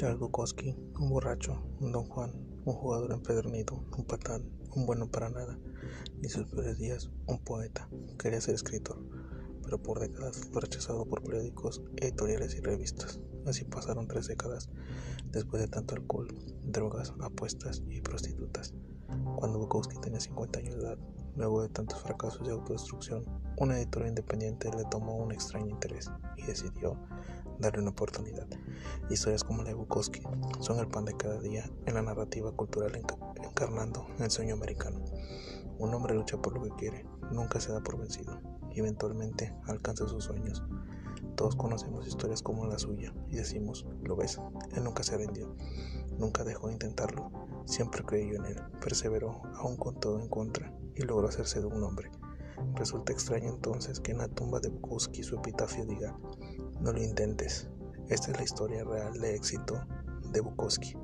Charles Bukowski, un borracho, un don Juan, un jugador empedernido, un patán, un bueno para nada, y sus peores días, un poeta. Quería ser escritor, pero por décadas fue rechazado por periódicos, editoriales y revistas. Así pasaron tres décadas, después de tanto alcohol, drogas, apuestas y prostitutas. Cuando Bukowski tenía 50 años de edad, luego de tantos fracasos de autodestrucción, una editora independiente le tomó un extraño interés y decidió darle una oportunidad. Historias como la de Bukowski son el pan de cada día en la narrativa cultural encarnando el sueño americano. Un hombre lucha por lo que quiere, nunca se da por vencido y eventualmente alcanza sus sueños. Todos conocemos historias como la suya y decimos, lo ves, él nunca se vendió, nunca dejó de intentarlo, siempre creyó en él, perseveró aún con todo en contra y logró hacerse de un hombre. Resulta extraño entonces que en la tumba de Bukowski su epitafio diga, no lo intentes. Esta es la historia real de éxito de Bukowski.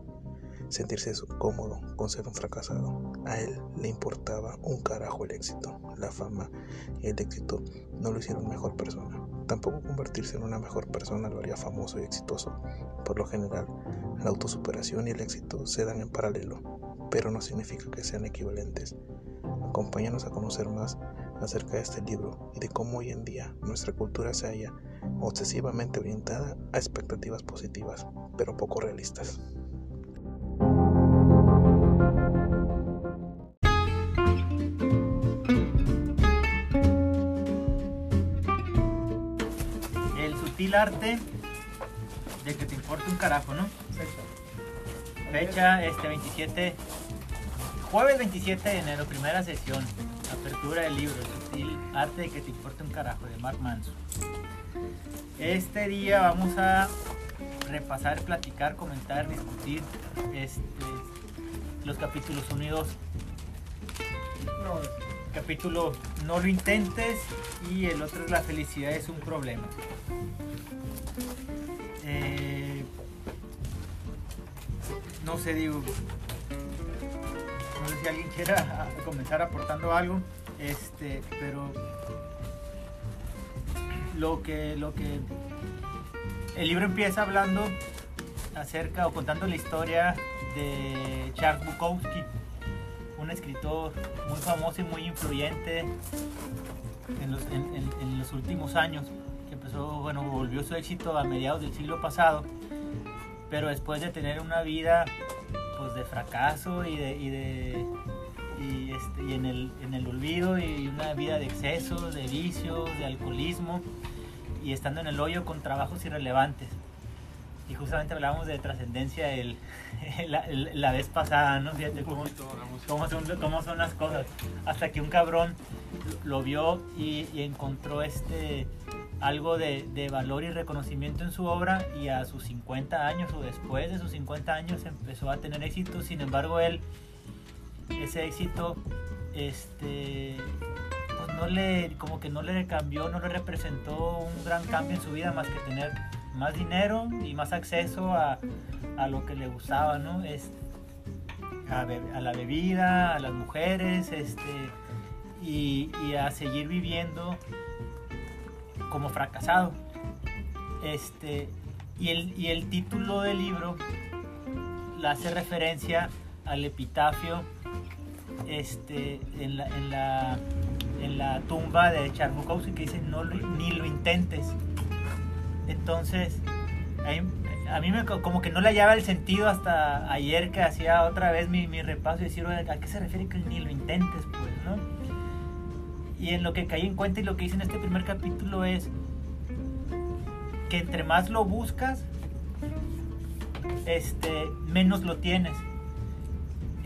Sentirse cómodo con ser un fracasado. A él le importaba un carajo el éxito. La fama y el éxito no lo hicieron mejor persona. Tampoco convertirse en una mejor persona lo haría famoso y exitoso. Por lo general, la autosuperación y el éxito se dan en paralelo, pero no significa que sean equivalentes. Acompáñanos a conocer más acerca de este libro y de cómo hoy en día nuestra cultura se halla obsesivamente orientada a expectativas positivas, pero poco realistas. El sutil arte de que te importe un carajo, ¿no? Fecha este 27, jueves 27 de enero, primera sesión, apertura del libro, El sutil arte de que te importe un carajo, de Mark Manson. Este día vamos a repasar, platicar, comentar, discutir este, los capítulos 1 y 2. Capítulo No lo intentes y el otro es La felicidad es un problema. Eh, no sé, digo. No sé si alguien quiera comenzar aportando algo. Este, pero lo que, lo que el libro empieza hablando acerca o contando la historia de Charles Bukowski, un escritor muy famoso y muy influyente en los, últimos años, que empezó, bueno, volvió su éxito a mediados del siglo pasado, pero después de tener una vida pues de fracaso y de y, este, y en, el, en el olvido y una vida de excesos, de vicios, de alcoholismo y estando en el hoyo con trabajos irrelevantes. Y justamente hablábamos de trascendencia el, la, la, vez pasada, ¿no? Fíjate cómo, cómo, son, cómo son las cosas. Hasta que un cabrón lo vio y, y encontró este, algo de, de, valor y reconocimiento en su obra y a sus 50 años o después de sus 50 años empezó a tener éxito. Sin embargo, él, ese éxito, este, pues no le, como que no le cambió, no le representó un gran cambio en su vida más que tener más dinero y más acceso a, a lo que le gustaba, ¿no? Es, a, la bebida, a las mujeres, este, y, a seguir viviendo como fracasado. Este, y, el, y el título del libro hace referencia al epitafio este, en, la, tumba de Charmukowski que dice no ni lo intentes. Entonces, a mí me, como que no le hallaba el sentido hasta ayer que hacía otra vez mi, mi repaso y decir, ¿a qué se refiere que ni lo intentes? Pues, ¿no? Y en lo que caí en cuenta y lo que hice en este primer capítulo es que entre más lo buscas, este, menos lo tienes.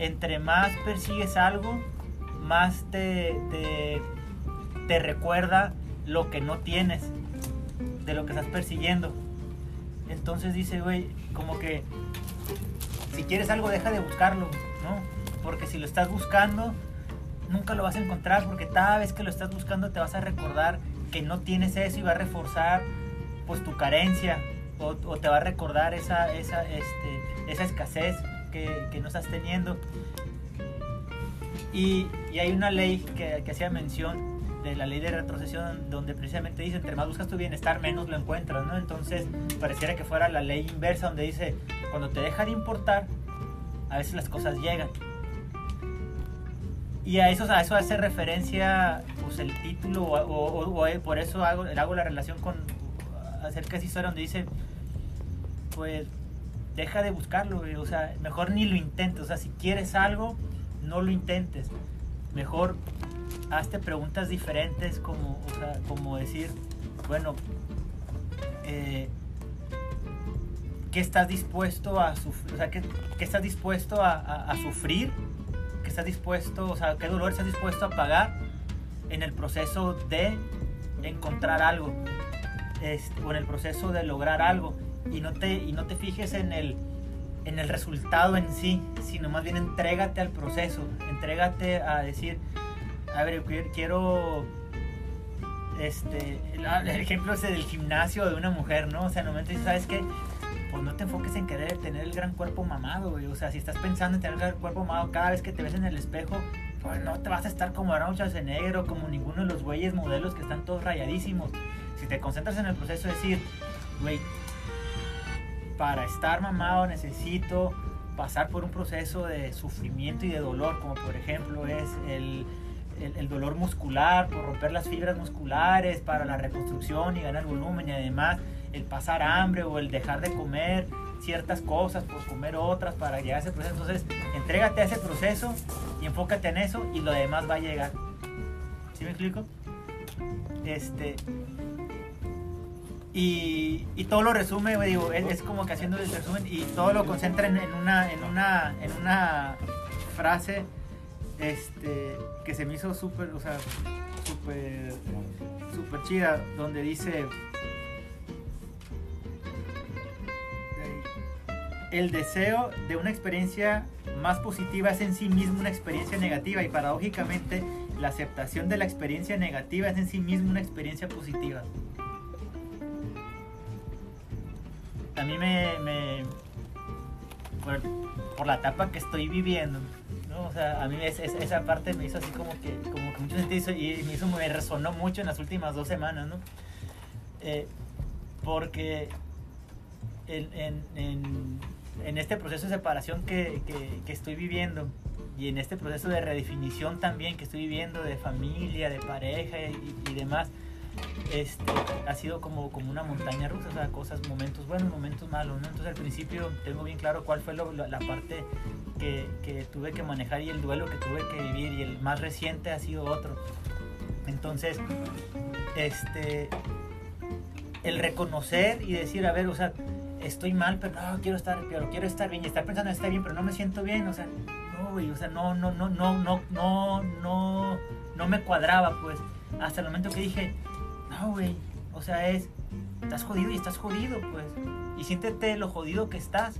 Entre más persigues algo, más te, te, recuerda lo que no tienes, de lo que estás persiguiendo. Entonces dice, güey, como que si quieres algo, deja de buscarlo, ¿no? Porque si lo estás buscando, nunca lo vas a encontrar porque cada vez que lo estás buscando te vas a recordar que no tienes eso y va a reforzar pues tu carencia o, o te va a recordar esa, esa, este, esa escasez que, que, no estás teniendo. Y, y hay una ley que, que hacía mención de la ley de retrocesión donde precisamente dice entre más buscas tu bienestar menos lo encuentras, ¿no? Entonces pareciera que fuera la ley inversa donde dice cuando te deja de importar, a veces las cosas llegan. Y a eso, a eso hace referencia pues, el título, o, por eso hago, hago la relación con acerca de esa historia donde dice, pues deja de buscarlo, o sea, mejor ni lo intentes, o sea, si quieres algo, no lo intentes, mejor hazte preguntas diferentes como, o sea, como decir, bueno, eh, ¿qué estás dispuesto a sufrir? ¿qué, estás dispuesto a, sufrir? ¿Qué estás dispuesto, o sea, qué dolor estás dispuesto a pagar en el proceso de encontrar algo? Este, o en el proceso de lograr algo y no te, y no te fijes en el, en el resultado en sí, sino más bien entrégate al proceso, entrégate a decir, a ver, quiero, este, el, ejemplo ese del gimnasio de una mujer, ¿no? O sea, no me ¿sabes qué? Pues no te enfoques en querer tener el gran cuerpo mamado, güey. O sea, si estás pensando en tener el gran cuerpo mamado cada vez que te ves en el espejo, pues no te vas a estar como de negro, como ninguno de los güeyes modelos que están todos rayadísimos. Si te concentras en el proceso de decir, güey, para estar mamado necesito pasar por un proceso de sufrimiento y de dolor, como por ejemplo es el, el, dolor muscular, por romper las fibras musculares, para la reconstrucción y ganar volumen y además el pasar hambre o el dejar de comer ciertas cosas por comer otras para llegar a ese proceso. Entonces, entrégate a ese proceso y enfócate en eso y lo demás va a llegar. ¿Sí me explico? Este, y, todo lo resume, digo, es, como que haciendo el resumen y todo lo concentra en, una, en, una, en una frase este, que se me hizo súper, o sea, súper, súper chida, donde dice, el deseo de una experiencia más positiva es en sí mismo una experiencia negativa y paradójicamente la aceptación de la experiencia negativa es en sí mismo una experiencia positiva. A mí me, por, la etapa que estoy viviendo, ¿no? O sea, a mí esa parte me hizo así como que, como que mucho sentido y me hizo, me resonó mucho en las últimas dos semanas, ¿no? Eh, porque en, en, este proceso de separación que, que, estoy viviendo y en este proceso de redefinición también que estoy viviendo de familia, de pareja y demás, este, ha sido como, como una montaña rusa, o sea, cosas, momentos buenos, momentos malos, ¿no? Entonces al principio tengo bien claro cuál fue la parte que, que, tuve que manejar y el duelo que tuve que vivir y el más reciente ha sido otro. Entonces, este, el reconocer y decir, a ver, o sea, estoy mal, pero no, quiero estar, pero quiero estar bien y estar pensando en estar bien, pero no me siento bien, o sea, no, güey, o sea, no, no, no, no, no, no, no, no me cuadraba, pues, hasta el momento que dije, no, güey. O sea, es. Estás jodido y estás jodido, pues. Y siéntete lo jodido que estás.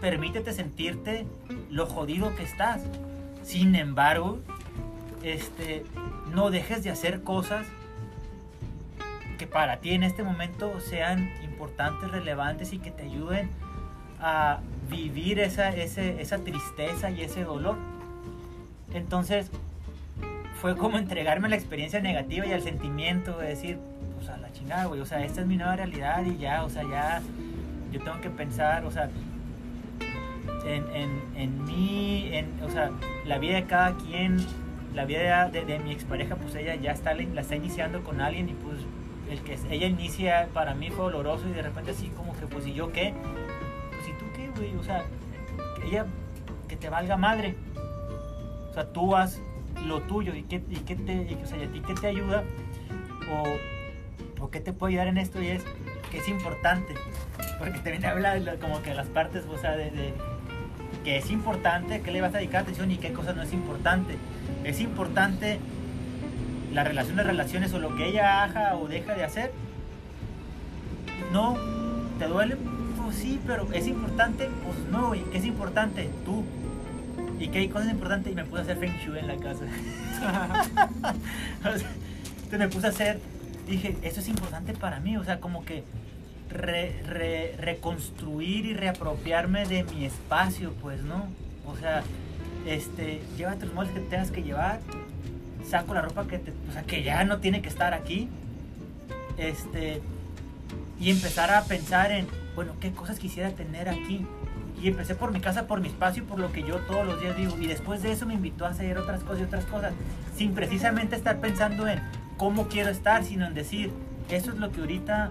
Permítete sentirte lo jodido que estás. Sin embargo, este, no dejes de hacer cosas que para ti en este momento sean importantes, relevantes y que te ayuden a vivir esa, esa tristeza y ese dolor. Entonces, fue como entregarme a la experiencia negativa y al sentimiento de decir, pues a la chingada, güey, o sea, esta es mi nueva realidad y ya, o sea, ya yo tengo que pensar, o sea, en, en, en mí, en, o sea, la vida de cada quien, la vida de, de, mi expareja, pues ella ya está, la está iniciando con alguien y pues el que ella inicia para mí fue doloroso y de repente así como que, pues, ¿y yo qué? Pues, ¿y tú qué, güey? O sea, ella, que te valga madre. O sea, tú has lo tuyo y qué, y qué te, y, o sea, a ti qué te ayuda o, o qué te puede ayudar en esto y es que es importante. Porque también habla como que las partes, o sea, de, que es importante, que le vas a dedicar atención y qué cosa no es importante. Es importante la relación de relaciones o lo que ella haga o deja de hacer. No, ¿te duele? Pues sí, pero es importante, pues no, y ¿qué es importante? Tú, y que hay cosas importantes y me puse a hacer Feng Shui en la casa. entonces me puse a hacer, dije, eso es importante para mí, o sea, como que reconstruir y reapropiarme de mi espacio, pues, ¿no? O sea, este, llévate los moldes que tengas que llevar, saco la ropa que, te, o sea, que ya no tiene que estar aquí, este, y empezar a pensar en bueno, ¿qué cosas quisiera tener aquí? Y empecé por mi casa, por mi espacio, por lo que yo todos los días digo. Y después de eso me invitó a hacer otras cosas y otras cosas, sin precisamente estar pensando en cómo quiero estar, sino en decir, eso es lo que ahorita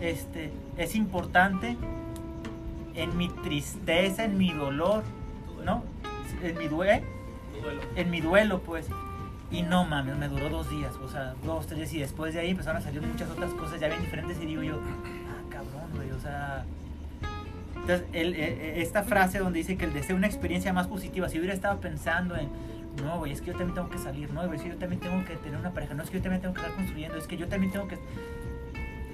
este, es importante en mi tristeza, en mi dolor, ¿no? En mi duelo, en mi duelo, pues. Y no mames, me duró dos días, o sea, dos, tres días. Y después de ahí empezaron a salir muchas otras cosas ya bien diferentes. Y digo yo, ah, cabrón, güey, o sea. Entonces, el, e, e, esta frase donde dice que el deseo una experiencia más positiva, si hubiera estado pensando en, no, güey, es que yo también tengo que salir, no, güey, es que yo también tengo que tener una pareja, no, es que yo también tengo que estar construyendo, es que yo también tengo que.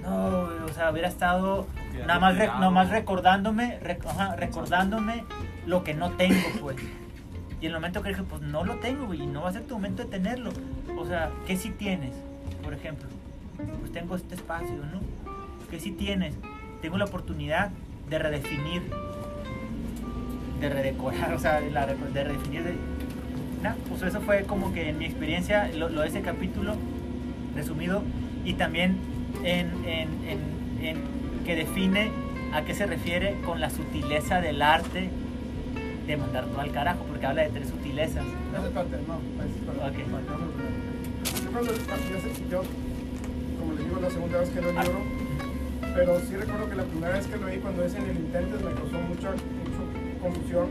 No, güey, o sea, hubiera estado nada más, re, más recordándome, ajá, recordándome lo que no tengo, pues. Y en el momento que dije, pues no lo tengo, y no va a ser tu momento de tenerlo. O sea, ¿qué si tienes? Por ejemplo, pues tengo este espacio, ¿no? ¿Qué si tienes? Tengo la oportunidad de redefinir, de redecorar, o sea, de, redefinir. De... pues eso fue como que en mi experiencia, lo, de ese capítulo resumido, y también en, en, en que define a qué se refiere con la sutileza del arte de mandar todo al carajo, porque habla de tres sutilezas. No, no, no okay. Yo cuando yo, como le digo, la segunda vez que lo ah. libro, pero sí recuerdo que la primera vez que lo leí cuando es en el intento me causó mucha, mucha confusión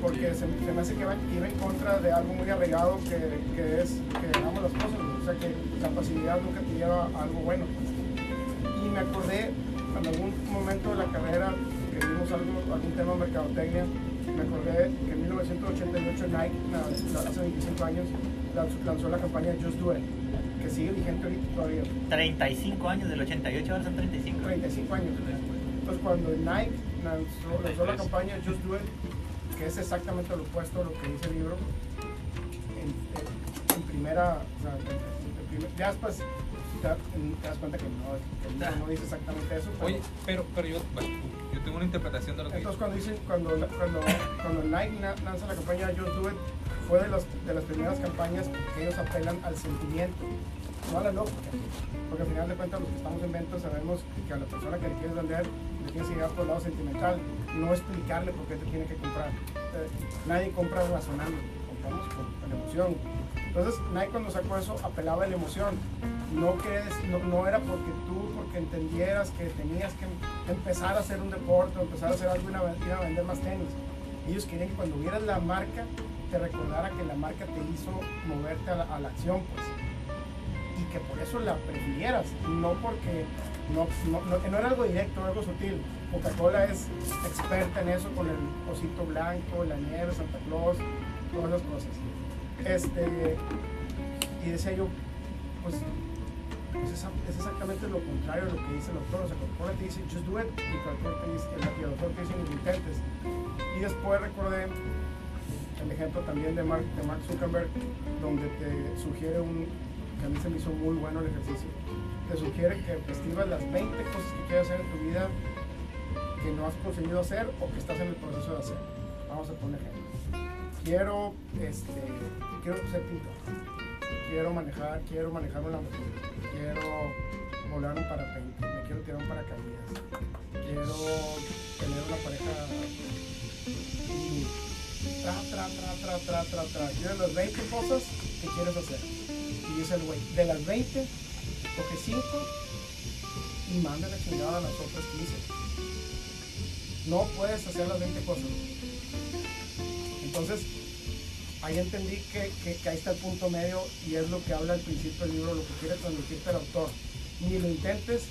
porque se, me hace que iba, en contra de algo muy arraigado que, que es que amamos las cosas, o sea que capacidad nunca te lleva a algo bueno. Y me acordé en algún momento de la carrera que vimos algo, algún tema de mercadotecnia me acordé que en 1988 Nike, hace 25 años, lanzó la campaña Just Do It, que sigue vigente ahorita todavía. 35 años, del 88 ahora son 35. 35 años. Entonces cuando Nike lanzó, la campaña Just Do It, que es exactamente lo opuesto a lo que dice el libro, en, primera, o sea, en, ya después te, das cuenta que no, no, dice exactamente eso. Oye, pero, pero yo, yo tengo una interpretación de lo que Entonces, cuando dicen, cuando, cuando, cuando Nike lanza la campaña Just Do It, fue de, los, de las primeras campañas que ellos apelan al sentimiento, no a la lógica. Porque al final de cuentas, los que estamos en ventas sabemos que a la persona que le quieres vender le tienes que llegar por el lado sentimental, no explicarle por qué te tiene que comprar. Eh, nadie compra razonando, compramos con, con emoción. Entonces, Nike cuando sacó eso apelaba a la emoción. No, que no, no era porque tú, porque entendieras que tenías que empezar a hacer un deporte o empezar a hacer algo y ir a vender más tenis. Ellos querían que cuando vieras la marca, te recordara que la marca te hizo moverte a la, acción, pues. Que por eso la prefirieras, no porque no, no, no, era algo directo, algo sutil. Coca-Cola es experta en eso con el osito blanco, la nieve, Santa Claus, todas esas cosas. Este, y decía yo, pues es, exactamente lo contrario de lo que dice el doctor. O sea, Coca-Cola te dice, just do it, y el doctor te dice, el doctor te dice, no intentes. Y después recordé el ejemplo también de Mark, de Mark Zuckerberg, donde te sugiere un, que a mí se me hizo muy bueno el ejercicio, te sugiere que escribas las 20 cosas que quieres hacer en tu vida que no has conseguido hacer o que estás en el proceso de hacer. Vamos a poner ejemplos. Quiero, este, quiero ser pintor, quiero manejar, quiero manejar una moto, quiero volar un parapente, me quiero tirar un paracaídas, quiero tener una pareja tra, tra, tra, tra, tra, tra. Tienes las 20 cosas que quieres hacer. Y dice el güey, de las 20, coge 5 y manda la chingada a las otras 15. No puedes hacer las 20 cosas. Entonces, ahí entendí que, que, ahí está el punto medio y es lo que habla al principio del libro, lo que quiere transmitirte el autor. Ni lo intentes,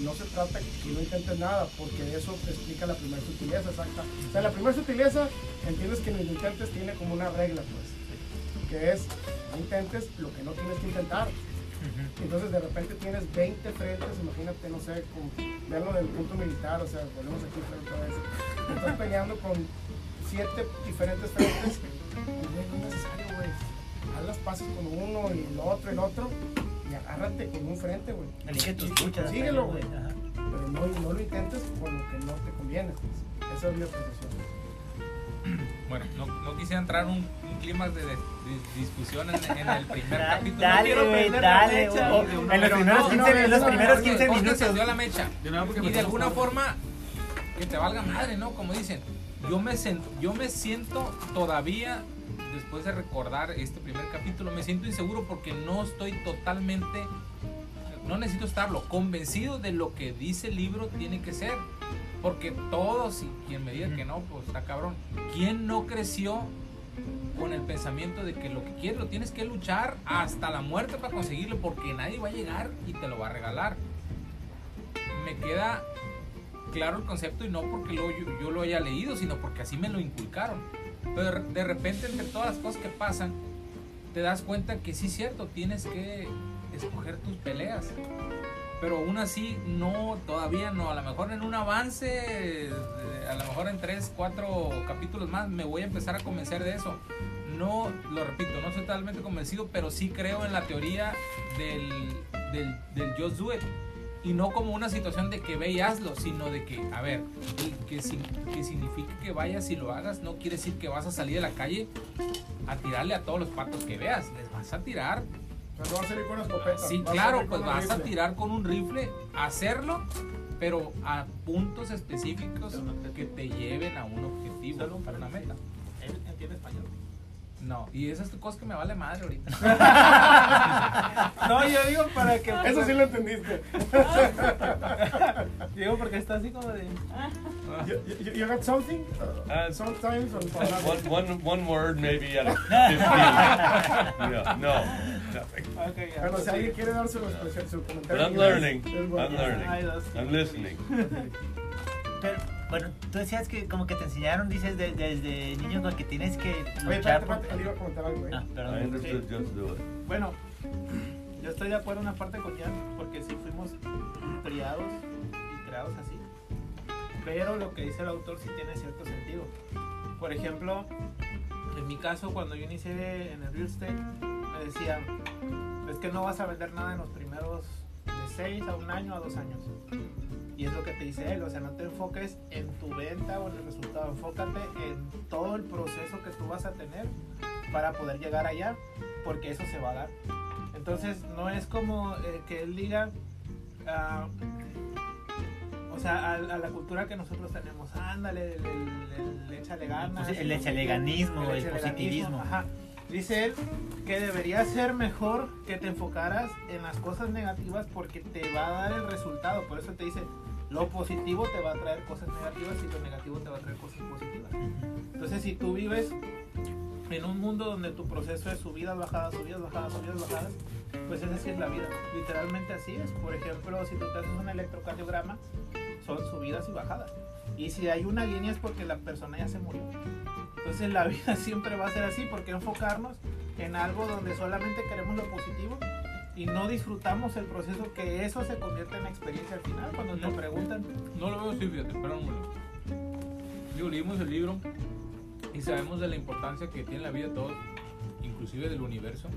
no se trata que no intentes nada, porque eso te explica la primera sutileza exacta. O sea, la primera sutileza, entiendes que ni lo intentes tiene como una regla, pues, que es, no intentes lo que no tienes que intentar. Entonces de repente tienes 20 frentes, imagínate, no sé, con, verlo del punto militar, o sea, volvemos aquí otra vez. Estás peleando con siete diferentes frentes no es necesario, güey. Haz las pases con uno y el otro, el otro, y agárrate con un frente, güey. Elige tus luchas. Síguelo, güey. Pero no, no, lo intentes por lo que no te conviene. Pues. Esa es mi apreciación. Bueno, no, no, quisiera entrar en un, un clima de, de, discusión en, en, el primer capítulo. Dale, no güey, dale. en los primeros 15, los primeros 15 minutos. Se dio la mecha. Y de alguna forma que te valga madre, ¿no? Como dicen, yo me, siento, yo me siento todavía, después de recordar este primer capítulo, me siento inseguro porque no estoy totalmente, no necesito estarlo, convencido de lo que dice el libro tiene que ser. Porque todos, y quien me diga que no, pues está cabrón. ¿Quién no creció con el pensamiento de que lo que quieres lo tienes que luchar hasta la muerte para conseguirlo? Porque nadie va a llegar y te lo va a regalar. Me queda claro el concepto y no porque lo, yo, yo lo haya leído, sino porque así me lo inculcaron. Pero de repente entre todas las cosas que pasan, te das cuenta que sí es cierto, tienes que escoger tus peleas. Pero aún así, no, todavía no. A lo mejor en un avance, eh, a lo mejor en tres, cuatro capítulos más, me voy a empezar a convencer de eso. No, lo repito, no estoy totalmente convencido, pero sí creo en la teoría del, del, del Just Do It. Y no como una situación de que ve y hazlo, sino de que, a ver, que, si- que significa que vayas y lo hagas, no quiere decir que vas a salir de la calle a tirarle a todos los patos que veas. Les vas a tirar No va a salir con una escopeta. Sí, a claro, pues vas a rifle. tirar con un rifle, hacerlo, pero a puntos específicos Pero que te lleven a un objetivo, Solo un a una meta. Él entiende español. No, y esa es tu cosa que me vale madre ahorita. No, yo digo para que. Eso sí lo entendiste. Digo porque está así como de. You, you, you got something? Uh, Sometimes nothing? One, one, one word maybe out of 15. yeah, no, nothing. Ok, ya. Bueno, si alguien quiere dar su, su, su But comentario. I'm learning. I'm learning. I'm listening. Pero, bueno, tú decías que como que te enseñaron, dices, de- desde niño con que tienes que Oye, luchar por... iba a algo, ¿eh? Ah, perdón. Bueno, yo estoy de acuerdo en una parte con Jan, porque sí fuimos criados y creados así. Pero lo que dice el autor sí tiene cierto sentido. Por ejemplo, en mi caso, cuando yo inicié en el real estate, me decían, es que no vas a vender nada en los primeros de 6 a un año a dos años. Y es lo que te dice él, o sea, no te enfoques en tu venta o en el resultado, enfócate en todo el proceso que tú vas a tener para poder llegar allá, porque eso se va a dar. Entonces, no es como eh, que él diga, ah, o sea, a, a la cultura que nosotros tenemos, ándale, el, el- el échale ganas. Pues el no sé échale qué, ganismo, el échale positivismo. Ajá. Dice él que debería ser mejor que te enfocaras en las cosas negativas porque te va a dar el resultado. Por eso te dice, lo positivo te va a traer cosas negativas y lo negativo te va a traer cosas positivas. Entonces, si tú vives en un mundo donde tu proceso es subidas, bajadas, subidas, bajadas, subidas, bajadas, pues esa sí es la vida. Literalmente así es. Por ejemplo, si tú te haces un electrocardiograma, son subidas y bajadas. Y si hay una línea es porque la persona ya se murió. Entonces la vida siempre va a ser así. ¿Por qué enfocarnos en algo donde solamente queremos lo positivo y no disfrutamos el proceso que eso se convierte en experiencia al final? Cuando te No. preguntan, No lo veo así, fíjate, momento. Digo, leímos el libro y sabemos de la importancia que tiene la vida de todos, inclusive del universo,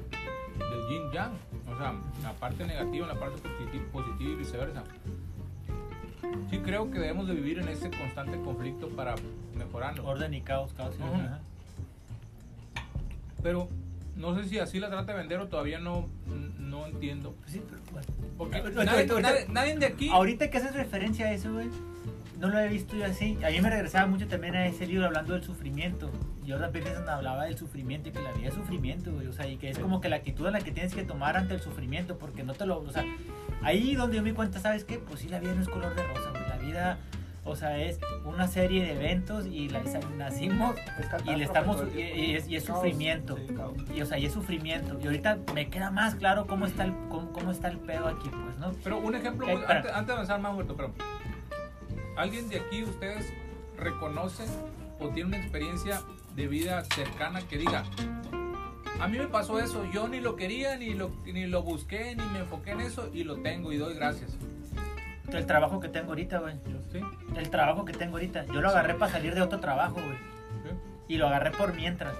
del yin yang, o sea, la parte negativa, la parte positi- positiva y viceversa. Sí creo que debemos de vivir en ese constante conflicto para mejorarnos. Orden y caos, caos y ajá. Pero no sé si así la trata de vender o todavía no, no entiendo. Pues sí, pero bueno. Porque Ahorita- nadie, ahorita- nadie- nadie de aquí... Ahorita que haces referencia a eso, güey, no lo he visto yo así. A mí me regresaba mucho también a ese libro hablando del sufrimiento. Jordan Peterson hablaba del sufrimiento y que la vida es sufrimiento, güey. O sea, y que es como que la actitud en la que tienes que tomar ante el sufrimiento, porque no te lo. O sea, ahí donde yo me di cuenta, ¿sabes qué? Pues sí, la vida no es color de rosa, güey. La vida, o sea, es una serie de eventos y la, nacimos y le estamos. Y, y es, y es sufrimiento. Y, o sea, y es sufrimiento. Y ahorita me queda más claro cómo está el, cómo, cómo está el pedo aquí, pues, ¿no? Pero un ejemplo, Eh, antes, antes de avanzar más, Humberto, pero ¿alguien de aquí ustedes reconoce o tiene una experiencia de vida cercana que diga, a mí me pasó eso, yo ni lo quería, ni lo, ni lo busqué, ni me enfoqué en eso y lo tengo y doy gracias? El trabajo que tengo ahorita, güey. ¿Sí? El trabajo que tengo ahorita. Yo lo agarré para salir de otro trabajo, güey. ¿Sí? Y lo agarré por mientras.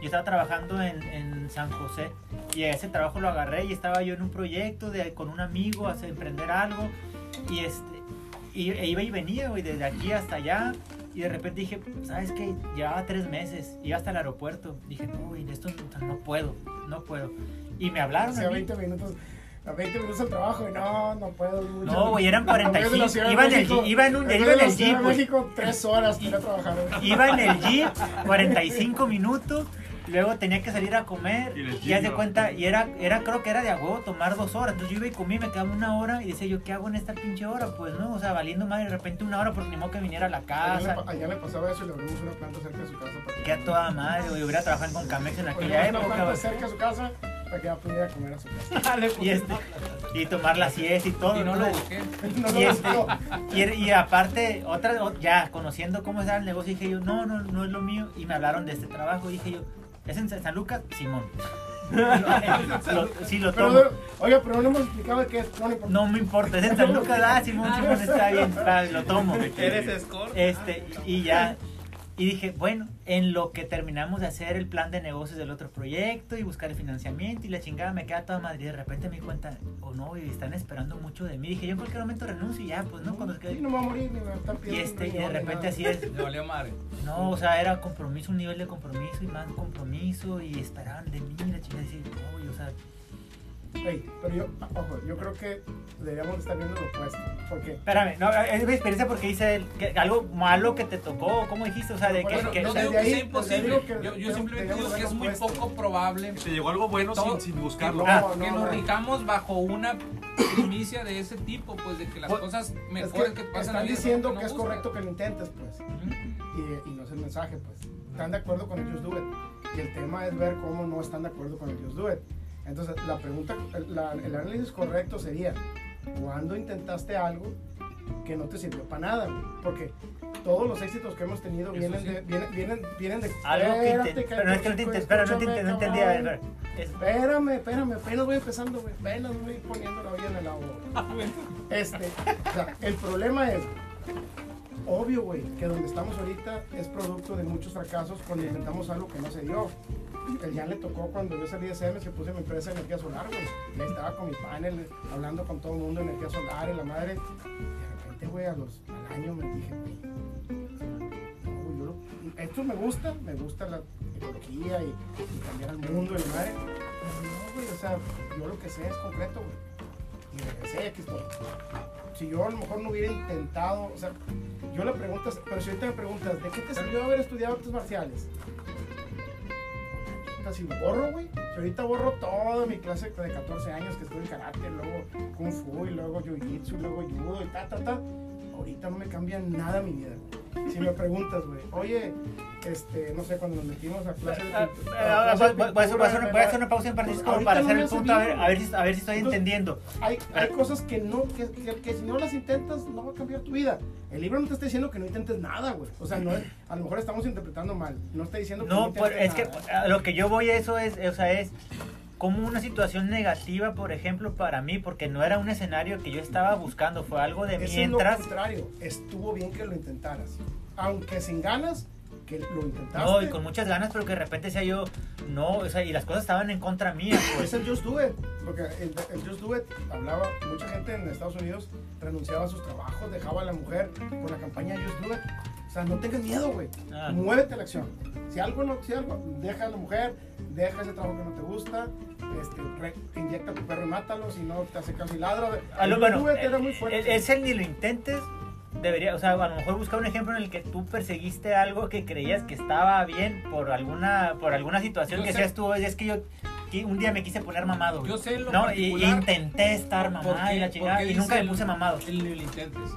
Yo estaba trabajando en, en San José. Y ese trabajo lo agarré y estaba yo en un proyecto de, con un amigo a hacer- emprender algo. Y este y, e iba y venía, güey, desde aquí hasta allá. Y de repente dije, ¿sabes qué? Llevaba tres meses. Iba hasta el aeropuerto. Dije, no, güey, esto no, no puedo. No puedo. Y me hablaron. A mí. 20 minutos. A 20 minutos al trabajo y no, no puedo. mucho. No, güey, eran Yo de la 45. Ciudad de Iba en el Jeep, iba en un, yo iba en el Jeep. México, tres horas para trabajar. güey. Iba en el Jeep 45 minutos, luego tenía que salir a comer Y y haz de cuenta, y era, era creo que era de a huevo tomar dos horas, entonces yo iba y comí, me quedaba una hora y decía yo, ¿qué hago en esta pinche hora? Pues no, o sea, valiendo madre, de repente una hora porque ni modo que viniera a la Allá le, casa, allá le pasaba eso y le abrimos una planta cerca de su casa para que a toda madre, güey, hubiera trabajado en Concamex en aquella Ponemos una época, planta cerca de su casa para que ya pudiera comer a su casa. y, este, y tomar la siesta y todo. Y no lo entonces- busqué. No, Y, no, este, no. y, y aparte, otra, ya conociendo cómo era el negocio, dije yo, no, no, no es lo mío. Y me hablaron de este trabajo. Dije yo, ¿es en San Lucas? Simón. Lo- sí, lo tomo. Pero, oiga, pero no hemos explicado de qué es. No, no importa. No me importa, es en San Lucas. Ah, Simón, Simón, está bien, lo tomo. ¿Eres escort? Este, y ya. Y dije, bueno, en lo que terminamos de hacer el plan de negocios del otro proyecto y buscar el financiamiento y la chingada me queda toda madre. Y de repente me di cuenta, oh no, y están esperando mucho de mí. Dije, yo en cualquier momento renuncio y ya, pues no, cuando se quede. Sí, no me va a morir, ni me va a estar Y, pidiendo este, un y de repente así es. Le valió madre. No, o sea, era compromiso, un nivel de compromiso y más compromiso y esperaban de mí la chingada. Decir, no, y, o sea, Ey, pero yo, ojo, yo creo que deberíamos estar viendo lo opuesto. Porque espérame, no, es mi experiencia porque dice que algo malo que te tocó, ¿cómo dijiste? O sea, de que. Bueno, que- No o sea, digo que ahí- sea desde imposible. que- Yo, yo que simplemente digo que es muy haberlo poco probable Te llegó algo bueno sin, sin buscarlo. Ah, no, que no, nos no. rijamos bajo una primicia de ese tipo, pues de que las Pues, cosas es mejores que que, pasan en están diciendo que es correcto que lo intentes, pues. Y, y no es el mensaje, pues. Están de acuerdo con el Just Do It. Y el tema es ver cómo no están de acuerdo con el Just Do It. Entonces, la pregunta, la- el análisis correcto sería, ¿cuándo intentaste algo que no te sirvió para nada? Porque todos los éxitos que hemos tenido vienen, sí. de, vienen, vienen, vienen de... algo que Pero no es que no te pero no, te no entendía. Espérame, espérame, apenas voy empezando, güey. Apenas voy poniendo la olla en el agua. güey. Este, o sea, el problema es, obvio, güey, que donde estamos ahorita es producto de muchos fracasos cuando intentamos algo que no se dio. El Jan le tocó cuando yo salí de CEMES que puse mi empresa de energía solar, güey. Y ahí estaba con mi panel, hablando con todo el mundo de energía solar y la madre. Y de repente, güey, al año me dije, no, esto me gusta, me gusta la ecología y, cambiar al mundo y la madre. Pero no, güey, o sea, yo lo que sé es concreto, güey. Y regresé aquí estoy. Si yo a lo mejor no hubiera intentado, o sea, yo le preguntas, pero si ahorita me preguntas, ¿de qué te sirvió haber estudiado artes marciales? Puta, borro, güey. Si ahorita borro toda mi clase de 14 años que estuve en karate, luego kung fu, y luego jiu-jitsu, luego judo, y ta, ta, ta. Ahorita no me cambia nada mi vida. Si me preguntas, güey, oye, este, no sé, cuando nos metimos a clase Ah, ah, a clase de Voy a hacer- una pausa en Pues como para hacer no el punto, a ver, a ver si, a ver si estoy Entonces, entendiendo. Hay, hay cosas que no, que, que, que si no las intentas, no va a cambiar tu vida. El libro no te está diciendo que no intentes nada, güey. O sea, no es- a lo mejor estamos interpretando mal. No está diciendo que no, No, intentes es que nada. lo que yo voy a eso es, o sea, es como una situación negativa, por ejemplo, para mí, porque no era un escenario que yo estaba buscando, fue algo de Eso es mientras. lo contrario. Estuvo bien que lo intentaras. Aunque sin ganas, que lo intentaste. No, y con muchas ganas, pero que de repente decía yo, no, o sea, y las cosas estaban en contra mía, Es pues. el Just Do It. Porque el, el Just Do It hablaba, mucha gente en Estados Unidos renunciaba a sus trabajos, dejaba a la mujer con la campaña Just Do It. O sea, no tengas miedo, güey. Ah. Muévete a la acción. Si algo no, si algo, deja a la mujer, deja ese trabajo que no te gusta, este, re- inyecta a tu perro y mátalo, si no te hace caso y ladra. A lo- El bueno, era el- muy fuerte. el- ese ni lo intentes, debería, o sea, a lo mejor buscar un ejemplo en el que tú perseguiste algo que creías que estaba bien por alguna, por alguna situación Yo que sé- seas tú, es que yo que un día me quise poner mamado. Yo sé lo no, y, intenté estar mamado ¿Por qué- y la chingada nunca me el- puse mamado. El ni lo intentes.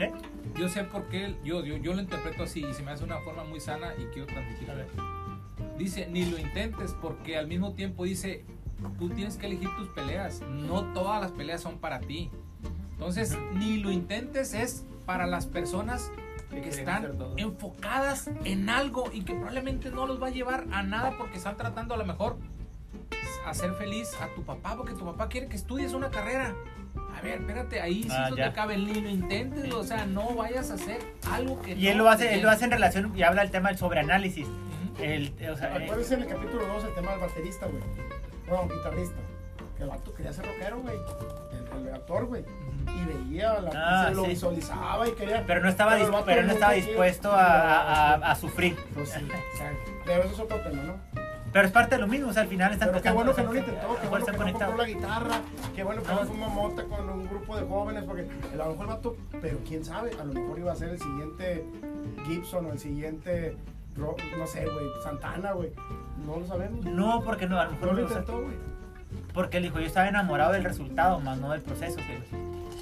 ¿Eh? Yo sé por qué, yo, yo, yo lo interpreto así y se me hace una forma muy sana y quiero transmitirlo. A ver. Dice, ni lo intentes porque al mismo tiempo dice, tú tienes que elegir tus peleas. No todas las peleas son para ti. Entonces, ni lo intentes es para las personas que están enfocadas en algo y que probablemente no los va a llevar a nada porque están tratando a lo mejor hacer feliz a tu papá porque tu papá quiere que estudies una carrera. A ver, espérate, ahí sí Ah, eso ya. te cabe, ni lo intentes, o sea, no vayas a hacer algo que Y él no lo hace, él lo hace en relación y habla del tema del sobreanálisis. Ujú. El, o sea, eh, Acuérdense en el capítulo 2 el tema del baterista, güey. Bueno, guitarrista. Que el vato quería ser rockero, güey. El, el actor, güey. Y veía, la, Ah, se lo sí. visualizaba y quería. pero no estaba, Pero el dis- pero no estaba dispuesto a, a- a- a sufrir. Pues sí, o sea, pero eso es otro tema, ¿no? Pero es parte de lo mismo, o sea, al final están Pero qué bueno que no lo intentó, qué bueno que no conectados. compró la guitarra, qué bueno que no No. fumó mota con un grupo de jóvenes, porque a lo mejor el vato, pero quién sabe, a lo mejor iba a ser el siguiente Gibson o el siguiente, no sé, güey, Santana, güey. No lo sabemos. No, porque no, a lo mejor No lo intentó, güey. Porque él dijo, yo estaba enamorado del resultado, más no del proceso.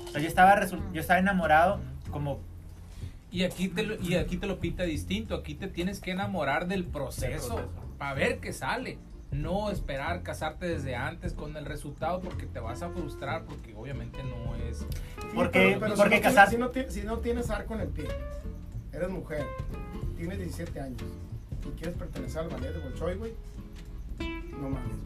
O sea, yo estaba, yo estaba enamorado como... Y aquí, te lo, y aquí te lo pinta distinto. Aquí te tienes que enamorar del proceso, para ver qué sale. No esperar casarte desde antes con el resultado porque te vas a frustrar porque obviamente no es... Sí, Porque- pero- pero porque si no, casar- tienes, si, no, ti- si no tienes arco en el pie, eres mujer, tienes 17 años y quieres pertenecer al ballet de Bolshoi, güey, no mames.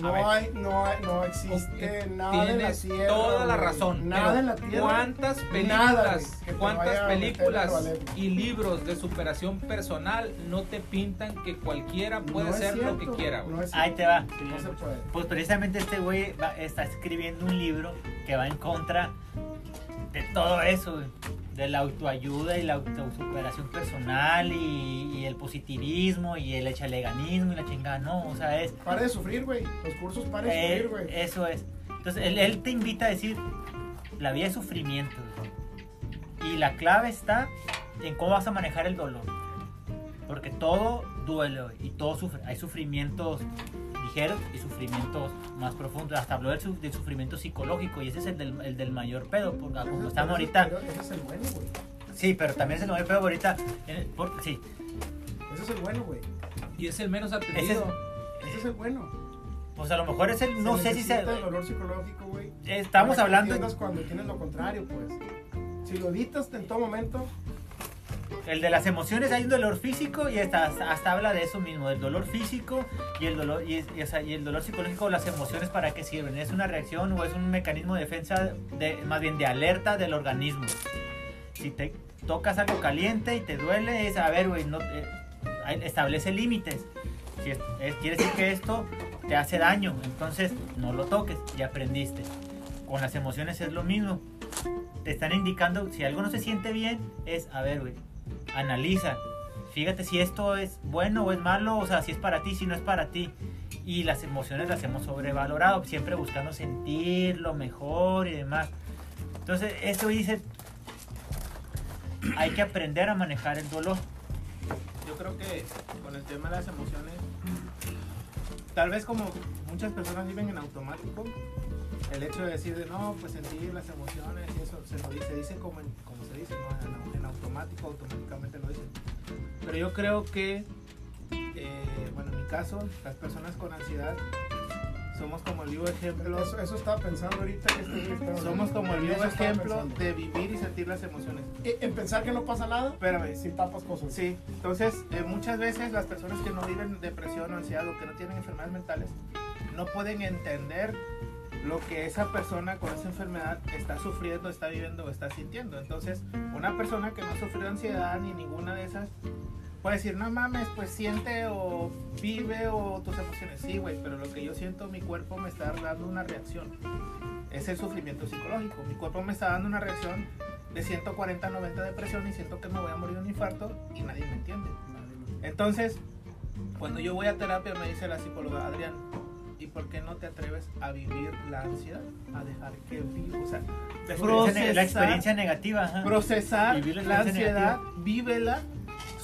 No ver. hay, no hay, no existe nada en la Tienes tierra. toda la razón. Nada pero en la tierra. ¿Cuántas películas, cuántas películas y libros de superación personal no te pintan que cualquiera puede No ser lo que quiera? No Ahí te va. No se puede. Pues precisamente este güey va- está escribiendo un libro que va en contra de todo eso, güey. De la autoayuda y la autosuperación personal y, y el positivismo y el echaleganismo y la chingada, no, o sea, es... Pare de sufrir, güey. Los cursos pare de eh, sufrir, güey. eso es. Entonces, él, él te invita a decir, la vida es sufrimiento. Y la clave está en cómo vas a manejar el dolor. Porque todo duele y todo sufre. Hay sufrimientos ligeros y sufrimientos más profundos. Hasta habló del, su- del sufrimiento psicológico y ese es el del, el del mayor pedo. Porque como estamos ahorita... pero Ese es el bueno, güey. Sí, pero también es el mayor pedo ahorita. eh, por- sí, Ese es el bueno, güey. Y es el menos ese es, atendido. Ese es el bueno. pues a lo mejor es el... No Se sé si se... el dolor psicológico, güey. Estamos hablando... cuando tienes lo contrario, pues. Si lo evitas en todo momento, El de las emociones hay un dolor físico y hasta, hasta habla de eso mismo, del dolor físico y el dolor y, y, y el dolor psicológico, las emociones para qué sirven, es una reacción o es un mecanismo de defensa de más bien de alerta del organismo. Si te tocas algo caliente y te duele, es a ver, güey, no eh, establece límites. Si es- es- quiere decir que esto te hace daño, entonces no lo toques, ya aprendiste. Con las emociones es lo mismo. Te están indicando si algo no se siente bien, es a ver, güey, analiza. Fíjate si esto es bueno o es malo, o sea, si es para ti, si no es para ti. Y las emociones las hemos sobrevalorado, siempre buscando sentir lo mejor y demás. Entonces, esto dice, hay que aprender a manejar el dolor. Yo creo que con el tema de las emociones, tal vez como muchas personas viven en automático, el hecho de decir, de, no, pues sentir las emociones y eso se, lo dice, se dice como, se dice, ¿no? en, en automático, automáticamente lo dicen. Pero yo creo que, eh, bueno, en mi caso, las personas con ansiedad somos como el vivo ejemplo. eso, eso estaba pensando ahorita que este Somos como el vivo ejemplo pensando. de vivir y sentir las emociones. Eh, En pensar que no pasa nada, Espérame, si tapas cosas. Sí, entonces eh, muchas veces las personas que no viven depresión o ansiedad o que no tienen enfermedades mentales no pueden entender lo que esa persona con esa enfermedad está sufriendo, está viviendo o está sintiendo. Entonces, una persona que no ha sufrido ansiedad ni ninguna de esas puede decir, no mames, pues siente o vive o tus emociones. Sí, güey, pero lo que yo siento, mi cuerpo me está dando una reacción. Es el sufrimiento psicológico. Mi cuerpo me está dando una reacción de 140 90 de presión y siento que me voy a morir de un infarto y nadie me entiende. Entonces, cuando yo voy a terapia me dice la psicóloga, Adrián, ¿y por qué no te atreves a vivir la ansiedad? A dejar que viva, o sea, La experiencia, la negativa. ajá. procesar Vivir la la ansiedad, vívela,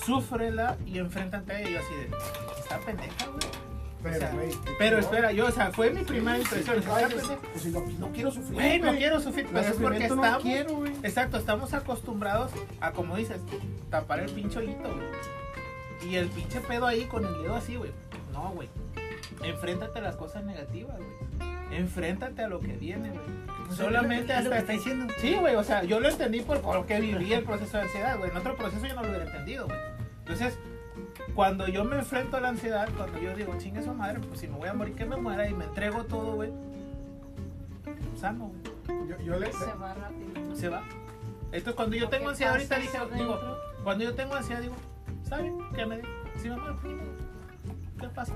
súfrela y enfréntate a ella así de, está pendeja, güey. Pero, O sea, güey, pero no. espera, yo, o sea, fue mi primera impresión. Sí, pues, pues, si no, no quiero sufrir. Güey, no quiero sufrir, pero es porque no estamos, quiero, exacto, estamos acostumbrados a, como dices, tapar el pinche hoyito, güey. Y el pinche pedo ahí con el dedo así, güey. No, güey. Enfréntate a las cosas negativas, güey. Enfréntate a lo que viene, güey. Pues, Solamente es lo que hasta está diciendo. Sí, güey, o sea, yo lo entendí por, porque viví el proceso de ansiedad, güey. En otro proceso yo no lo hubiera entendido, güey. Entonces, cuando yo me enfrento a la ansiedad, cuando yo digo, chingue su madre, pues si me voy a morir, que me muera y me entrego todo, güey. Sano, güey. Yo, yo le. Se va rápido. Se va. Entonces, cuando yo Lo tengo que ansiedad ahorita, digo, dentro. cuando yo tengo ansiedad, digo, ¿saben qué me digo? Si me muero, pues. ¿Qué pasa?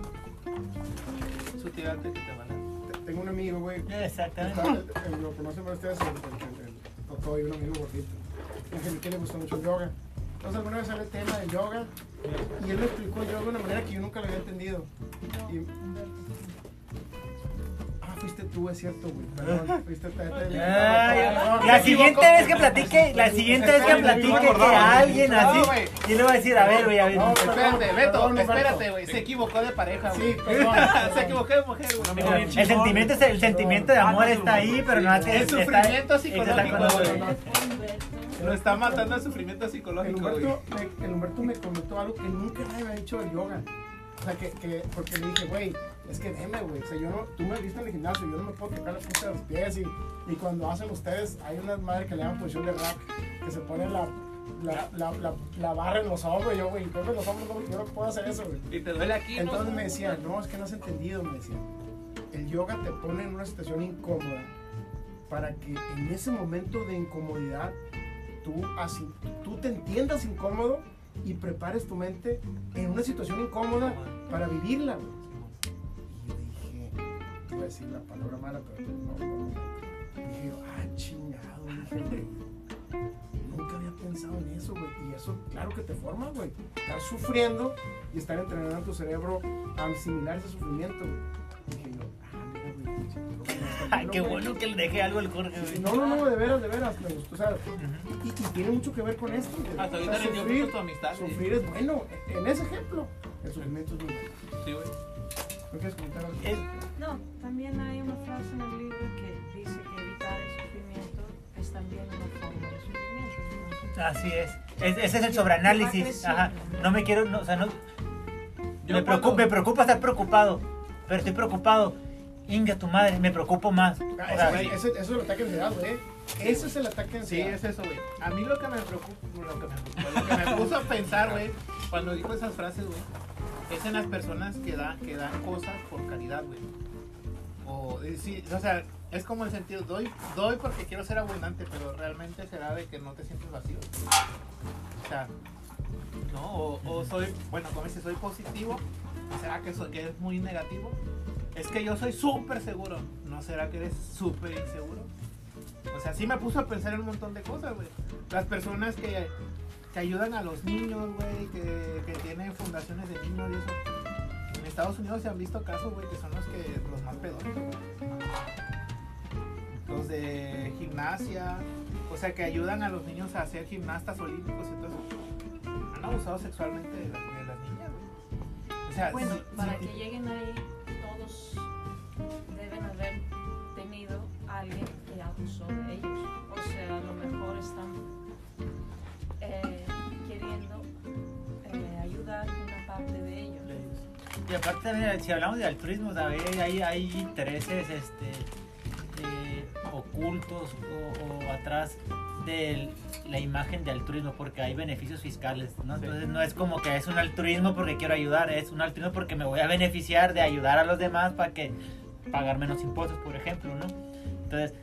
Su que te van a. Tengo un amigo, güey. Exactamente. Está- el- Lo conocen ustedes, el, el, el, el Totoy, un amigo gordito. Y que le gusta mucho el yoga. Entonces, alguna vez sale el tema del yoga Y él me explicó yo de una manera que yo nunca lo había entendido. Y- tú, es cierto, güey. Perdón, fuiste La siguiente vez que platique, la siguiente vez que platique que alguien así, No, güey. y le voy a decir, a ver, güey, a ver. No, Espérate, Beto, espérate, güey. Se equivocó de pareja, güey. Sí, perdón. Se equivocó de mujer, güey. El sentimiento, es- el sentimiento de amor está ahí, pero no es que El está- sufrimiento está psicológico, güey. Lo está matando el sufrimiento El psicológico, güey. Humberto, me, el Humberto me comentó algo que nunca me ha dicho del yoga. O sea, que, que porque le dije, güey, es que deme, güey. O sea, yo no, tú me viste en el gimnasio, yo no me puedo tocar la punta de los pies. Y, y cuando hacen ustedes, hay una madre que le llaman posición de rack, que se pone la, la, la, la, la barra en los hombros. Yo, güey, ponme los hombros, no, yo no puedo hacer eso, güey. Y te duele aquí, ¿no? Entonces me decía, no, es que no has entendido, me decía. El yoga te pone en una situación incómoda para que en ese momento de incomodidad tú, así, tú te entiendas incómodo y prepares tu mente en una situación incómoda para vivirla. güey. Yo iba a decir la palabra mala, pero no, no. Dije, ah, chingado, dije, güey. Nunca había pensado en eso, güey. Y eso, claro que te forma, güey. Estar sufriendo y estar entrenando tu cerebro a asimilar ese sufrimiento, güey. Dije yo, ah, mira, güey. pinche, Ay, qué bueno que le dejé algo al Jorge, güey. No, no, no, de veras, de veras, me gustó. O sea, y, y tiene mucho que ver con esto. güey. Hasta O sea, ahorita le dio sufrir, tu amistad, güey. sufrir es bueno. En ese ejemplo, el sufrimiento es bueno. Sí, güey. ¿No quieres comentar algo? Es- No, también hay una frase en el libro que dice que evitar el sufrimiento es también una forma de sufrimiento. Entonces, Así es. Es- ese es el sobreanálisis. Ajá. No me quiero, no, o sea, no. Me preocupa, me preocupa estar preocupado, pero estoy preocupado. Inga tu madre, me preocupo más. O Ah, sea, ese- ese- eso es el ataque de ansiedad, güey. Ese es el ataque de Sí, es eso, güey. A mí lo que me preocupa, lo que me, preocupa, lo que me puso a pensar, güey, cuando dijo esas frases, güey, es en las personas que dan, que dan cosas por caridad, güey. O, eh, sí, o sea, es como el sentido, doy, doy porque quiero ser abundante, pero realmente será de que no te sientes vacío. O sea, ¿no? O, o soy, bueno, como dice, soy positivo, ¿será que, soy, que es muy negativo? Es que yo soy súper seguro, ¿no será que eres súper inseguro? O sea, sí me puso a pensar en un montón de cosas, güey. Las personas que, que ayudan a los niños, güey, que, que tienen fundaciones de niños y eso. En Estados Unidos se han visto casos, güey, que son los que los más pedores. güey. Los de gimnasia, o sea, que ayudan a los niños a ser gimnastas olímpicos y todo eso. Han abusado sexualmente de, las- de las niñas, güey. O sea, bueno, sí- para sí- que lleguen ahí, todos deben haber tenido a alguien que abusó de ellos. O sea, a lo mejor están parte de ellos. Y aparte también, si hablamos de altruismo, ¿sabes? hay, hay intereses este, eh, ocultos o, o atrás de la imagen de altruismo porque hay beneficios fiscales, ¿no? Entonces no es como que es un altruismo porque quiero ayudar, es un altruismo porque me voy a beneficiar de ayudar a los demás para que pagar menos impuestos, por ejemplo, ¿no? Entonces,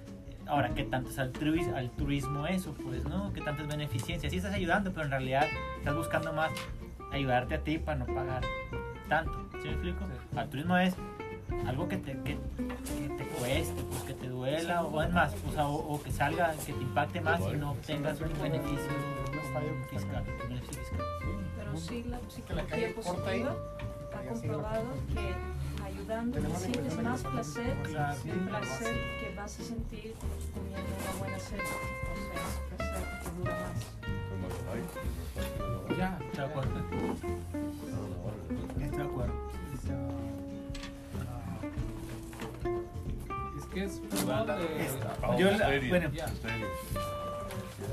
ahora, ¿qué tanto es altruis- altruismo eso? Pues, ¿no? ¿Qué tanto es beneficencia? Sí estás ayudando, pero en realidad estás buscando más ayudarte a ti para no pagar tanto. ¿Sí me explico? Altruismo es algo que te, que, que te cueste, pues que te duela, o es más, o, sea, o, o que salga, que te impacte más y no tengas un beneficio fiscal. un beneficio fiscal. Pero sí, la que la calle psicología positiva ha comprobado que la sientes de más placer, el placer que vas a sentir comiendo una buena cena. O sea, es placer que dura más. Ya, ¿Estoy de acuerdo? Estoy de acuerdo. es que es Yo bueno.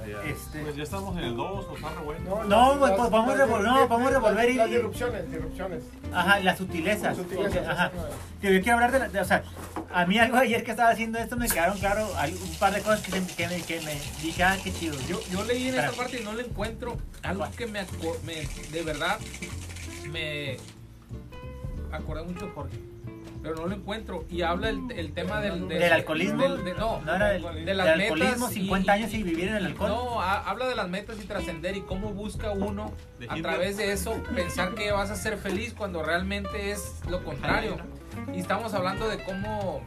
Ya. Este- Pues ya estamos en el 2, o está re bueno. No, pues, vamos a las- revol- las- no, vamos a revolver y- Las disrupciones, disrupciones. Ajá, las sutilezas. Las sutilezas, ajá. Tío, yo quiero hablar de, la, de- o sea, a mí algo ayer que estaba haciendo esto me quedaron claro un par de cosas que, se- que, me, que me dije, ah, qué chido. Yo, yo leí en esta parte y no le encuentro algo que me, me de verdad me acordé mucho Jorge. Pero no lo encuentro. Y habla el, el tema del, ¿Del alcoholismo? del- de- no, No era del, de del las alcoholismo, metas y- 50 años y vivir en el alcohol. No, ha- habla de las metas y trascender y cómo busca uno a través de eso pensar que vas a ser feliz cuando realmente es lo contrario. Y estamos hablando de cómo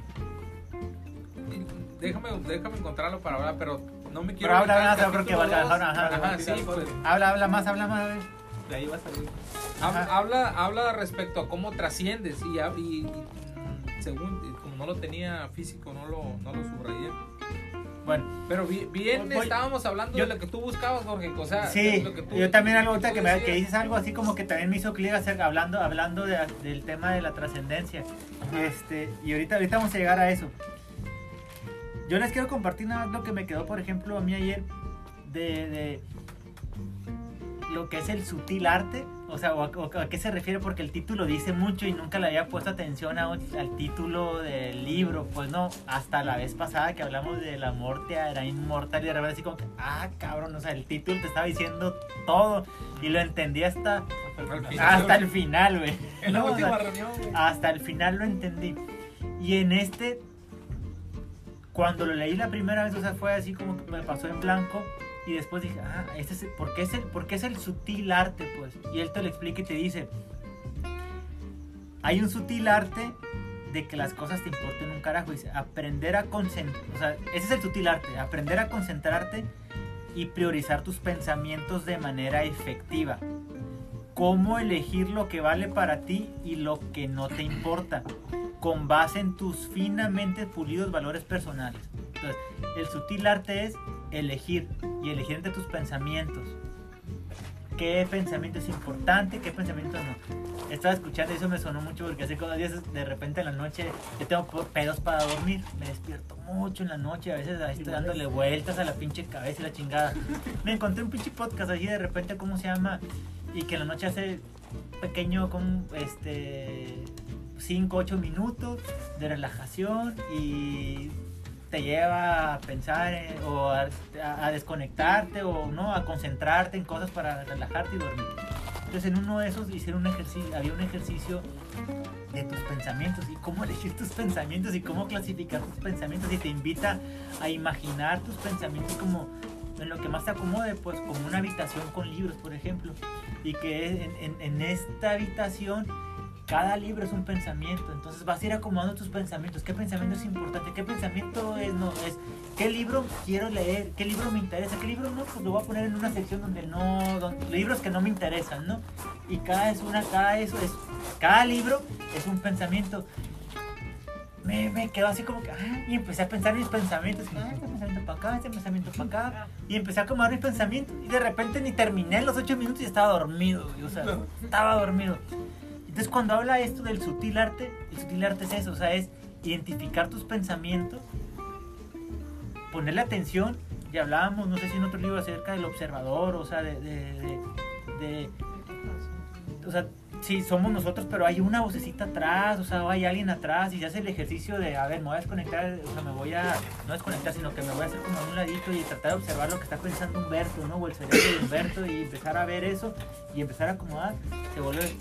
déjame déjame encontrarlo para hablar, pero no me quiero Pero habla, el porque valga- ajá, ajá. Ajá, sí, pues, Habla, habla más, habla más. a ver. De ahí va a salir. Habla, habla, habla respecto a cómo trasciendes y, y- y, según, y como no lo tenía físico, no lo, no lo subrayé. Bueno, Pero bi- bien Voy- estábamos hablando yo- de lo que tú buscabas, Jorge. O sea, sí, de lo que tú- yo también algo tú que, me, que dices algo así como que también me hizo clic acerca, hablando, hablando de- del tema de la trascendencia. Este, y ahorita, ahorita vamos a llegar a eso. Yo les quiero compartir nada más lo que me quedó, por ejemplo, a mí ayer de, de lo que es el sutil arte. O sea, o a, o a qué se refiere, porque el título dice mucho y nunca le había puesto atención a- al título del libro. Pues no, hasta la vez pasada que hablamos de la muerte era inmortal y de repente así como que, ah, cabrón, o sea, el título te estaba diciendo todo y lo entendí hasta, hasta el final, güey. En la última reunión, güey. hasta el final lo entendí. Y en este, cuando lo leí la primera vez, o sea, fue así como que me pasó en blanco. Y después dije, ah, este es el- ¿por, qué es el, ¿por qué es el sutil arte? Pues. Y él te lo explica y te dice, hay un sutil arte de que las cosas te importen un carajo. Dice, aprender a concentrar, o sea, ese es el sutil arte, aprender a concentrarte y priorizar tus pensamientos de manera efectiva. Cómo elegir lo que vale para ti y lo que no te importa, con base en tus finamente pulidos valores personales. Entonces, el sutil arte es elegir y elegir entre tus pensamientos. ¿Qué pensamiento es importante? ¿Qué pensamiento no? Estaba escuchando y eso me sonó mucho porque hace cosas días de repente en la noche yo tengo pedos para dormir. Me despierto mucho en la noche, a veces ahí estoy dándole vueltas a la pinche cabeza y la chingada. Me encontré un pinche podcast allí de repente, ¿cómo se llama? Y que en la noche hace pequeño, como este 5, 8 minutos de relajación y te lleva a pensar en- o a- a desconectarte o no a concentrarte en cosas para relajarte y dormir. Entonces en uno de esos hicieron un ejercicio, había un ejercicio de tus pensamientos y cómo elegir tus pensamientos y cómo clasificar tus pensamientos y te invita a imaginar tus pensamientos como en lo que más te acomode, pues como una habitación con libros, por ejemplo, y que en, esta habitación cada libro es un pensamiento, entonces vas a ir acomodando tus pensamientos, qué pensamiento es importante, qué pensamiento es, no, es, qué libro quiero leer, qué libro me interesa, qué libro no, pues lo voy a poner en una sección donde no, libros que no me interesan, ¿no? Y cada es una, cada eso es, cada libro es un pensamiento. Me, me quedo así como que, ah, y empecé a pensar mis pensamientos, ah, este pensamiento para acá, este pensamiento para acá, y empecé a acomodar mis pensamientos, y de repente ni terminé los ocho minutos y estaba dormido, o sea, estaba dormido. Entonces cuando habla esto del sutil arte, el sutil arte es eso, o sea, es identificar tus pensamientos, ponerle atención, y hablábamos, no sé si en otro libro acerca del observador, o sea, de, de, de- de- o sea, sí, somos nosotros, pero hay una vocecita atrás, o sea, hay alguien atrás y se hace el ejercicio de, a ver, me voy a desconectar, o sea, me voy a, no desconectar, sino que me voy a hacer como a un ladito y tratar de observar lo que está pensando Humberto, ¿no? O el cerebro de Humberto y empezar a ver eso y empezar a acomodar, se vuelve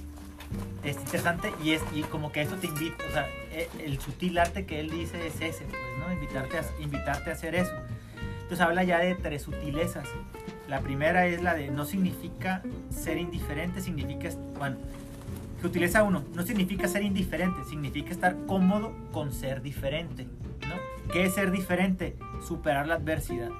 es interesante y es y como que eso te invita, o sea, e- el sutil arte que él dice es ese, pues, ¿no? Invitarte a, invitarte a hacer eso. Entonces habla ya de tres sutilezas. La primera es la de no significa ser indiferente, significa, est- bueno, sutileza uno, no significa ser indiferente, significa estar cómodo con ser diferente, ¿no? ¿Qué es ser diferente? Superar la adversidad.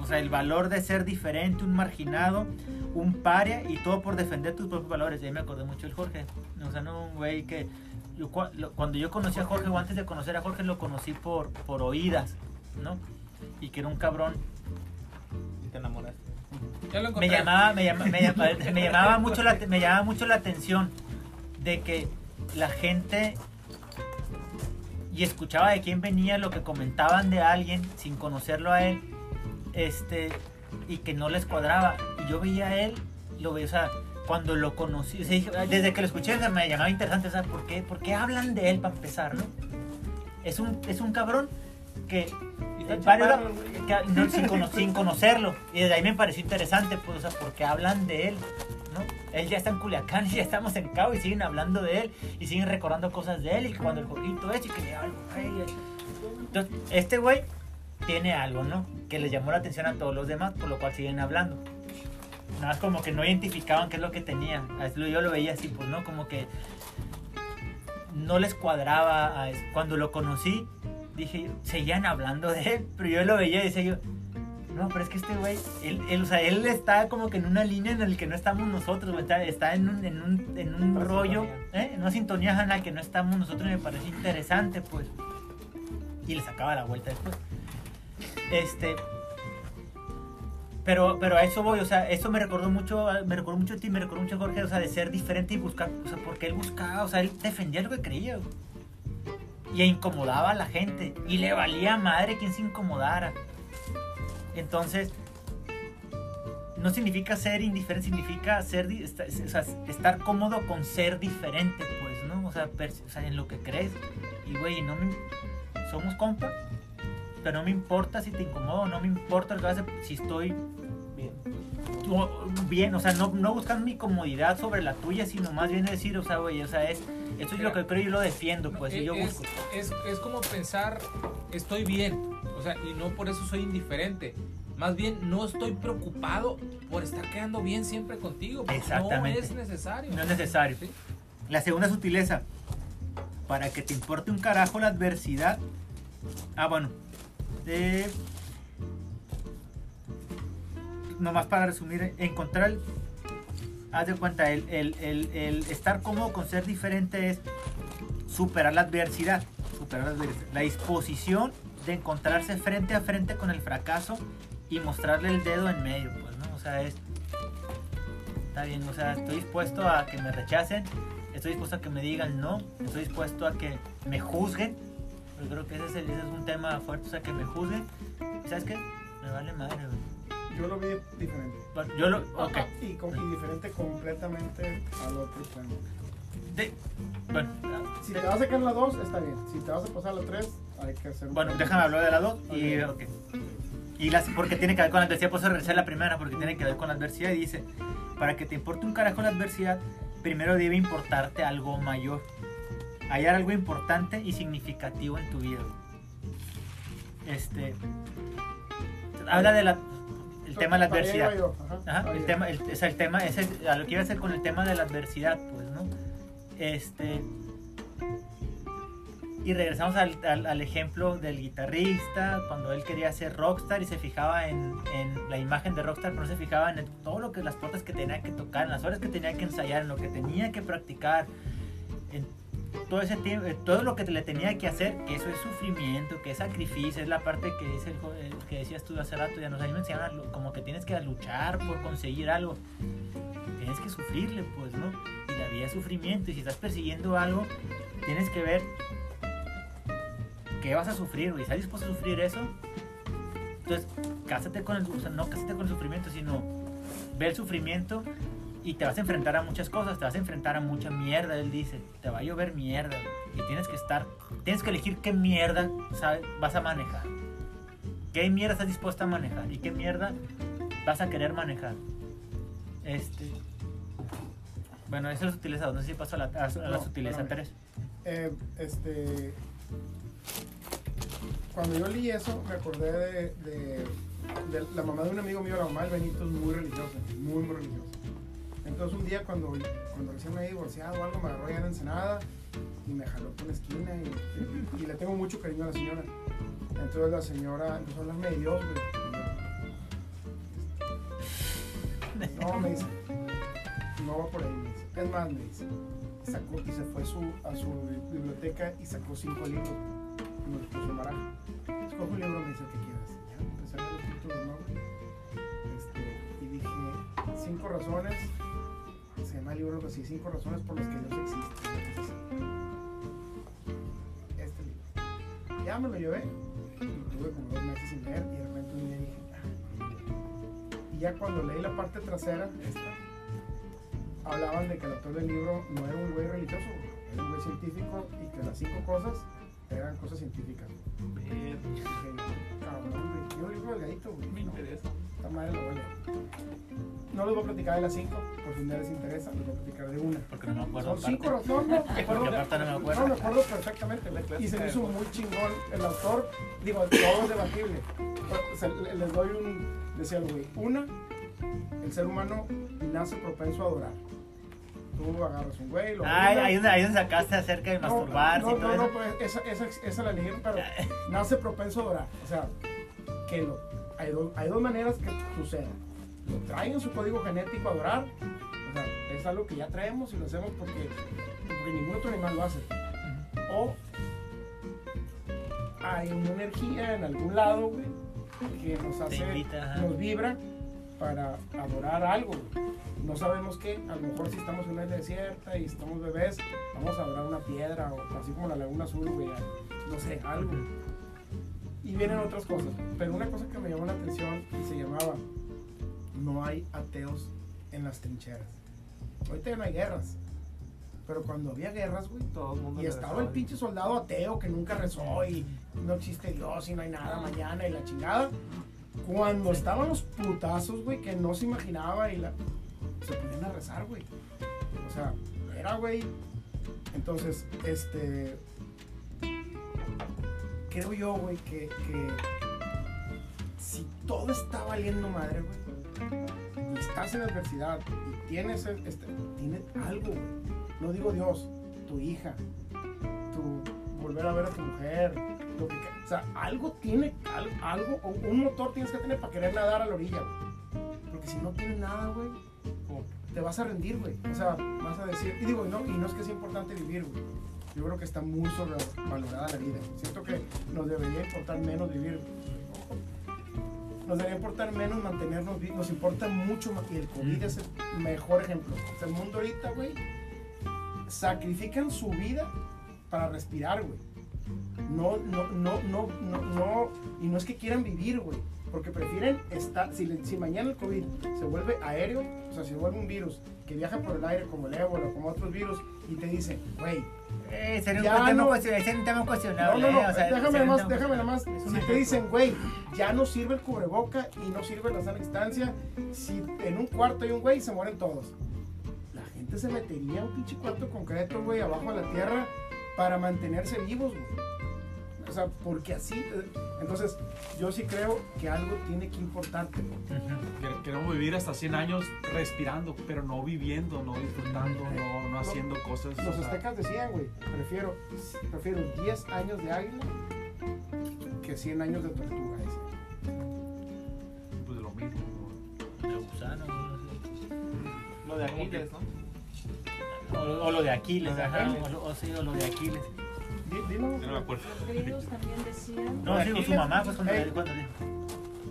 O sea, el valor de ser diferente, un marginado, un paria y todo por defender tus propios valores. Y ahí me acordé mucho del Jorge. O sea, no un güey que... cuando yo conocí a Jorge, o antes de conocer a Jorge, lo conocí por, por oídas, ¿no? Y que era un cabrón. Y te enamoraste. Ya lo Me llamaba, me llama- me llama- me llamaba mucho la, me llamaba mucho la atención de que la gente y escuchaba de quién venía lo que comentaban de alguien sin conocerlo a él este y que no les cuadraba. Y yo veía a él lo veía o sea cuando lo conocí o sea, dije, desde que lo escuché me llamaba interesante o sea, ¿por qué, por qué hablan de él para empezar no es un es un cabrón que varios- no, sin, cono- sin conocerlo y desde ahí me pareció interesante pues o sea porque hablan de él ¿no? Él ya está en Culiacán y ya estamos en Cabo y siguen hablando de él y siguen recordando cosas de él y cuando el Jorgito es y que le algo. Entonces, este güey tiene algo, ¿no? Que les llamó la atención a todos los demás, por lo cual siguen hablando. Nada más como que no identificaban qué es lo que tenía. Yo lo veía así, pues, ¿no? Como que no les cuadraba. a eso. Cuando lo conocí, dije, seguían hablando de él, pero yo lo veía y decía yo, No, pero es que este güey, él, él, o sea, él está como que en una línea en la que no estamos nosotros, güey. Está, está en un, en un, en un rollo. ¿eh? En una sintonía en la que no estamos nosotros y me parece interesante, pues. Y le sacaba la vuelta después. Este. Pero, pero a eso voy, o sea, eso me recordó mucho, me recordó mucho a ti, me recordó mucho a Jorge, o sea, de ser diferente y buscar, o sea, porque él buscaba, o sea, él defendía lo que creía, güey. Y incomodaba a la gente. Y le valía madre quien se incomodara. Entonces, no significa ser indiferente, significa ser, o sea, estar cómodo con ser diferente, pues, ¿no? O sea, o en lo que crees. Y, güey, no me, somos compas, pero no me importa si te incomodo, no me importa si estoy Bien. o- bien, o sea, no, no buscando mi comodidad sobre la tuya, sino más bien decir, o sea, güey, o sea, es, esto es lo que creo y yo lo defiendo, pues, y yo es, busco. es, es como pensar, estoy bien, o sea, y no por eso soy indiferente. Más bien, no estoy preocupado por estar quedando bien siempre contigo. Exactamente. No es necesario. No es necesario. Sí. La segunda sutileza, para que te importe un carajo la adversidad. Ah, bueno. Eh, nomás para resumir, encontrar el... Haz de cuenta, el, el- el- estar cómodo con ser diferente es superar la adversidad. Superar la adversidad. La disposición de encontrarse frente a frente con el fracaso y mostrarle el dedo en medio, pues, ¿no? O sea, es... Está bien, o sea, estoy dispuesto a que me rechacen, estoy dispuesto a que me digan no, estoy dispuesto a que me juzguen. Yo creo que ese es, ese es un tema fuerte, o sea, que me juzguen. ¿Y ¿Sabes qué? Me vale madre, güey. Yo lo vi diferente. Yo lo. Ok. Y, y diferente completamente al otro extremo. De- bueno, Si te vas a sacar la 2, está bien. Si te vas a pasar a la 3, hay que hacer bueno, déjame hablar de la 2 y. Ok. ok. Y las, porque tiene que ver con la adversidad, por eso regresé a la primera, porque tiene que ver con la adversidad. Y dice: Para que te importe un carajo la adversidad, primero debe importarte algo mayor. Hallar algo importante y significativo en tu vida. Este. Habla de la. El tema de la adversidad. ajá, el tema, el, o sea, el tema, ese, a lo que iba a hacer con el tema de la adversidad, pues, ¿no? Este. Y regresamos al, al- al ejemplo del guitarrista, cuando él quería ser rockstar y se fijaba en, en la imagen de rockstar, pero no se fijaba en el- todo lo que las puertas que tenía que tocar, en las horas que tenía que ensayar, en lo que tenía que practicar, en todo ese tiempo, eh, todo lo que le tenía que hacer, que eso es sufrimiento, que es sacrificio, es la parte que dice el, que decías tú hace rato, ya nos enseñaron como que tienes que luchar por conseguir algo, tienes que sufrirle, pues, ¿no? Y la vida es sufrimiento, y si estás persiguiendo algo, tienes que ver qué vas a sufrir, güey, ¿estás dispuesto a sufrir eso? Entonces, cásate con el, o sea, no cásate con el sufrimiento, sino ve el sufrimiento y te vas a enfrentar a muchas cosas, te vas a enfrentar a mucha mierda, él dice, te va a llover mierda y tienes que estar, tienes que elegir qué mierda sabes, vas a manejar, qué mierda estás dispuesta a manejar y qué mierda vas a querer manejar. Este, bueno, eso es utilizado, no sé si paso a la, a, a la sutileza espérame. 3. Eh, este. Cuando yo leí eso, me acordé de, de- de la mamá de un amigo mío, la mamá del Benito, es muy religiosa, muy, muy religiosa. Entonces, un día, cuando, cuando recién me había divorciado o algo, me agarró allá en Ensenada y me jaló por una esquina y, le tengo mucho cariño a la señora. Entonces, la señora empezó a hablarme de Dios, No, me dice, no va por ahí, me dice. Es más, me dice, sacó y se fue su, a su biblioteca y sacó cinco libros y me los puso en baraja. Escoge un libro, me dice el que quieras. Ya empecé a leer los títulos, ¿no? Este, y dije, cinco razones, se llama el libro algo así, cinco razones por las que Dios existe. Este libro. Ya me lo llevé, lo tuve como dos meses sin leer y de repente un día dije, ah, y ya cuando leí la parte trasera, esta, hablaban de que el autor del libro no era un güey religioso, era un güey científico y que las cinco cosas eran cosas científicas. Dije, cabrón, güey, yo libro delgadito, güey. Me no, interesa. Esta madre lo voy a leer. No les voy a platicar de las cinco, por si día les interesa, les voy a platicar de una. Porque no me acuerdo. Son cinco no, no, me acuerdo, no me acuerdo. no, me acuerdo perfectamente. Y se me hizo muy chingón el autor. Digo, todo es debatible. O sea, le- les doy un. Decía el güey. Una, el ser humano nace propenso a adorar. Tú agarras un güey, lo. Ay, ahí donde, ahí donde sacaste acerca de No, masturbarse no, no, no, pues esa, esa, esa la leí, pero nace propenso a adorar. O sea, que lo, hay dos, hay dos maneras que suceda. Lo traen en su código genético a adorar. O sea, es algo que ya traemos y lo hacemos porque, porque ningún otro animal lo hace. O hay una energía en algún lado, güey, que nos hace, nos vibra para adorar algo. No sabemos qué, a lo mejor si estamos en una isla desierta y estamos bebés, vamos a adorar una piedra o así como la laguna azul, güey, no sé, algo. Y vienen otras cosas, pero una cosa que me llamó la atención y se llamaba, no hay ateos en las trincheras. Ahorita ya no hay guerras, pero cuando había guerras, güey, Todo el mundo y estaba el pinche soldado ateo que nunca rezó y no existe Dios y no hay nada mañana y la chingada. Cuando estaban los putazos, güey, que no se imaginaba y la... se ponían a rezar, güey. O sea, era, güey. Entonces, este... Creo yo, güey, que, que si todo está valiendo madre, güey, y estás en adversidad y tienes, el- este, tienes algo, güey. No digo Dios, tu hija, tu volver a ver a tu mujer, lo que, o sea, algo tiene, al- algo, un motor tienes que tener para querer nadar a la orilla, güey. Porque si no tienes nada, güey, te vas a rendir, güey. O sea, vas a decir, y digo, no, y no es que sea importante vivir, güey. Yo creo que está muy sobrevalorada la vida. Siento que nos debería importar menos vivir. Nos debería importar menos mantenernos vivos. Nos importa mucho más. Y el COVID es el mejor ejemplo. O sea, el mundo ahorita, güey, sacrifican su vida para respirar, güey. No, no, no, no, no, no, y no es que quieran vivir, güey, porque prefieren estar, si, mañana el COVID se vuelve aéreo, o sea, si vuelve un virus que viaja por el aire como el ébola, como otros virus, y te dicen, güey, Eh, sería, Ya un no- cuestion- sería un tema no, cuestionable. no, no, eh, o sea, déjame nomás, tema déjame nomás, cuestionable. Es si te dicen, güey, ya no sirve el cubreboca y no sirve la sana distancia, si en un cuarto hay un güey, se mueren todos. La gente se metería a un pinche cuarto concreto, güey, abajo de la tierra para mantenerse vivos, güey. O sea, porque así, entonces, yo sí creo que algo tiene que importarte, Queremos vivir hasta 100 años respirando, pero no viviendo, no disfrutando, no, no haciendo cosas. Los aztecas decían, güey, prefiero, prefiero 10 años de águila que 100 años de tortuga. pues lo mismo. ¿no? De gusano, no sé. Lo de Aquiles, ¿no? O, o lo de Aquiles, de ajá, o, o sí, o lo de Aquiles. Di- dilo. Yo no me acuerdo. Los griegos también decían. No, sí, o su mamá, pues cuando, Ey. cuando dijo.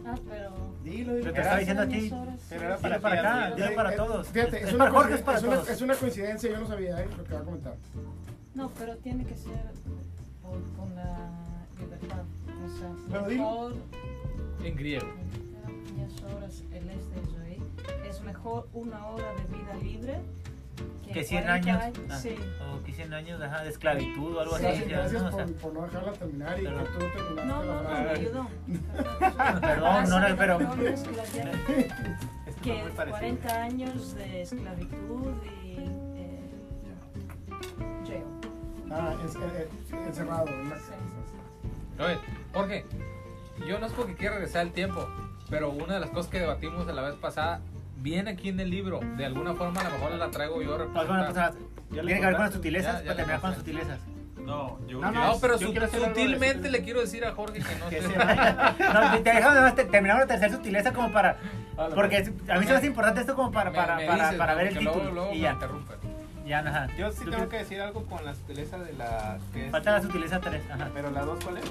Ah, pero. Dilo, Lo dilo. que estaba diciendo a ti. Pero era ti, para acá, dile para Eh, todos. Fíjate, Es es, una para Jorge, es coincidencia- para todos. es una coincidencia, yo no sabía ¿eh? lo que va a comentar. No, pero tiene que ser por- con la libertad. O sea, Pero dilo. mejor. En griego. Muchas horas el este. Es mejor una hora de vida libre Que 100 40 años. ah, Sí. O que 100 años ajá, de esclavitud o algo Sí, así. gracias ¿no? O sea, por, por no dejarla terminar y Pero- que tú terminaste No, la no, no, frase. me ayudó. Perdón, no, no, pero- No, no, que es muy parecido. 40 años de esclavitud y eh, jail. Ah, es, eh, eh, encerrado. Oye, Jorge, yo no es porque quiera regresar el tiempo, pero una de las cosas que debatimos la vez pasada viene aquí en el libro. De alguna forma, a lo mejor la traigo yo a Pues bueno, pues, representar. ah, tiene que ver con las sutilezas Ya, ya para terminar con las sutilezas. No, yo No, No, es- pero yo su- sutilmente le quiero decir a Jorge que no Que se vaya. No, te terminar la tercera sutileza como para. Porque a mí se me hace importante esto como para, Me- para, me para, dices, para ver el título. Luego, luego y ya. Ya, ajá. Yo sí ¿Tú tengo que decir algo con la sutileza de la. Que es- Falta la sutileza 3. Ajá. Pero la dos, ¿cuál es?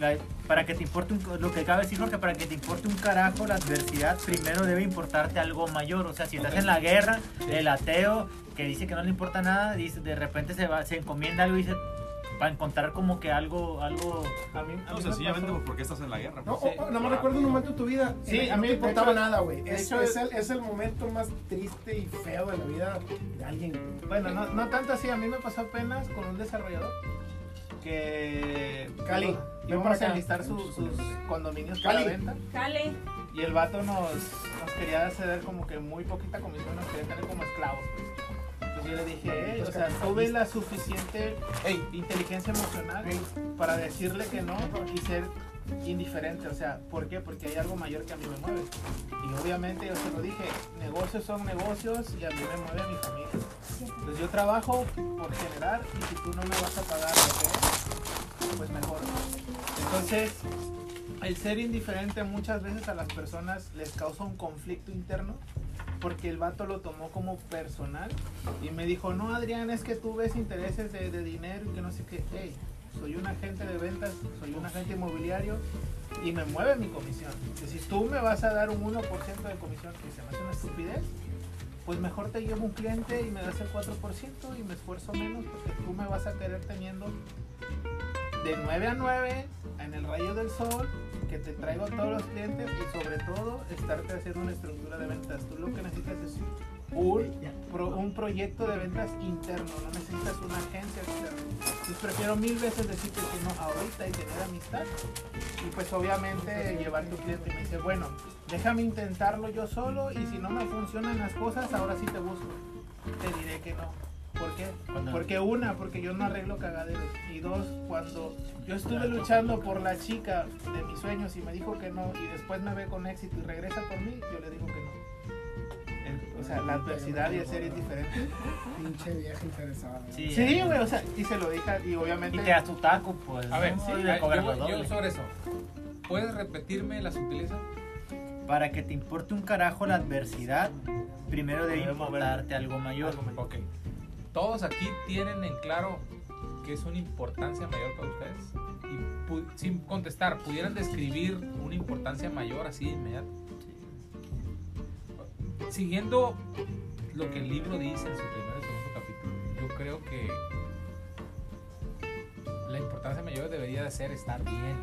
La- para que te importe un, lo que acaba de decir Jorge, para que te importe un carajo la adversidad, primero debe importarte algo mayor. O sea, si estás Ok. en la guerra, el ateo que dice que no le importa nada, dice, de repente se va, se encomienda algo y dice para encontrar como que algo, algo. A mí, a No, mí me sencillamente pasó- pues, porque estás en la guerra. No, pues. o- o- nada más recuerdo un momento en tu vida. Sí, que a no mí, te de importaba hecho- nada, güey. de Es, es el, es el momento más triste y feo de la vida de alguien. Bueno, no, no tanto así, a mí me pasó apenas con un desarrollador que Cali, íbamos- a enlistar su- sus condominios para Cali. venta Cali. y el vato nos, nos quería ceder como que muy poquita comisión, nos quería tener como esclavos. pues. Entonces yo le dije, "Ey, o sea, tuve la suficiente ey, inteligencia emocional para decirle que no y ser indiferente, o sea, ¿por qué? Porque hay algo mayor que a mí me mueve. Y obviamente yo se lo dije, negocios son negocios y a mí me mueve mi familia. Entonces yo trabajo por generar y si tú no me vas a pagar pues mejor. Entonces, el ser indiferente muchas veces a las personas les causa un conflicto interno porque el vato lo tomó como personal y me dijo, no Adrián, es que tú ves intereses de, de dinero y que no sé qué, hey, soy un agente de ventas, soy un agente inmobiliario y me mueve mi comisión. Que si tú me vas a dar un 1% de comisión, que se me hace una estupidez, pues mejor te llevo un cliente y me das el 4% y me esfuerzo menos porque tú me vas a querer teniendo de 9 a 9 en el rayo del sol, que te traigo todos los clientes y sobre todo estarte haciendo una estructura de ventas. Tú lo que necesitas es un, pro- un proyecto de ventas interno, no necesitas una agencia externa. Entonces prefiero mil veces decirte que no ahorita y tener amistad y pues obviamente llevar tu cliente y me dice, bueno, déjame intentarlo yo solo y si no me funcionan las cosas, ahora sí te busco. Te diré que no. ¿Por qué? Porque una, porque yo no arreglo cagaderos. Y dos, cuando yo estuve luchando por la chica de mis sueños y me dijo que no y después me ve con éxito y regresa por mí, yo le digo que no. Sea, la adversidad y el ser indiferente. Pinche vieja interesada. Sí, Sí, güey, o sea, y se lo dije y obviamente... Y te das tu taco, pues. A ver, sí, Y le yo, cobras yo doble. sobre eso. ¿Puedes repetirme la sutileza? Para que te importe un carajo la adversidad, primero debe importarte algo mayor. Ok. Todos aquí tienen en claro que es una importancia mayor para ustedes. Y sin contestar, ¿pudieran describir una importancia mayor así de inmediato? Siguiendo lo que el libro dice en su primer y segundo capítulo, yo creo que la importancia mayor debería de ser estar bien.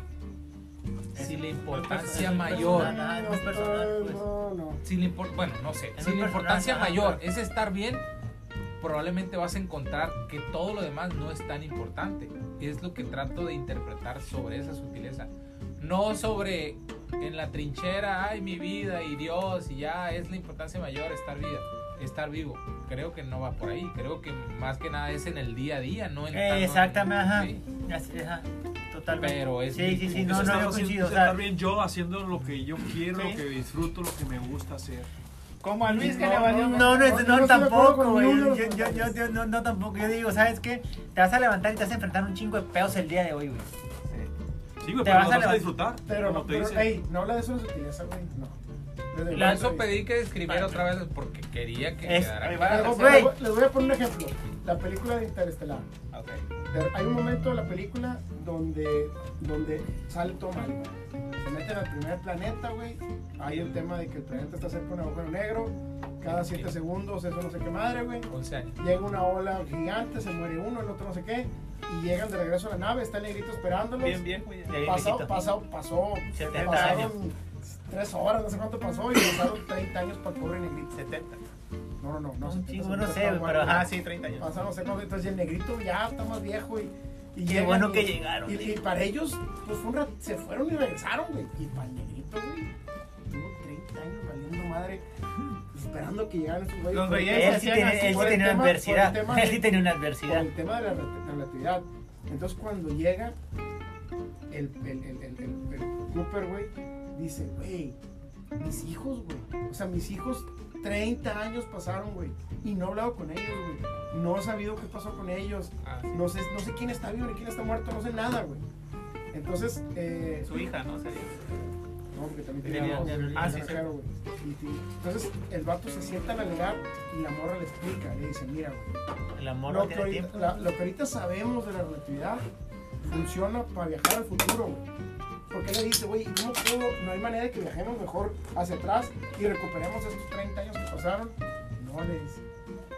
Si la importancia mayor pues. No, no. si la impor- bueno, no sé, si la importancia mayor es estar bien, probablemente vas a encontrar que todo lo demás no es tan importante. Es lo que trato de interpretar sobre esa sutileza. No sobre en la trinchera, ay, mi vida y Dios, y ya es la importancia mayor estar vida, estar vivo. Creo que no va por ahí. Creo que más que nada es en el día a día, no en Eh, en- exactamente, ajá. sí. Ajá. Totalmente. Pero es Sí, sí, sí, Eso no, no, yo coincido. O estar bien yo haciendo lo que yo quiero, Sí. lo que disfruto, lo que me gusta hacer. Como a Luis que No, le valió... No, no, No, no, tampoco, güey. Yo, yo, yo, yo- no, no, tampoco. Yo digo, ¿sabes qué? Te vas a levantar y te vas a enfrentar un chingo de pedos el día de hoy, güey. Sí, güey, pero vas lo a vas a levantar. disfrutar. Pero, no, te pero, dicen. ey, no habla de eso de sutileza, güey. No. Güey. pedí que describiera otra vez porque quería que Es- quedara ahí claro. va. Les voy- les voy a poner un ejemplo. La película de Interestelar. Ok. De- Hay un momento de la película donde, donde sale todo mal. güey. Se meten al primer planeta, güey. Hay el tema de que el planeta está cerca de un agujero negro. Cada 7 segundos, eso no sé qué madre, güey. 11 años. Llega una ola gigante, se muere uno, el otro no sé qué. Y llegan de regreso a la nave, está el negrito esperándolos. Bien, bien, bien Pasó, pasó, pasó, 70 pasaron años. Tres horas, no sé cuánto pasó, y pasaron 30 años para el pobre negrito. 70. No, no, no, no. Un 70, chingo, 70 no sé, güey, bueno. pero ajá. Ah, sí, 30 años. Pasaron no sé cuánto, entonces el negrito ya está más viejo y. y Qué bueno y- que llegaron. Y, y para ellos, pues fue un rat- se fueron y regresaron, güey. Y para el negrito, güey, tuvo 30 años valiendo madre, esperando que llegaran esos güeyes. Los veía Él sí tenía, una adversidad. Él sí tenía una adversidad. el tema de la re- relatividad. Entonces cuando llega el, el, el, el, el- el Cooper, güey, dice, güey, mis hijos, güey. O sea, mis hijos 30 años pasaron, güey. Y no he hablado con ellos, güey. No he sabido qué pasó con ellos. Ah, sí. No sé, no sé quién está vivo ni quién está muerto, no sé nada, güey. Entonces, eh, Su hija, ¿no? Sería. no, porque también Tenía- ah, sí, güey. Entonces, el vato se sienta a alegar y la morra le explica, le dice, mira, güey, lo que, ahorita, la- lo que ahorita sabemos de la relatividad funciona para viajar al futuro, güey. Porque le dice, güey, ¿y ¿cómo puedo? No hay manera de que viajemos mejor hacia atrás y recuperemos estos 30 años que pasaron. No, le dice.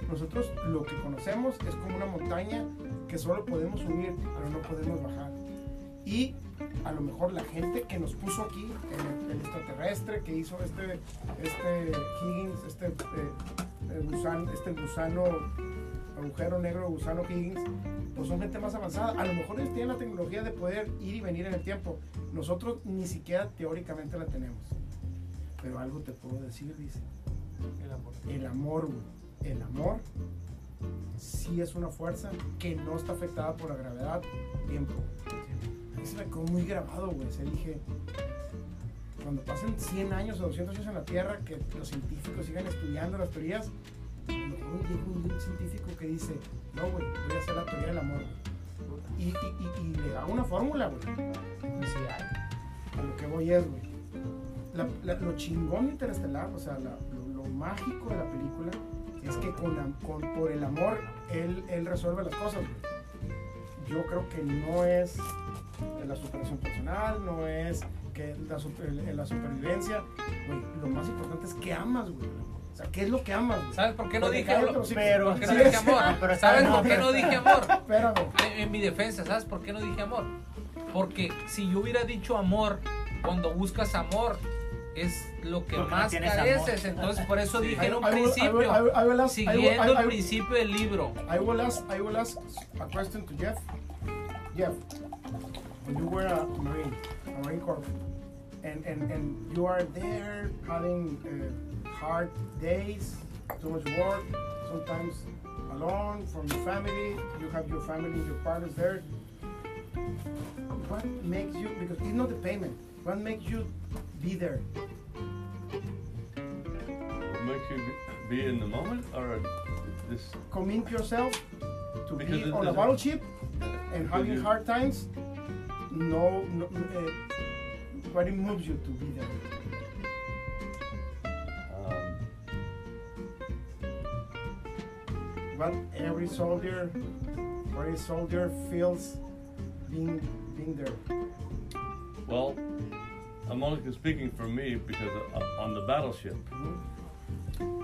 Nosotros lo que conocemos es como una montaña que solo podemos subir, pero no podemos bajar. Y a lo mejor la gente que nos puso aquí, el, el extraterrestre que hizo este, este Higgins, este, eh, gusano, este gusano, agujero negro, gusano Higgins, pues son gente más avanzada. A lo mejor ellos tienen la tecnología de poder ir y venir en el tiempo. Nosotros ni siquiera teóricamente la tenemos. Pero algo te puedo decir, dice. El amor. El amor, güey. El amor sí es una fuerza que no está afectada por la gravedad, tiempo. A mí se me quedó muy grabado, güey. Se dije, cuando pasen 100 años o 200 años en la Tierra, que los científicos sigan estudiando las teorías, un, científico que dice, no, güey, voy a hacer la teoría del amor. Y, y, y, le da una fórmula, güey. Y sí hay. a lo que voy es, güey. la- la- lo chingón interestelar, o sea, lo, mágico de la película es que con, con- por el amor él, él resuelve las cosas, güey. Yo creo que no es la superación personal, no es que la, super- el- la supervivencia, güey. Lo más importante es que amas, güey. O sea, ¿qué es lo que amas, güey? ¿Sabes por qué no dije amor? pero- ¿Por qué no Sí, dije amor? pero ¿Sabes por qué no dije amor? Espérame. En, en mi defensa, ¿sabes por qué no dije amor? Porque si yo hubiera dicho amor, cuando buscas amor, es lo que Porque más careces. amor. Entonces, por eso dije en un principio, siguiendo el principio del libro. I will ask I will ask a question to Jeff. Jeff, when you were a Marine, a Marine Corps, and, and, and you are there having uh, hard days, too much work, sometimes alone from your family, you have your family, your partners there. What makes you, because it's not the payment, what makes you be there? What makes you be in the moment or this? Commit yourself to Because be on a battleship and having you- hard times, no, no uh, what moves you to be there. What every soldier, every soldier feels being being there. well, I'm only speaking for me because on the battleship, mm-hmm.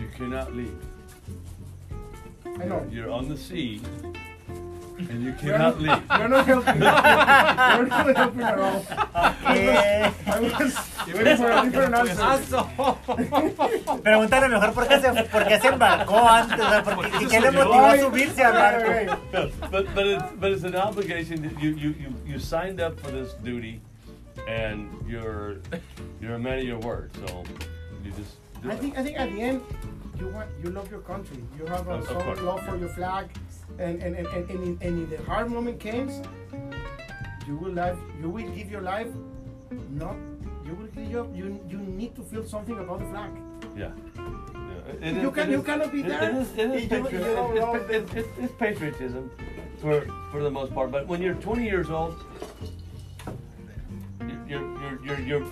you cannot leave. I know. You're on the sea, and you You're cannot leave. you're not helping. you're not helping at all. Eh, I was waiting for a different answer. Pregúntale mejor por qué se, por qué se embarcó antes, o sea, porque, ¿y qué le motivó a subirse al barco? but but it's, but it's an obligation that you, you, you, you signed up for this duty, and you're you're a man of your word. So you just do I it. think I think at the end you want you love your country. You have a Of- of strong love for your flag, and and and, and, and, in, the hard moment comes, you will life you will give your life. Not you will give your you you need to feel something about the flag. Yeah. Yeah. It You is- can- you is- cannot be there It is, it is if you- if patri- you don't it's- it's, it's, it's patriotism for for the most part. But when you're 20 years old, your your your your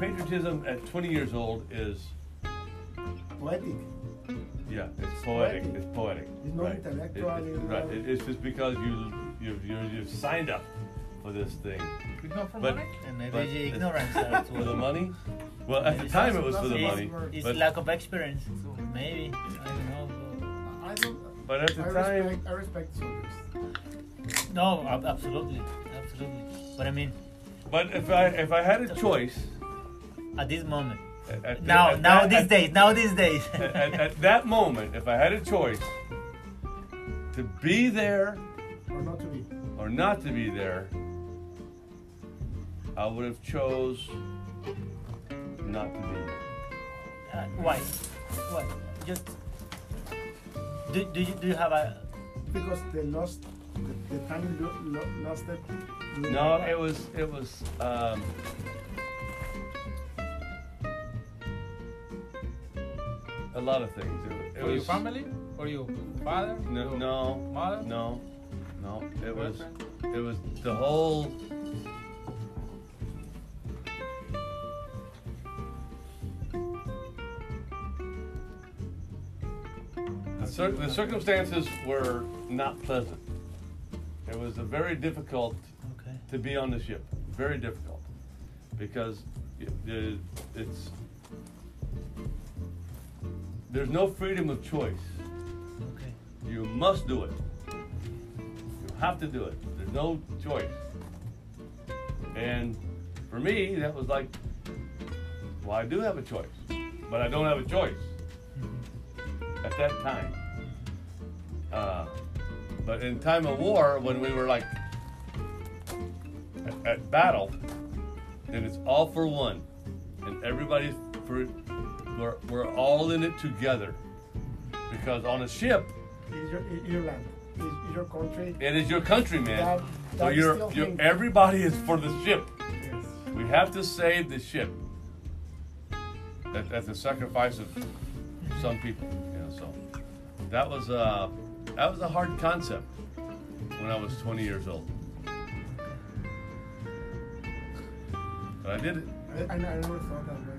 patriotism at 20 years old is Poetic. Yeah, it's poetic. poetic. It's poetic. It's not right. intellectual, It- it- it's right. It- it's just because you you you you've signed up for this thing. We come from But- money? And maybe the ignorance For the money? Well, at the time it was for the It's- money. It's But, lack of experience, maybe. I don't know. I don't. but at the I time, respect I respect soldiers. No, ab- absolutely, absolutely. But I mean, but if I if I had a choice, at this moment, at, at the- now, at now that- these at- days, now these days. at, at, at that moment, if I had a choice to be there Or not to be. or not to be there, I would have chose not to be there. Uh, why? Why? Just do, do you do you have a Because they lost the, the time lo, lo, lost it. No, it was it was um, a lot of things. It, it For your family? For your father? No, Your no, Mother? no, no. It was it was the whole. The, cir- the circumstances were not pleasant. It was a very difficult okay? to be on the ship. Very difficult because it, it- it's there's no freedom of choice. Okay. You must do it. You have to do it. There's no choice. And for me, that was like, well, I do have a choice, but I don't have a choice at that time. Uh, but in time of war, when we were like at, at battle, then it's all for one, and everybody's for. We're, we're all in it together, because on a ship, It's your, it's your land. It's, your country. it is your country, man. That- so you're, you're everybody is for the ship. Yes. We have to save the ship. At, at the sacrifice of some people, you know. So that was uh, that was a hard concept when I was 20 years old. But I did it. I, I never thought that way.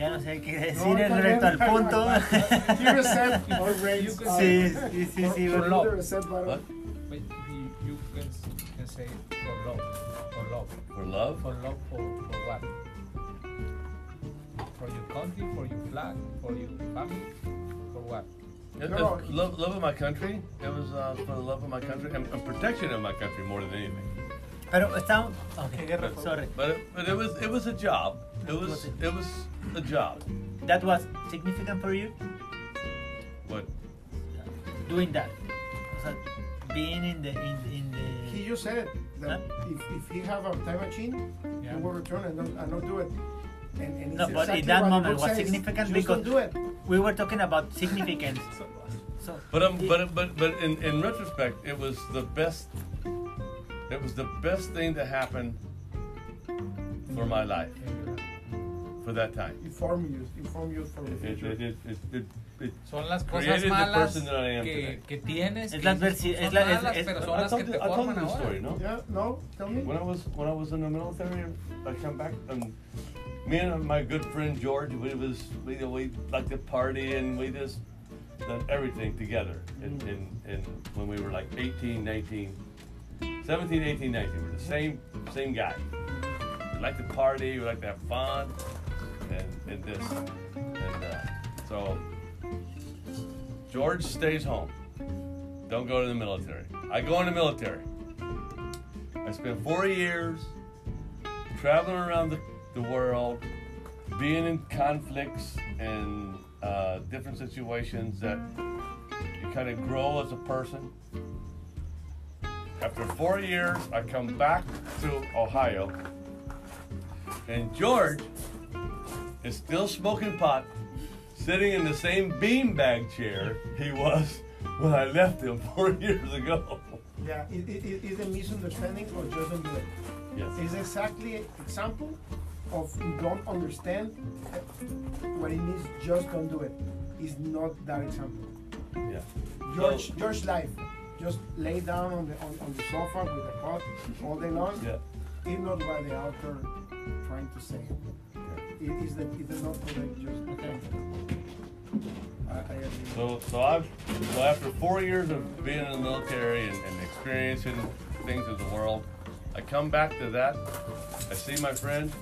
Ya no sé qué No, decir está respecto al punto. He reset our rates. You sí, sí, sí, sí. for- for bueno. the reset button. What? But you, you can, can say for love. For love. For love? For love for, for what? For your country, for your flag, for your family, for what? It- No, it- love, love of my country. It was uh, for the love of my country and, and protection of my country more than anything. Pero estamos. ¿Qué Okay, guerra sorry. But it, but it was it was a job. It was it was a job. That was significant for you What? doing that. O sea, being in the in, in He just said it, that if, if he have a time machine, Yeah. he will return and not, and not do it. And, and No, it's but in that moment was significant Just because- don't do it. We were talking about significance. So. But um, but but but in, in retrospect, it was the best. It was the best thing to happen for my life for that time. Inform you, inform you for the It, future. it, it, it, it, it, Son las cosas the malas person I que, que tienes. Es la dices, adversi- son es la- es- malas es- I personas told que you, te I told forman you the ahora. story, no? yeah, no, tell me. When I was when I was in the military, I come back and me and my good friend George, we was we we like to party and we just done everything together. In, mm. in, in when we were like 18, 19, 17, 18, 19, we we're the same same guy. We like to party, we like to have fun, and and this and uh, so George stays home. Don't go to the military. I go in the military. I spent four years traveling around the, the world, being in conflicts and uh, different situations that you kind of grow as a person. After four years, I come back to Ohio, and George is still smoking pot, sitting in the same beanbag chair he was when I left him four years ago. Yeah, it, it, it is a misunderstanding or just don't do it. Yes. It's exactly an example of you don't understand what it means. Just don't do it. It's not that example. Yeah. George, So- George life, just lay down on the on, on the sofa with a pot all day long. Yeah. It's not what the author trying to say. It is that it is not correct. Just Okay. I, I agree. So, so I've, so after four years of being in the military and, and experiencing things of the world, I come back to that. I see my friend,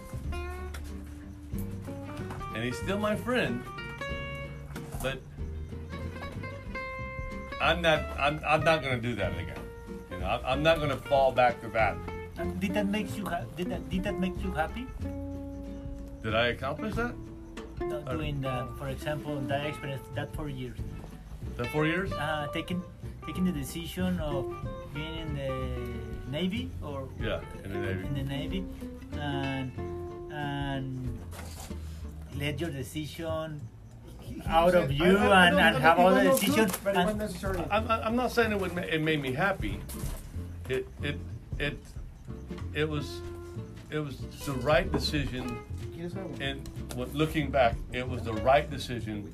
and he's still my friend, but I'm not. I'm, I'm not going to do that again. You know, I'm, I'm not going to fall back to that. And did that make you ha- did that did that make you happy? Did I accomplish that? No, Uh, doing that, for example, that experience, that four years, That four years? uh, taking taking the decision of being in the navy or Yeah, in the Navy. in the navy, and and let your decision He- he out said- of you I- I and, don't- and I have all it the was not decision. good, but and- I'm, I'm not saying it would ma- it made me happy. It it it it was it was the right decision. And what- looking back, it was the right decision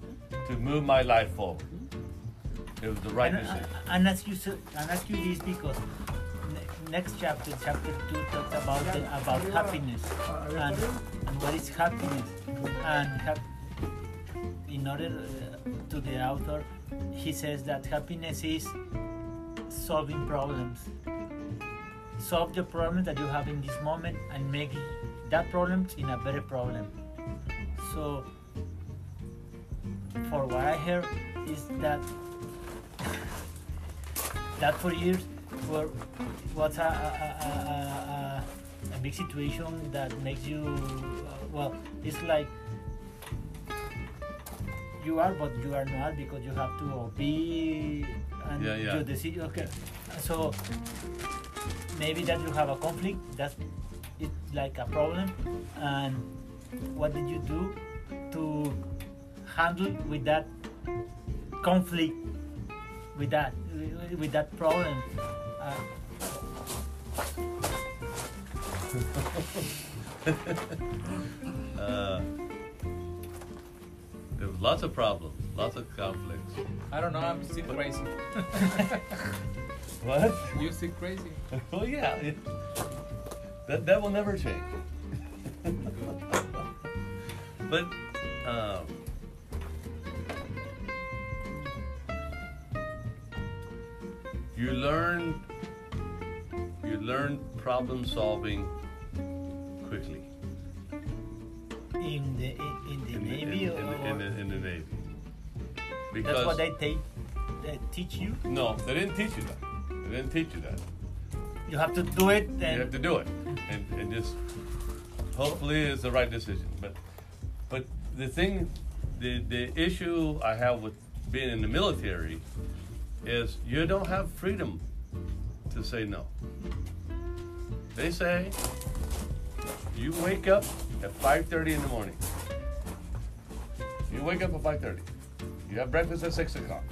to move my life forward. It was the right and, decision. and ask you so- and ask you this because ne- next chapter, chapter two, talks about the, about Yeah. happiness Uh, and, and what is happiness and hap- in order uh, to the author, he says that happiness is solving problems. Solve the problem that you have in this moment and make that problem in a better problem. So, for what I heard is that that for years a, a, a, a, a, a big situation that makes you uh, well it's like you are but you are not because you have to be and Yeah, yeah. your decision okay so maybe that you have a conflict that's it's like a problem and what did you do to handle with that conflict with that with- with that problem uh, Uh, there lots of problems, lots of conflicts. I don't know, I'm still crazy. What? You see crazy. well, yeah. It, that that will never change. but um, you learn you learn problem solving quickly In the in, the in, the, in, navy in, or, in, the, in the navy. Because that's what they take they teach you. no, they didn't teach you that. They didn't teach you that. You have to do it. you have to do it and, and just hopefully it's the right decision but but the thing the the issue i have with being in the military is you don't have freedom to say no they say you wake up at 5.30 in the morning you wake up at 5.30 you have breakfast at 6 o'clock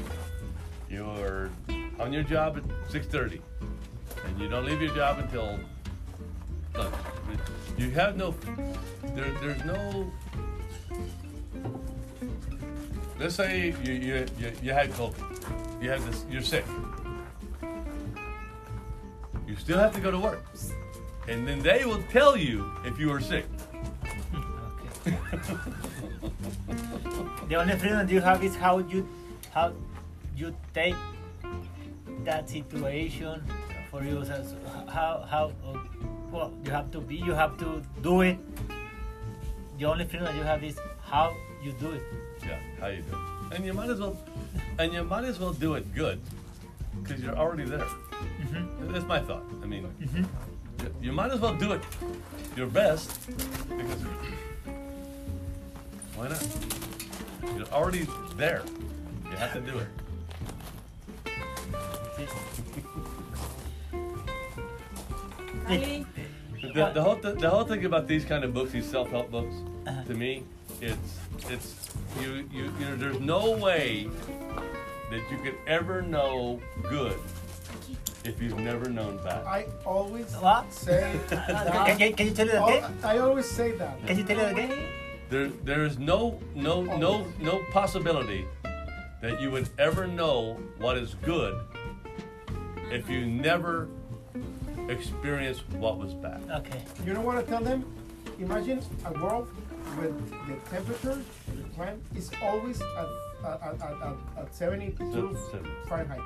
you're on your job at 6.30 and you don't leave your job until lunch. You have no, there, there's no. Let's say you, you, you, you had COVID, you have this, you're sick. You still have to go to work, and then they will tell you if you are sick. okay. the only freedom that you have is how you how you take that situation for you. So how how well you have to be. You have to do it. The only freedom that you have is how you do it. Yeah, how you do it, and you might as well, and you might as well do it good, because you're already there. Mm-hmm. That's my thought. I mean, you, mm-hmm. You might as well do it your best because why not? You're already there. You have to do it. Ali, The, the whole th- the whole thing about these kind of books, these self help books, Uh-huh. to me, it's it's you you you know there's no way that you could ever know good if you've never known bad. I always What? say that. can, can you tell it again? I always say that. Can you tell it again? There there is no no no no possibility that you would ever know what is good if you never experienced what was bad. Okay. You know what I tell them? Imagine a world where the temperature, the climate is always at, at, at, at, at, at 72 Seven- seven. Fahrenheit.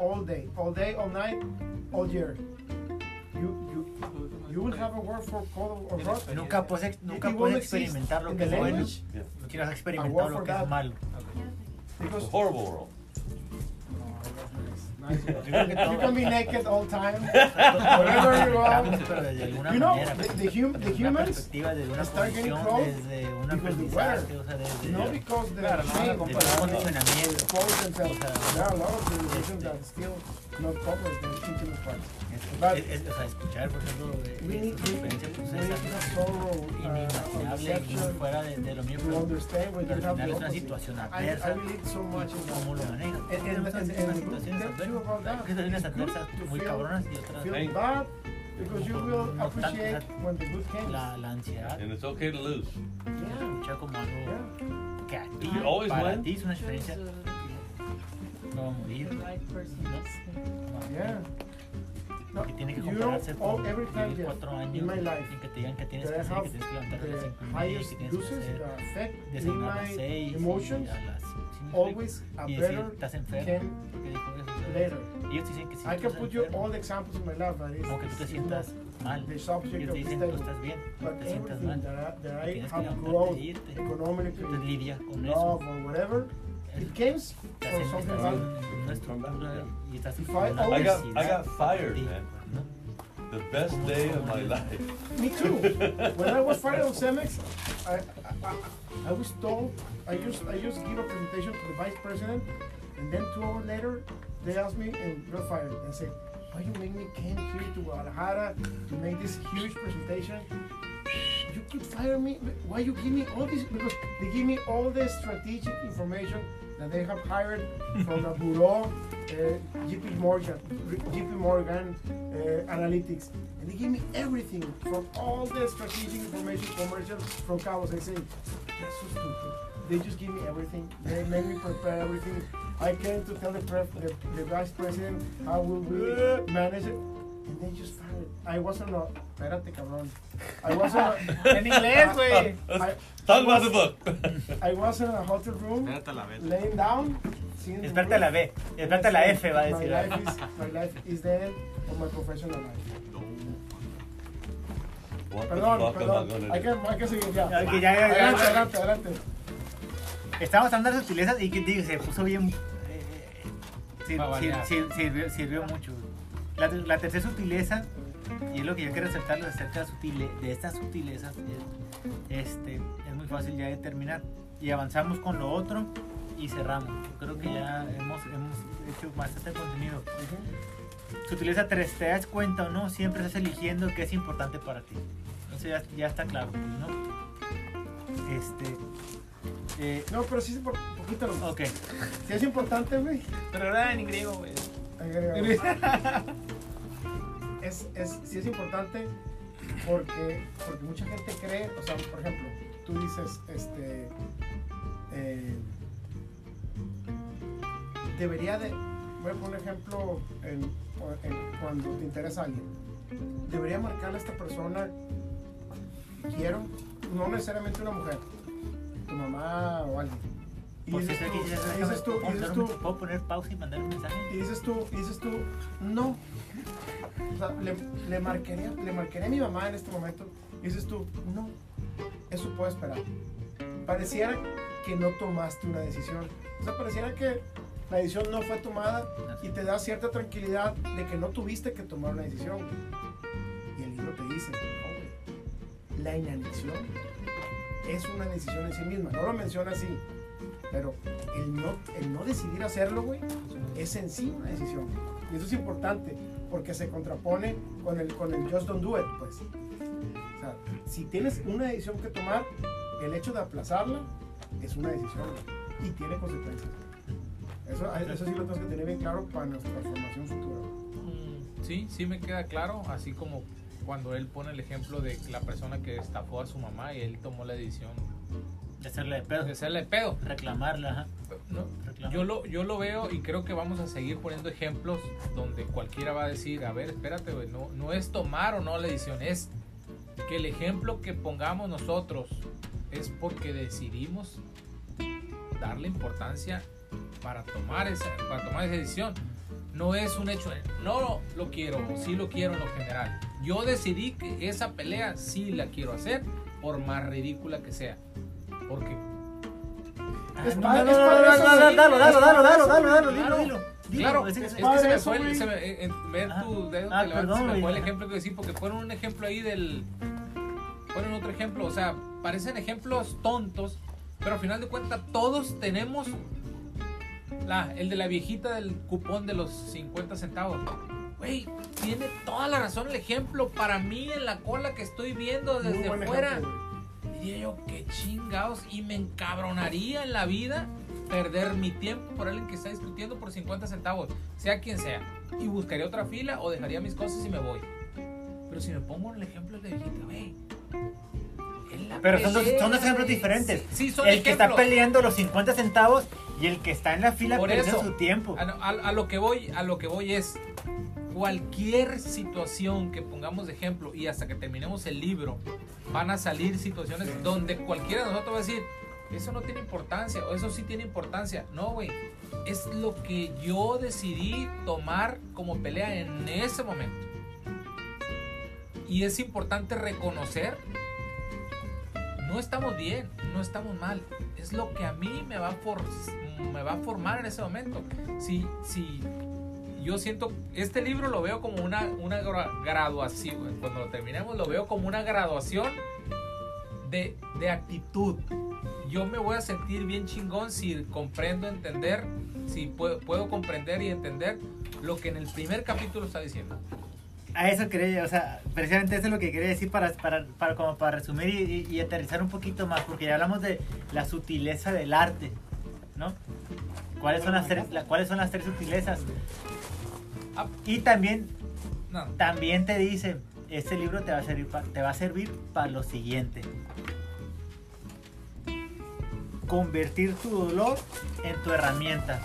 All day, all day, all night, all year. You, you, you will have a word for cold or hot. Nunca puedes, nunca puedes experimentar lo que the es bueno. No quieras experimentar lo que es malo. Because a horrible world. Nice. you can be naked all time, wherever you Pero desde go. alguna You know, manera. the, the, hum, the desde una humans, perspectiva, desde una start getting posición, close desde un because the aprendizaje, weather. o sea, desde, not because they're Claro, no, ashamed, no desde but un they condicionamiento. expose themselves. O sea, There are a lot of civilizations that still not cover the intimate parts. But Es, es- o sea, escuchar, por ejemplo, de, experiencia, pues need es a sorrow, algo uh, inimaginable y deception fuera de, de lo pero, understand when pero you al have final es una situación I, adversa cómo lo Hay situaciones adversas muy cabronas y otras because you will No appreciate when the good comes. la, la ansiedad. And it's okay to lose. Yeah. escucha como algo Yeah. que a ti, You always para win. ti es una experiencia the no va a morir. No. Yeah. que tiene que all, con every time cuatro años in my life, y que te digan que tienes que hacer, que tienes que levantarte a las y que tienes que hacer desayunar a las seis y emotions, a las y decir, better estás enfermo, can porque dijo eso, later. ellos dicen que si I tú can put you all the examples in my life, but it's, como que tú te sientas mal, ellos dicen tú estás bien, no But te sientas mal, that I, that I tienes que levantarte e irte. economically, con love eso, or whatever, it comes te something estás bad. en una estructura y estás If I I got I got fired, man. The best day of my life. Me too. when I was fired on Cemex, I, I, I, I was told I used I used to give a presentation to the vice president, and then two hours later, they asked me, and you're fired. And I said, why you make me came here to Guadalajara to make this huge presentation? You could fire me. Why you give me all this? Because they give me all the strategic information that they have hired from a bureau, uh, JP Morgan, JP Morgan uh, Analytics, and they give me everything from all the strategic information, commercial from Cabos. I say, that's so stupid. They just give me everything. They make me prepare everything. I came to tell the, the, the vice president how will we manage it. And they just fired. I wasn't a. Espérate, cabrón. I wasn't a. En inglés, güey. I, Talk about the book. I was in a hotel room, Espérate la vez. laying down. Espérate la B. Espérate a la F, va a My decir. life is, my life is the end of my professional life. What Perdón, perdón. Hay que, hay que seguir ya. Ya, ya, ya. Adelante, adelante, adelante. Estábamos hablando de sutilezas y que digo, se puso bien. eh, eh, sir- Va a variar. sir- sir- sirvió, sirvió mucho. La, la tercera sutileza, y es lo que yo quiero resaltarles acerca de, sutile- de estas sutilezas, es, este, es muy fácil ya determinar. Y avanzamos con lo otro y cerramos. Yo creo que ya hemos, hemos hecho bastante contenido. Sutileza 3, ¿te das cuenta o no? Siempre estás eligiendo qué es importante para ti. Eso ya, ya está claro, ¿no? Este. eh, No, pero sí es por poquito lo ok. Sí es importante, güey. Pero era en griego, güey. Es, es, sí es importante porque, porque mucha gente cree, o sea, por ejemplo, tú dices, este, eh, debería de, voy a poner un ejemplo cuando te interesa alguien, debería marcarle a esta persona, quiero, no necesariamente una mujer, tu mamá o alguien. Y Por dices tú, dices tú, y ¿puedo dices tú, un- ¿Puedo poner pausa y mandar un mensaje? y dices tú, y dices tú, no. O sea, le, le, marcaría, le marcaría a mi mamá en este momento. Y dices tú, no. Eso puede esperar. Pareciera que no tomaste una decisión. O sea, pareciera que la decisión no fue tomada y te da cierta tranquilidad de que no tuviste que tomar una decisión. Y el libro te dice, no, la inanición es una decisión en sí misma. No lo menciona así, pero el no, el no decidir hacerlo, güey, es en sí una decisión. Y eso es importante porque se contrapone con el, con el just don't do it, pues. O sea, si tienes una decisión que tomar, el hecho de aplazarla es una decisión güey, y tiene consecuencias. Eso, eso sí lo tenemos que tener bien claro para nuestra formación futura. Mm, Sí, sí me queda claro, así como cuando él pone el ejemplo de la persona que estafó a su mamá y él tomó la decisión De hacerle de pedo. de hacerle pedo. Reclamarla, ajá. No, Reclamar. yo lo, yo lo veo y creo que vamos a seguir poniendo ejemplos donde cualquiera va a decir, a ver, espérate, güey, no, no es tomar o no la decisión, es que el ejemplo que pongamos nosotros es porque decidimos darle importancia para tomar esa, para tomar esa decisión. No es un hecho, de, no lo quiero, sí lo quiero en lo general. Yo decidí que esa pelea sí la quiero hacer, por más ridícula que sea. Porque Es eso, dalo, dalo, Es dalo, dalo, dilo, Claro. dilo. Dilo, Claro, es es, que- se me fue, güey. se me- eh, ver Ajá. tu dedo Ah, que levantas, perdón, se me fue el ejemplo que decir, porque ponen un ejemplo ahí del. Ponen otro ejemplo, o sea, parecen ejemplos tontos, pero al final de cuentas todos tenemos la, el de la viejita del cupón de los 50 centavos. Güey, tiene toda la razón el ejemplo. Para mí, en la cola que estoy viendo desde fuera, ejemplo. Diría yo, qué chingados. Y me encabronaría en la vida perder mi tiempo por alguien que está discutiendo por 50 centavos, sea quien sea. Y buscaría otra fila o dejaría mis cosas y me voy. Pero si me pongo en el ejemplo de viejita, güey. Pero son dos, pelea, son dos ejemplos diferentes. Sí, sí, son el que está ejemplos. peleando los 50 centavos y el que está en la fila Por perdiendo eso. su tiempo. A, a- a lo que voy, a lo que voy es cualquier situación que pongamos de ejemplo y hasta que terminemos el libro van a salir situaciones donde cualquiera de nosotros va a decir eso no tiene importancia o eso sí tiene importancia. No, güey. Es lo que yo decidí tomar como pelea en ese momento. Y es importante reconocer no estamos bien, no estamos mal. Es lo que a mí me va a, for- me va a formar en ese momento. Si, si yo siento, este libro lo veo como una, una gra- graduación. Cuando lo terminemos, lo veo como una graduación de, de actitud. Yo me voy a sentir bien chingón si comprendo, entender, si puedo, puedo comprender y entender lo que en el primer capítulo está diciendo. A eso quería, o sea, precisamente eso es lo que quería decir para, para, para, como para resumir y, y- y aterrizar un poquito más, porque ya hablamos de la sutileza del arte, ¿no? ¿Cuáles son las tres, la- cuáles son las tres sutilezas? Ah. Y también, No, también te dice, este libro te va a servir, pa- te va a servir para lo siguiente. Convertir tu dolor en tu herramienta.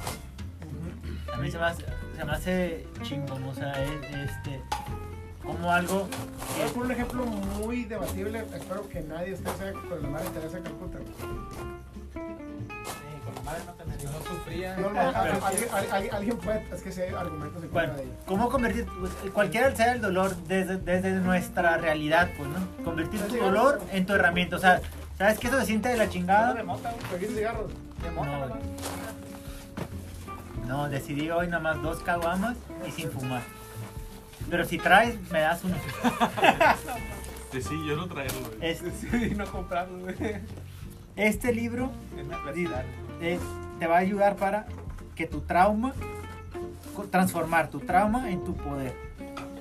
A mí se me hace, se me hace chingón, o sea, es, este, como algo poner un ejemplo muy debatible. Espero que nadie esté con la madre Teresa de Calcuta. Madre no te no sufría. No, no, alguien, alguien- alguien puede. Es que si hay argumentos en Bueno, contra de ella. ¿cómo convertir, pues, cualquiera sea el dolor desde, desde nuestra realidad, pues, ¿no? Convertir tu dolor en tu herramienta, o sea, ¿sabes que eso se siente de la chingada? de mota, güey. ¿Te quieres cigarros? De mota, No. No, decidí hoy nada más dos caguamas y sin fumar. Pero si traes, me das uno. Sí, yo no traigo, güey. Es- Sí, no comprarlo, güey. este libro Es una te va a ayudar para que tu trauma, transformar tu trauma en tu poder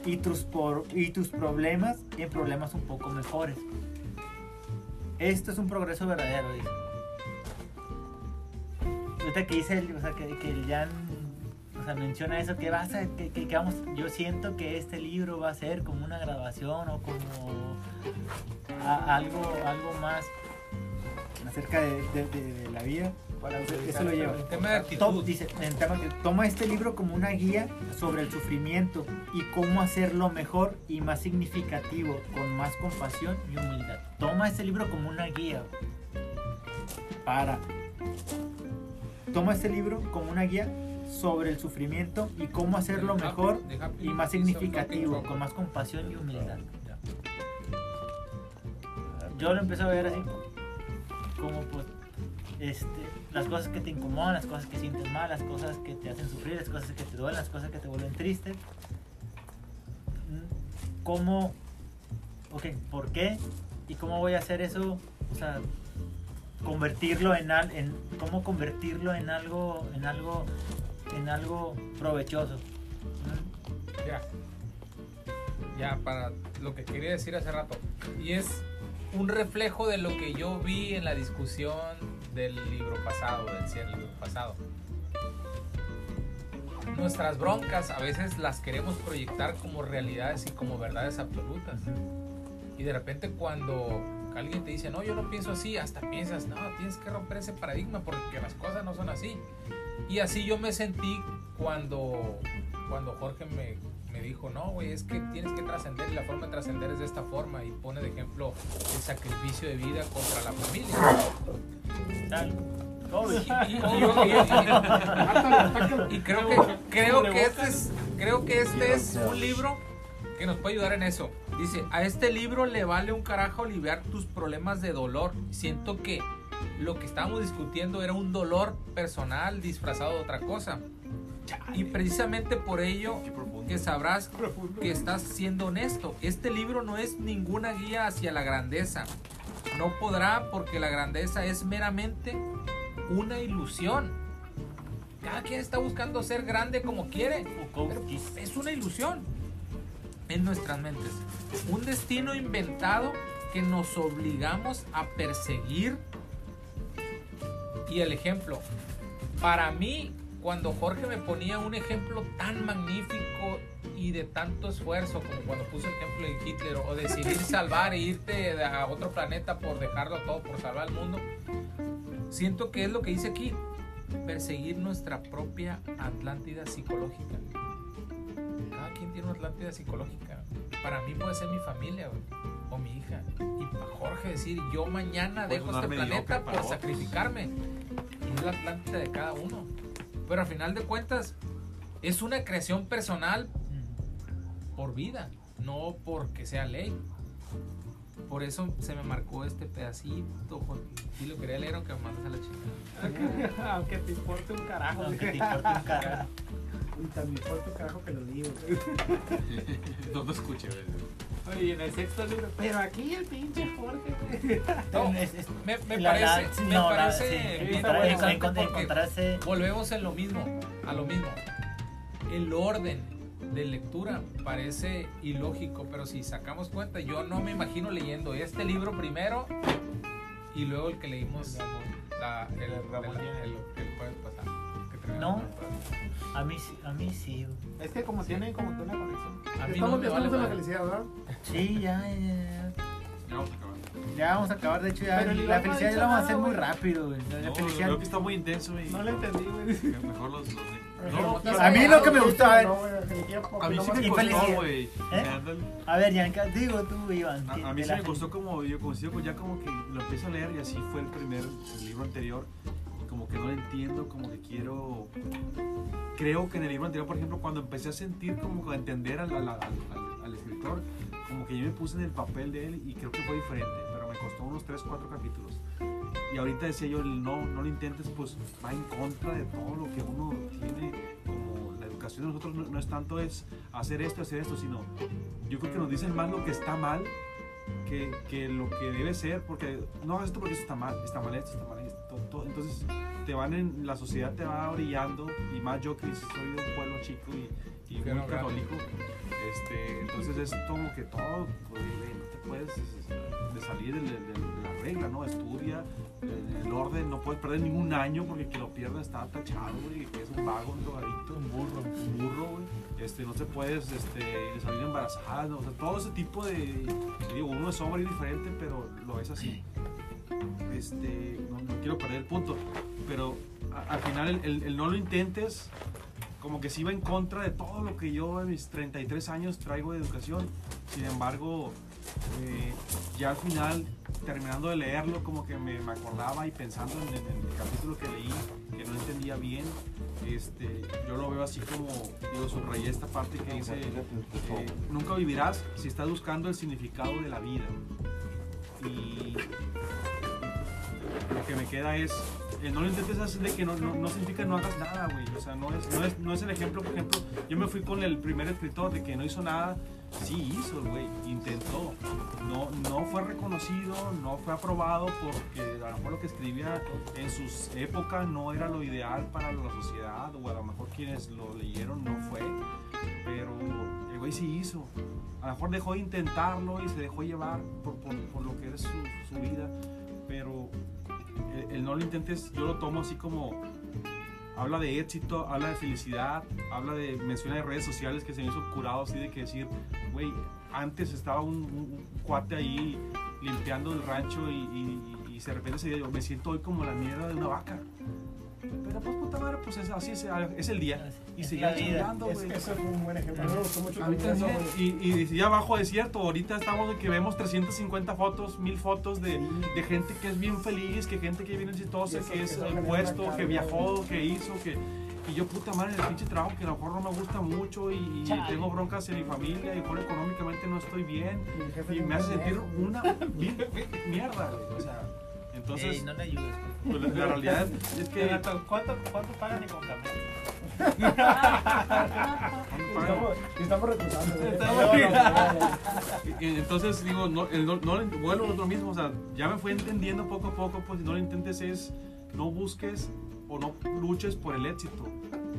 y tus, por- y tus problemas en problemas un poco mejores. Esto es un progreso verdadero, dice. Ahorita que dice, el- o sea, que, que el Jan o sea, menciona eso, que vas a, que, que- vamos, yo siento que este libro va a ser como una grabación o como algo, algo más acerca de- de la vida. Utilizar eso lo lleva. El tema de actitud. dice, el tema que toma este libro como una guía sobre el sufrimiento y cómo hacerlo mejor y más significativo, con más compasión y humildad. Toma este libro como una guía para. Toma este libro como una guía sobre el sufrimiento y cómo hacerlo mejor y más significativo, con más compasión y humildad. Yo lo empecé a ver así, como pues, este, las cosas que te incomodan, las cosas que sientes mal, las cosas que te hacen sufrir, las cosas que te duelen, las cosas que te vuelven triste. ¿Cómo, ok, por qué y cómo voy a hacer eso? O sea, convertirlo en, al, en cómo convertirlo en algo, en algo, en algo provechoso. Ya. Ya, para lo que quería decir hace rato. Y es un reflejo de lo que yo vi en la discusión del libro pasado, del cierre del libro pasado. Nuestras broncas a veces las queremos proyectar como realidades y como verdades absolutas. Y de repente cuando alguien te dice, no, yo no pienso así, hasta piensas, no, tienes que romper ese paradigma porque las cosas no son así. Y así yo me sentí cuando, cuando Jorge me, me dijo, no, güey, es que tienes que trascender y la forma de trascender es de esta forma y pone de ejemplo el sacrificio de vida contra la familia. Tal. Y creo que creo que este es creo que este es un libro que nos puede ayudar en eso. Dice, a este libro le vale un carajo aliviar tus problemas de dolor. Siento que lo que estábamos discutiendo era un dolor personal disfrazado de otra cosa. Y precisamente por ello que sabrás que estás siendo honesto. Este libro no es ninguna guía hacia la grandeza. No podrá porque la grandeza es meramente una ilusión. Cada quien está buscando ser grande como quiere. pero Bukowskis. es una ilusión en nuestras mentes. Un destino inventado que nos obligamos a perseguir. Y el ejemplo, para mí, cuando Jorge me ponía un ejemplo tan magnífico y de tanto esfuerzo, como cuando puso el ejemplo de Hitler, o decidir salvar e irte a otro planeta por dejarlo todo, por salvar al mundo, siento que es lo que dice aquí, perseguir nuestra propia Atlántida psicológica. Cada quien tiene una Atlántida psicológica. Para mí puede ser mi familia güey, o mi hija. Y para Jorge decir, yo mañana dejo este planeta para por otros. sacrificarme. Y es la Atlántida de cada uno. Pero al final de cuentas, es una creación personal por vida, no porque sea ley. Por eso se me marcó este pedacito, Jorge. Sí lo quería leer aunque me mandas a la chica. Aunque te importe un carajo. Aunque te importe un carajo. Y también fue tu carajo que lo digo. No lo escuché, güey. Oye, en el sexto libro. Pero aquí el pinche Jorge. No, Es- es- me, me la- la- parece, sí, me no, la- parece sí, bien encontrar- interesante encont- porque encontrarse volvemos en lo mismo, a lo mismo. El orden de lectura parece ilógico, pero si sacamos cuenta, yo no me imagino leyendo este libro primero y luego el que leímos la- el, el- el- el jueves pasado. No. a mí sí- a mí sí güey. Es que como tienen como que una conexión. A mí Estamos, no me vale estamos en la felicidad, ¿verdad? sí ya, ya, ya. Ya vamos a acabar. Ya vamos a acabar, de hecho ya Pero la felicidad ya dicho la vamos a nada, hacer muy güey. rápido, güey. La, No, felicidad. creo que está muy intenso y No le entendí, güey. mejor los, los No, A mí lo que me gustó, a ver. No, güey, Angeliquilla Pop, A mí no sí me que- costó, güey. ¿Eh? Ándale. A ver, Yanka, digo tú, Iván. A, mí sí me gente. costó como, yo coincido ya como que lo empiezo a leer y así fue el primer el libro anterior. Como que no lo entiendo, como que quiero... Creo que en el libro anterior, por ejemplo, cuando empecé a sentir como a entender al, escritor, como que yo me puse en el papel de él y creo que fue diferente, pero me costó unos 3, 4 capítulos. Y ahorita decía yo, no, no lo intentes, pues va en contra de todo lo que uno tiene como la educación de nosotros no, es tanto es hacer esto, hacer esto, sino yo creo que nos dicen más lo que está mal que, que lo que debe ser, porque no hagas esto porque eso está mal, está mal esto, está mal esto, todo, entonces te van en, la sociedad te va brillando, y más yo que soy de un pueblo chico y, muy católico, este, entonces es como que todo, pues, no te puedes de salir de, de- de la regla, ¿no? Estudia el orden, no puedes perder ningún año porque que lo pierda está tachado, güey, que es un vago, un drogadicto, un burro, un burro, güey. Este, no te puedes este, salir embarazada, ¿no? o sea, todo ese tipo de, digo, uno es hombre y diferente, pero lo es así. Este, no, quiero perder el punto, pero al final el, no lo intentes, como que sí va en contra de todo lo que yo a mis 33 años traigo de educación. Sin embargo, eh, ya al final, terminando de leerlo, como que me, me acordaba y pensando en, en el capítulo que leí, que no entendía bien, este, yo lo veo así como, digo, subrayé esta parte que dice, eh, nunca vivirás si estás buscando el significado de la vida. Y lo que me queda es, eh, no lo intentes hacer de que no, no, no significa no hagas nada, güey. O sea, no es, no, es, no es el ejemplo, por ejemplo, yo me fui con el primer escritor de que no hizo nada. Sí hizo, güey, intentó. No, no fue reconocido, no fue aprobado porque a lo mejor lo que escribía en sus épocas no era lo ideal para la sociedad o a lo mejor quienes lo leyeron no fue. Pero el güey sí hizo. A lo mejor dejó de intentarlo y se dejó llevar por, por, lo que es su, su vida. Pero el, no lo intentes, yo lo tomo así como habla de éxito, habla de felicidad, habla de menciona de redes sociales que se me hizo curado así de que decir, güey, antes estaba un, cuate ahí limpiando el rancho y, y, y de repente se yo me siento hoy como la mierda de una vaca. Pero pues puta madre, pues es así, es, es el día. Y Es vida. chingando, Es- güey. Ese fue un buen ejemplo. A mí me gustó mucho A mí también. Y, y decía bajo desierto, ahorita estamos de que vemos 350 fotos, 1000 fotos de, Sí. de gente que es bien feliz, que gente que viene exitosa, Y que es el puesto, que viajó, que hizo, que... Y yo, puta madre, el pinche trabajo que a lo mejor no me gusta mucho y, y tengo broncas en mi familia y a lo mejor económicamente no estoy bien Y y es me hace sentir una mierda, güey. O sea, entonces, Ey, no le ayudes. pues, la, la realidad es que... ¿cuánto, ¿Cuánto pagan ni con café? Estamos, estamos Entonces digo, no, vuelvo a lo mismo, o sea, ya me fui entendiendo poco a poco, pues si no lo intentes es, no busques o no luches por el éxito,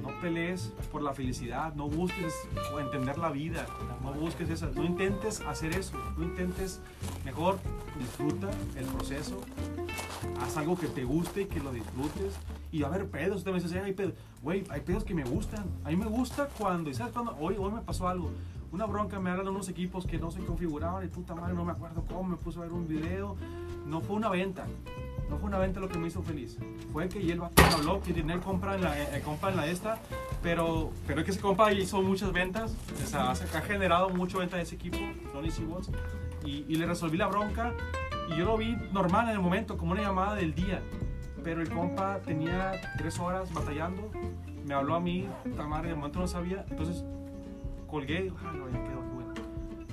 no pelees por la felicidad, no busques entender la vida, no busques eso, no intentes hacer eso, no intentes, mejor disfruta el proceso, haz algo que te guste y que lo disfrutes. Y a ver, pedos, me dices, hay pedos. Güey, hay pedos que me gustan. A mí me gusta cuando, ¿y sabes cuándo? Hoy, hoy me pasó algo. Una bronca, me hablan unos equipos que no se configuraban y puta madre, no me acuerdo cómo, me puse a ver un video. No fue una venta. No fue una venta lo que me hizo feliz. Fue que y me habló que tiene compra en la, eh, compra en la esta, pero, pero es que ese compa hizo muchas ventas. O sea, ha generado mucha venta de ese equipo, Sony Seabots. Y, y le resolví la bronca y yo lo vi normal en el momento, como una llamada del día. Pero el compa tenía tres horas batallando. Me habló a mí, puta madre, de momento no sabía. Entonces colgué y ah, ya quedó.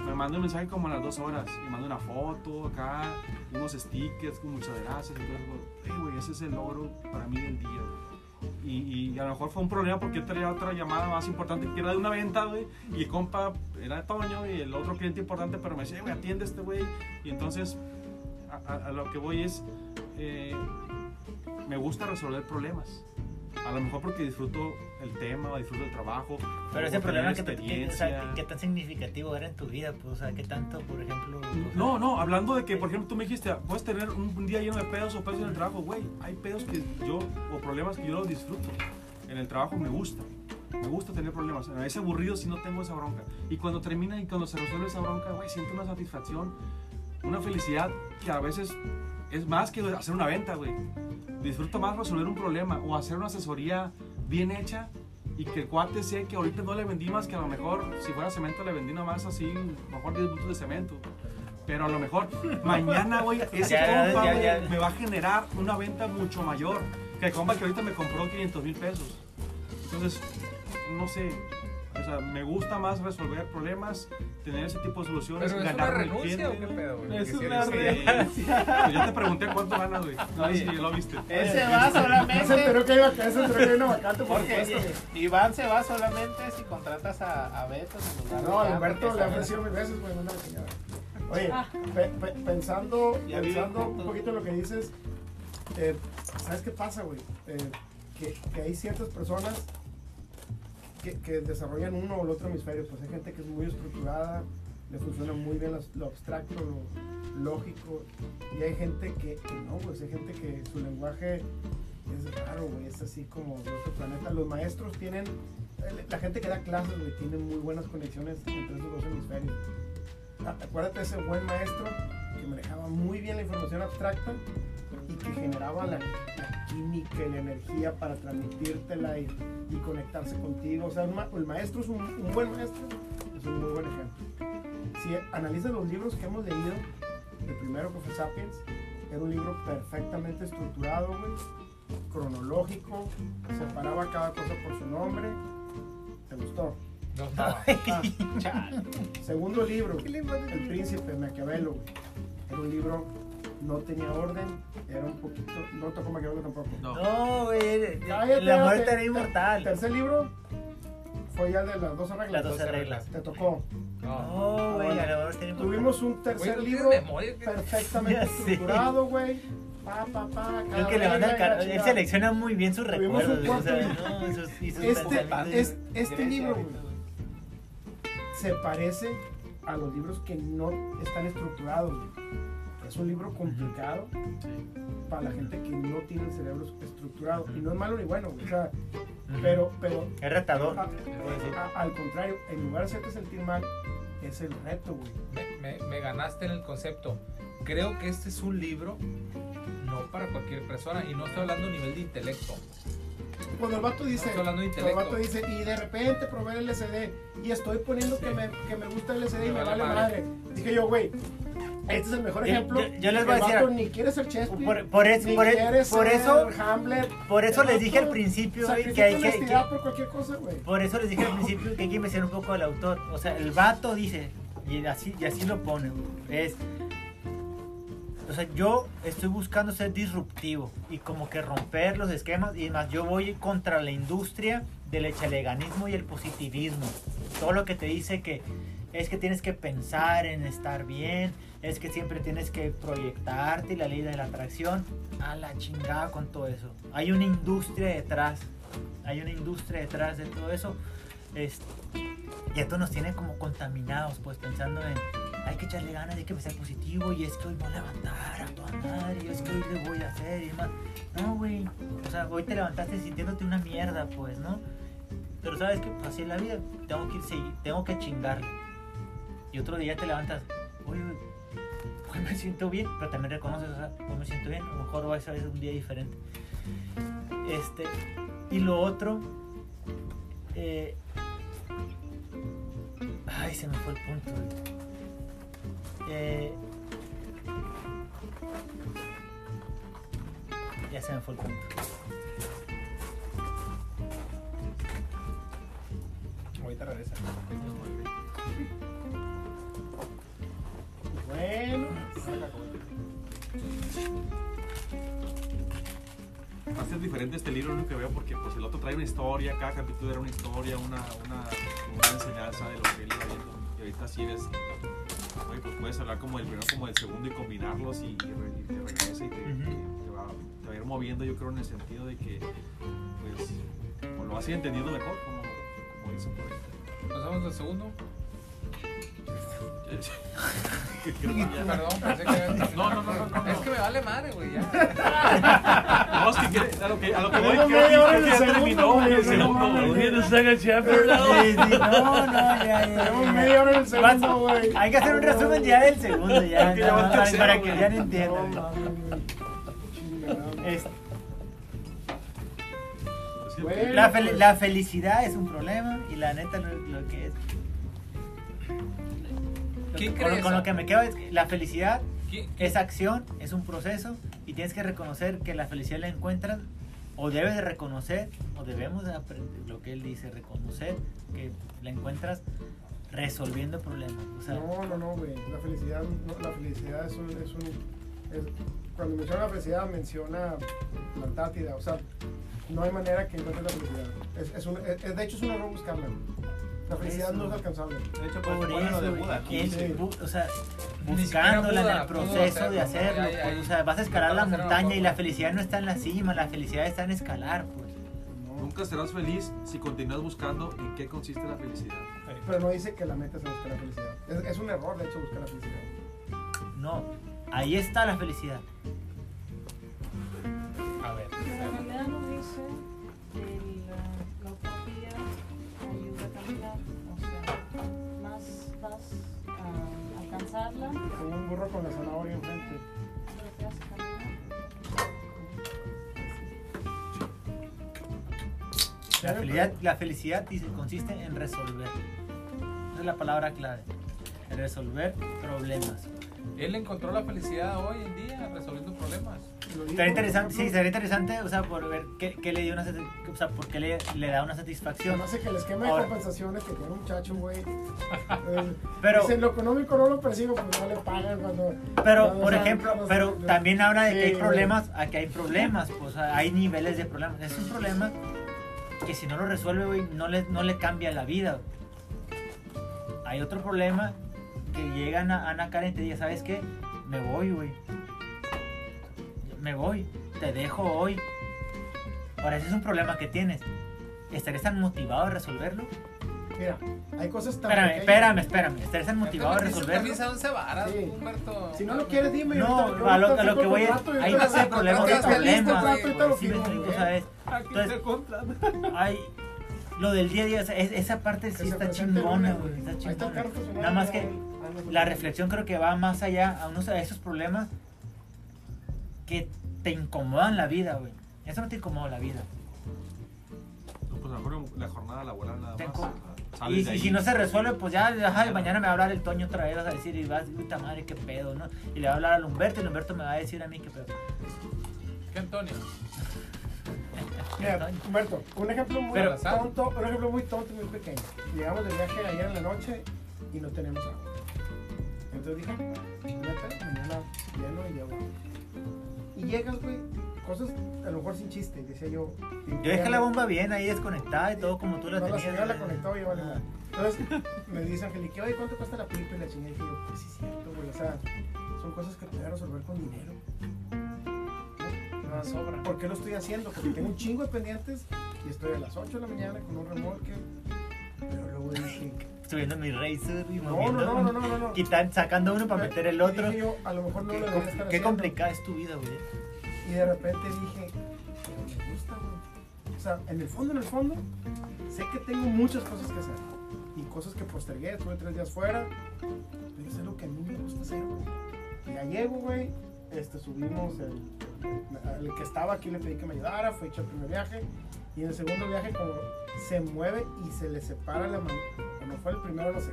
Me mandó un mensaje como a las dos horas. Me mandó una foto acá, unos stickers con muchas gracias. Entonces, güey, ese es el logro para mí del día. Y, y a lo mejor fue un problema porque traía otra llamada más importante que era de una venta, güey. Y el compa era de Toño y el otro cliente importante, pero me decía, güey, atiende este güey. Y entonces, a lo que voy es, eh, me gusta resolver problemas. A lo mejor porque disfruto el tema, o disfruto el trabajo. Pero ese problema que, te- que- o sea, ¿qué tan significativo era en tu vida? Pues, o sea, ¿qué tanto, por ejemplo? No, no, hablando de que, por ejemplo, tú me dijiste, puedes tener un, día lleno de pedos o pedos en el trabajo, güey. Hay pedos que yo, o problemas que yo los disfruto. En el trabajo me gusta. Me gusta tener problemas. Es aburrido si no tengo esa bronca. Y cuando termina y cuando se resuelve esa bronca, güey, siento una satisfacción, una felicidad que a veces es más que hacer una venta, güey. Disfruto más resolver un problema o hacer una asesoría bien hecha y que el cuate sé que ahorita no le vendí más que a lo mejor si fuera cemento le vendí nada más así, mejor 10 minutos de cemento. Pero a lo mejor mañana, güey, ese compa, me va a generar una venta mucho mayor que el compa que ahorita me compró 500 mil pesos. Entonces, no sé, o sea, me gusta más resolver problemas, tener ese tipo de soluciones, Pero es una ganar renuncia o qué pedo, güey. Es una renuncia. Pues ya te pregunté cuánto ganas, güey. No sé si lo viste. Él se va No se solamente. enteró que iba a caer, una vacante por supuesto. Iván se va solamente si contratas a, a Beto No, Alberto le ha ofrecido mil veces, güey, la señora. Oye, Ah. pe- pe- pensando, pensando un poquito en lo que dices, eh, ¿sabes qué pasa, güey? Eh, que, que hay ciertas personas que, que desarrollan uno o el otro hemisferio. Pues hay gente que es muy estructurada, le funciona muy bien lo, abstracto, lo lógico. Y hay gente que, que no, güey. Hay gente que su lenguaje es raro, güey. Es así como de otro planeta. Los maestros tienen, la gente que da clases, güey, tiene muy buenas conexiones entre esos dos hemisferios. Ah, Acuérdate de ese buen maestro que manejaba muy bien la información abstracta y que generaba la, la química y la energía para transmitírtela y, y conectarse contigo. O sea, ma- el maestro es un, un buen maestro, es un muy buen ejemplo. Si analizas los libros que hemos leído, el primero que fue Sapiens, era un libro perfectamente estructurado, güey, cronológico, separaba cada cosa por su nombre. ¿Te gustó? No estaba. Ah, Segundo libro, El Príncipe Maquiavelo. güey. Era un libro, no tenía orden, era un poquito. No tocó Maquiavelo tampoco. No. No, güey. Cállate, La muerte te- era inmortal. Tercer libro fue ya de las 12 reglas. Las 12 reglas. Te tocó. No, güey. A la muerte era inmortal. Tuvimos un Güey, tercer ¿no tienes libro perfectamente estructurado, güey. Pa, pa, pa, cada que le Él selecciona muy bien sus Tuvimos un recuerdos. O sea, cuarto no, sus, y sus Este, este libro, güey, se parece a los libros que no están estructurados. güey. Es un libro complicado para la gente que no tiene el cerebro estructurado. Y no es malo ni bueno, o sea, pero, pero Es retador. a- a- al contrario, en lugar de hacerte sentir mal, es el reto, güey. Me, me- me ganaste en el concepto. Creo que este es un libro no para cualquier persona y no estoy hablando a nivel de intelecto. Cuando el vato dice, cuando el vato dice, y de repente probé el LCD y estoy poniendo que, me, que me gusta el LCD y Me me vale madre. madre. Dije yo, güey, este es el mejor ejemplo. yo- yo les voy a decir ni quiere ser Shakespeare, Por- por eso- ni por e- quiere por ser eso- Hamlet. Por eso les dije al principio güey, que hay que, que- por cualquier cosa, güey. Por eso les dije al principio que hay que investigar un poco al autor. O sea, el vato dice, y así, y así lo pone, güey, es... O sea, yo estoy buscando ser disruptivo y como que romper los esquemas y más yo voy contra la industria del echaleganismo y el positivismo. Todo lo que te dice que es que tienes que pensar en estar bien, es que siempre tienes que proyectarte y la ley de la atracción. A la chingada con todo eso. Hay una industria detrás. Hay una industria detrás de todo eso. Es, y esto nos tiene como contaminados, pues pensando en hay que echarle ganas, hay que pensar positivo y es que hoy voy a levantar a toda madre, y es que hoy le voy a hacer y demás. No, güey. O sea, hoy te levantaste sintiéndote una mierda, pues, ¿no? Pero sabes que así es la vida. Tengo que ir seguir, tengo que chingarle. Y otro día te levantas, oye, hoy me siento bien, pero también reconoces, o sea, hoy me siento bien, a lo mejor hoy a ser un día diferente. Este, y lo otro, eh, ay, se me fue el punto. güey. Eh, ya se me fue el punto. Ahorita regresa. Bueno, Va a ser diferente este libro, lo que veo, porque pues, el otro trae una historia, cada capítulo era una historia, una, una, una enseñanza de lo que él iba viendo. Y ahorita sí ves, pues puedes hablar como del primero como del segundo y combinarlos y, y re- y te regresa y te, va, te va a ir moviendo, yo creo, en el sentido de que, pues, lo vas a ir entendiendo mejor, como, como dicen por ahí. Pasamos al segundo. Perdón, pensé que. No, no, no, no, no. Es que me vale madre, güey. Ya. No, es que a lo que, a lo que voy, creo que ya segundo, terminó güey, el no segundo, güey. no, no, ya, ya, tenemos media hora en el segundo, güey. Hay que hacer un resumen ya del segundo, ya, para, que ya no entiendan. mames, güey. Chingada. Es- Es que Bueno, La, fel- pues, la felicidad es un problema y la neta lo, lo que es. ¿Quién con, lo que me quedo es que la felicidad ¿Quién- quién- es acción, es un proceso y tienes que reconocer que la felicidad la encuentras o debes de reconocer o debemos de aprender lo que él dice, reconocer que la encuentras resolviendo problemas. O sea, No, no, no, güey. La felicidad, no, la felicidad es un, es un es- cuando menciona la felicidad menciona la Antártida, o sea, no hay manera que encuentres la felicidad. Es, es un, es- de hecho es un error buscarla. La felicidad Eso. no es alcanzable. De hecho, por pues, de Buda güey, aquí. es- sí. bu- o sea, buscándola en el proceso hacerlo, de hacerlo, pues, o sea, vas a escalar la montaña y la felicidad no está en la cima, la felicidad está en escalar, pues. Nunca serás feliz si continúas buscando en qué consiste la felicidad. Pero no dice que la meta es buscar la felicidad. Es, es un error, de hecho, buscar la felicidad. No, ahí está la felicidad. A ver. En realidad nos dice que la, la utopía ayuda a caminar, a alcanzarla, Como un burro con la zanahoria enfrente. La felicidad, la felicidad dice, consiste en resolver. Esa es la palabra clave. Resolver problemas. Él encontró la felicidad hoy en día resolviendo problemas. Sería interesante, sí, sería interesante, o sea, por ver qué, qué le dio una o sea, por qué le, le da una satisfacción. me hace que el esquema de Ahora- compensaciones que tiene un muchacho, güey. eh, Pero- lo económico no lo persigo porque no le pagan cuando. Pero, cuando por ejemplo, los- pero los- también habla de que Sí, hay güey. problemas, aquí hay problemas, pues hay niveles de problemas. Es un problema que si no lo resuelve, güey, no le, no le cambia la vida. Hay otro problema que llegan a Ana Karen y te diga, ¿sabes qué? Me voy, güey. Me voy, te dejo hoy. Ahora, ese es un problema que tienes. ¿Estarías tan motivado a resolverlo? Mira, hay cosas tan. Espérame, pequeñas. espérame, espérame. ¿Estarías tan motivado a resolverlo? camisa 11 varas, Sí. Humberto. Si no lo quieres, dime. yo No, yo a lo, a lo que voy es. contrato y Hay ahorita- más problemas de contrato, está listo, problemas. contrato, ahorita lo Sí, me explico. ¿sabes? Aquí Entonces-. Hay lo del día a día, o sea, es- esa parte sí está chingona, güey. Está Ahí chingona. Nada más que la reflexión creo que va más allá a unos a esos problemas que te incomodan la vida, güey. Eso no te incomoda la vida. No, pues a lo mejor la jornada laboral nada Te más. Y, de y ahí. si no se resuelve, pues ya, ajá, mañana me va a hablar el Toño otra vez, vas a decir, y vas, puta madre, qué pedo, ¿no? Y le va a hablar al Humberto, y el Humberto me va a decir a mí qué pedo. ¿Qué Antonio? Mira. Humberto, un ejemplo muy Pero- tonto, un ejemplo muy tonto y muy pequeño. Llegamos de viaje ayer en la noche y no tenemos agua. Entonces dije, mañana lleno y agua. Y llegas, güey, cosas a lo mejor sin chiste, decía yo. Yo dejé la bomba bien ahí desconectada y todo como tú la no, la tenías. señora la güey. conectó y vale Ah. Entonces me dice Angelique, oye, ¿cuánto cuesta la pipa y la chingada? Y dije yo, pues sí, es cierto, güey. O sea, son cosas que te voy a resolver con dinero. No sobra. ¿Por qué lo estoy haciendo? Porque tengo un chingo de pendientes y estoy a las 8 de la mañana con un remolque. Pero luego dije, Subiendo mi Razer y moviendo. no, no, no, no, no. quitan- sacando uno para meter el otro. a lo mejor no Qué, lo estar qué complicada es tu vida, güey. Y de repente dije, me gusta, güey. O sea, en el fondo, en el fondo, sé que tengo muchas cosas que hacer. Y cosas que postergué, estuve tres días fuera. Pero eso es lo que a mí me gusta hacer, güey. Y ya llego, güey. Este, subimos el, el, que estaba aquí, le pedí que me ayudara. Fue hecho el primer viaje. Y en el segundo viaje, como se mueve y se le separa la manguera. Fue el primero, no sé.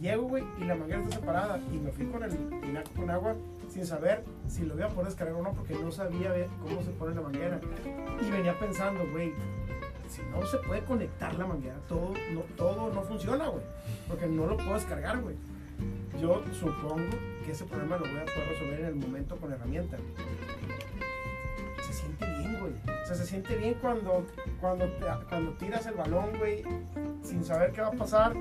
Llego, güey, y la manguera está separada. Y me fui con el tinaco con agua sin saber si lo iba a poder descargar o no, porque no sabía cómo se pone la manguera. Y venía pensando, güey, si no se puede conectar la manguera, todo no, todo no funciona, güey. Porque no lo puedo descargar, güey. Yo supongo que ese problema lo voy a poder resolver en el momento con herramienta. Se siente bien, cuando, cuando, te- cuando tiras el balón, güey, sin saber qué va a pasar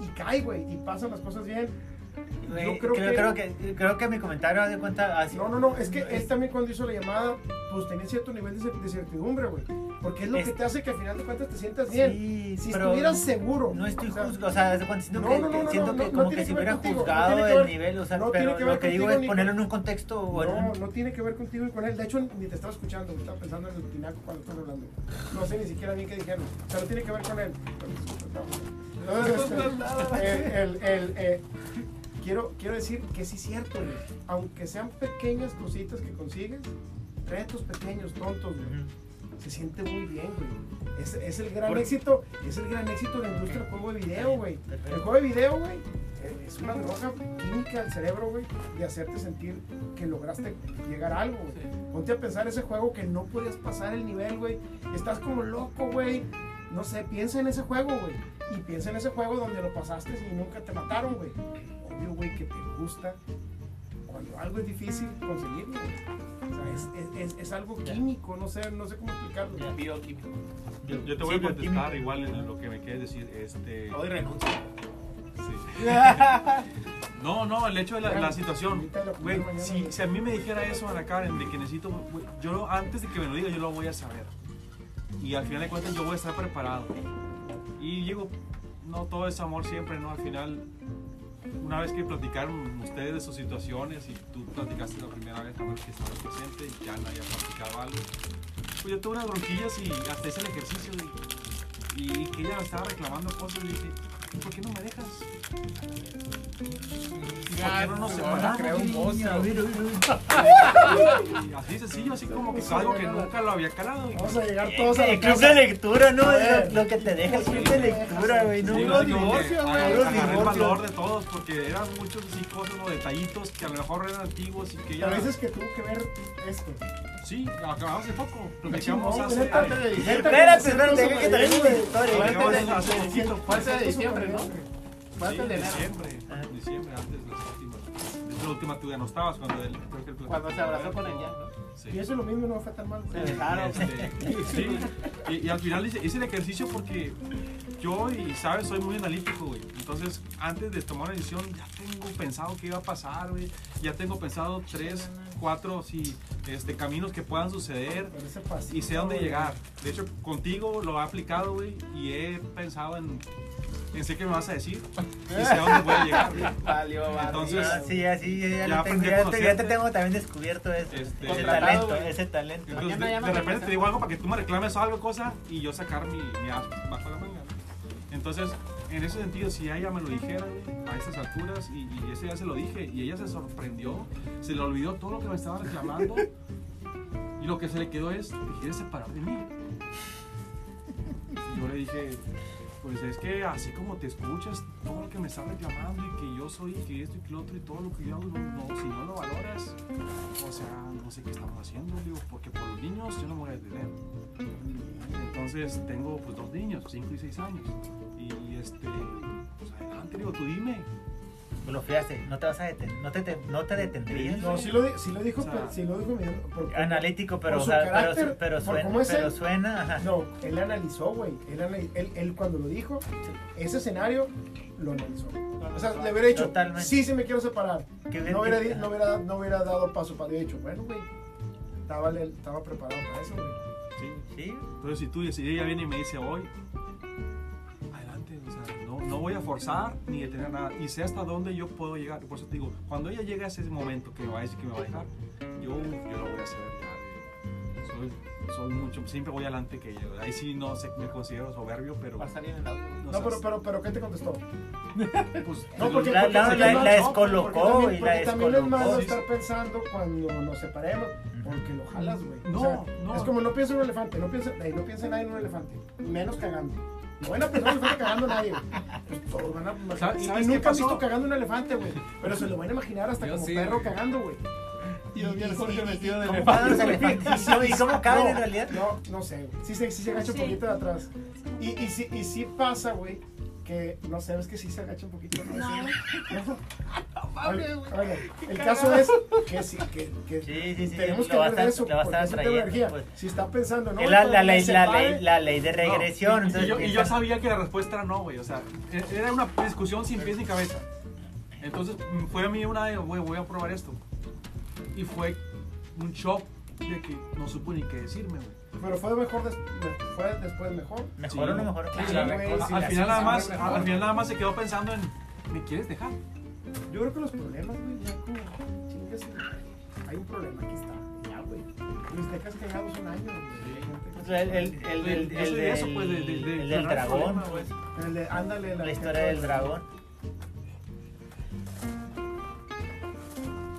y cae, güey, y pasan las cosas bien. Yo creo creo, que- creo que... creo que mi comentario de cuenta así. No, no, no, es que él también cuando hizo la llamada, pues tenía cierto nivel de, cer- de certidumbre, güey. Porque es lo Es- que te hace que al final de cuentas te sientas bien. Sí, si pero estuvieras seguro. No estoy o sea, juzgando, o sea, de cuando siento No, que, no, no, que no, siento no, que no como que si hubiera contigo, no juzgado el nivel, o sea, no pero lo que digo es ponerlo con- en un contexto o No, un- no tiene que ver contigo y con él. De hecho, ni te estaba escuchando, me estaba pensando en el tinaco cuando estás hablando. No sé ni siquiera bien qué dijeron, pero tiene que ver con él. Entonces, este, el, el, el, eh, quiero, quiero decir que sí es cierto, güey. Aunque sean pequeñas cositas que consigues, retos pequeños, tontos, güey. Se siente muy bien, güey. Es, es el gran Por- éxito, es el gran éxito de la industria del juego de video, güey. El juego de video, güey, eh, es una droga química al cerebro, güey, de hacerte sentir que lograste llegar a algo, güey. Ponte a pensar ese juego que no podías pasar el nivel, güey. Estás como loco, güey. No sé, piensa en ese juego, güey. Y piensa en ese juego donde lo pasaste y nunca te mataron, güey. Obvio, güey, que te gusta cuando algo es difícil conseguirlo. O sea, es, es, es, es algo químico, no sé, no sé cómo explicarlo. Ya. Bioquímico. Yo te voy a contestar igual en lo que me quieres decir. Este, Hoy renuncio. sí. No, no, el hecho de la, la situación. Güey, si, si a mí me dijera eso, Ana Karen, de que necesito, güey, yo antes de que me lo diga, yo lo voy a saber. Y al final de cuentas, yo voy a estar preparado. Y digo, no todo es amor siempre, ¿no? Al final, una vez que platicaron ustedes de sus situaciones y tú platicaste la primera vez, a que estabas presente y ya nadie platicaba algo, pues yo tuve unas bronquillas y hasta hice el ejercicio y, que ella me estaba reclamando cosas y dije, ¿y por qué no me dejas? ¿Y por qué no nos separamos? Creo un monstruo. Y así sencillo, así como que es algo que nunca lo había calado. Vamos a llegar todos a la El club de lectura, ¿no? A lo, lo que te deja el club de lectura, güey. No, Sí, no, así como que divorcio, güey. el divorcios. valor de todos porque eran muchos así cosas o detallitos que a lo mejor eran antiguos y que ya Pero dices que tuvo que ver esto. sí acabamos hace poco hace neta, Antes de diciembre. Espérate, espérate, que deja que termine súper historia. hace poquito. se- Fue antes de se puso diciembre, ¿no? Fue Sí, antes de diciembre Ah. diciembre antes de las últimas de la última tú ya no estabas cuando él creo que el Cuando se abrazó con el Jack, ¿no? sí. Y eso es lo mismo, no fue tan mal. Se güey. besaron. Este, sí, y, y al final hice, hice el ejercicio porque yo, y sabes, soy muy analítico, güey. Entonces, antes de tomar una decisión, ya tengo pensado qué iba a pasar, güey. Ya tengo pensado tres, cuatro, sí, este, caminos que puedan suceder pasito, y sé a dónde güey. llegar. De hecho, contigo lo he aplicado, güey, y he pensado en, en sé qué me vas a decir y sé a dónde voy a llegar. Valió, valió. Entonces, Ah, sí, así ya, ya a ya, te, ya te tengo también descubierto eso, Este, ese talento, güey. ese talento. Entonces, de, de repente te digo algo para que tú me reclames algo, cosa, y yo sacar mi, mi bajo la manga. Entonces, en ese sentido, si ella me lo dijera a estas alturas, y, y ese ya se lo dije, y ella se sorprendió, se le olvidó todo lo que me estaba reclamando, y lo que se le quedó es, ¿te quieres separar de mí? Y yo le dije, pues es que así como te escuchas, todo lo que me estás reclamando, y que yo soy, que esto y que lo otro, y todo lo que yo hago, no, si no lo valoras, o sea, no sé qué estamos haciendo, digo, porque por los niños yo no me voy a detener. Entonces tengo pues dos niños, 5 y 6 años. Y este, pues adelante, digo, tú dime. Tú lo fiaste, no te vas a detener, no te, te- no te detendrías. No, sí lo, sí lo dijo, O sea, pero- sí lo dijo mi- porque- Analítico, pero, Por su o sea, pero, carácter, pero por suena, cómo es pero él. suena, ajá. No, él analizó, güey. Él, él, él cuando lo dijo, ese escenario lo analizó. O sea, le hubiera dicho, Totalmente. sí, sí me quiero separar. No hubiera, que- no, hubiera, no hubiera dado paso para dicho, bueno, güey, estaba, estaba preparado para eso, güey. Sí. Sí, Entonces si tú, si ella viene y me dice hoy, no, voy a forzar ni detener nada. Y sé hasta dónde yo puedo llegar. Por eso te digo, cuando ella llegue a ese momento que me va a decir que me va a dejar, yo, yo lo voy a hacer ya. Soy, soy mucho, siempre voy adelante que ella. Ahí sí no sé, me considero soberbio, pero... Va a salir en el audio. No, pero, pero, pero, ¿qué te contestó? pues, No, lo- porque, La- porque la- la- la ¿no? descolocó Porque también, y la porque también es malo estar pensando cuando nos separemos, porque lo jalas, güey. No, O sea, no. Es como no piensa en un elefante, no piensa, ey, no piensa nadie en un elefante, menos cagando. No van a pensar en un elefante cagando a nadie, güey. Pues todos van a imaginar. ¿Sabes- Y, sabes y nunca han visto cagando un elefante, güey. Pero se lo van a imaginar hasta Yo como sí, perro güey. cagando, güey. Yo vi al Jorge vestido de ¿Cómo elefante. los? ¿Y cómo- ¿Y cagan en realidad? No, no sé, güey. Sí, se- sí se agacha un poquito de atrás. Y, y, sí, y sí pasa, güey, que no sé, es que sí se agacha un poquito. No, No. oye, el caso es que sí, que, que Sí, sí, sí, tenemos que ver eso, lo va a estar trayendo, pues. Si está pensando, ¿no? Es la, la, ley, me la, separe, ley, la ley de regresión. No, y- entonces y, yo, y yo sabía que la respuesta era no, güey. O sea, e- era una discusión sin pies ni cabeza. Entonces mm, fue a mí una de, güey, voy a probar esto. Y fue un shock de que no supo ni qué decirme, güey. Pero fue mejor, des- fue después mejor. ¿Mejor Sí. o no mejor? Sí, Claro. güey, A- sí, al final nada más, al, mejor. al final nada más se quedó pensando en, ¿me quieres dejar? Yo creo que los problemas, güey, ya como chingas. Hay un problema, aquí está. Ya, güey. Los dejas cagados un año, güey. El, el, el, el, el, de eso, pues, de- de- de el del dragón. El de- ándale, La historia del dragón.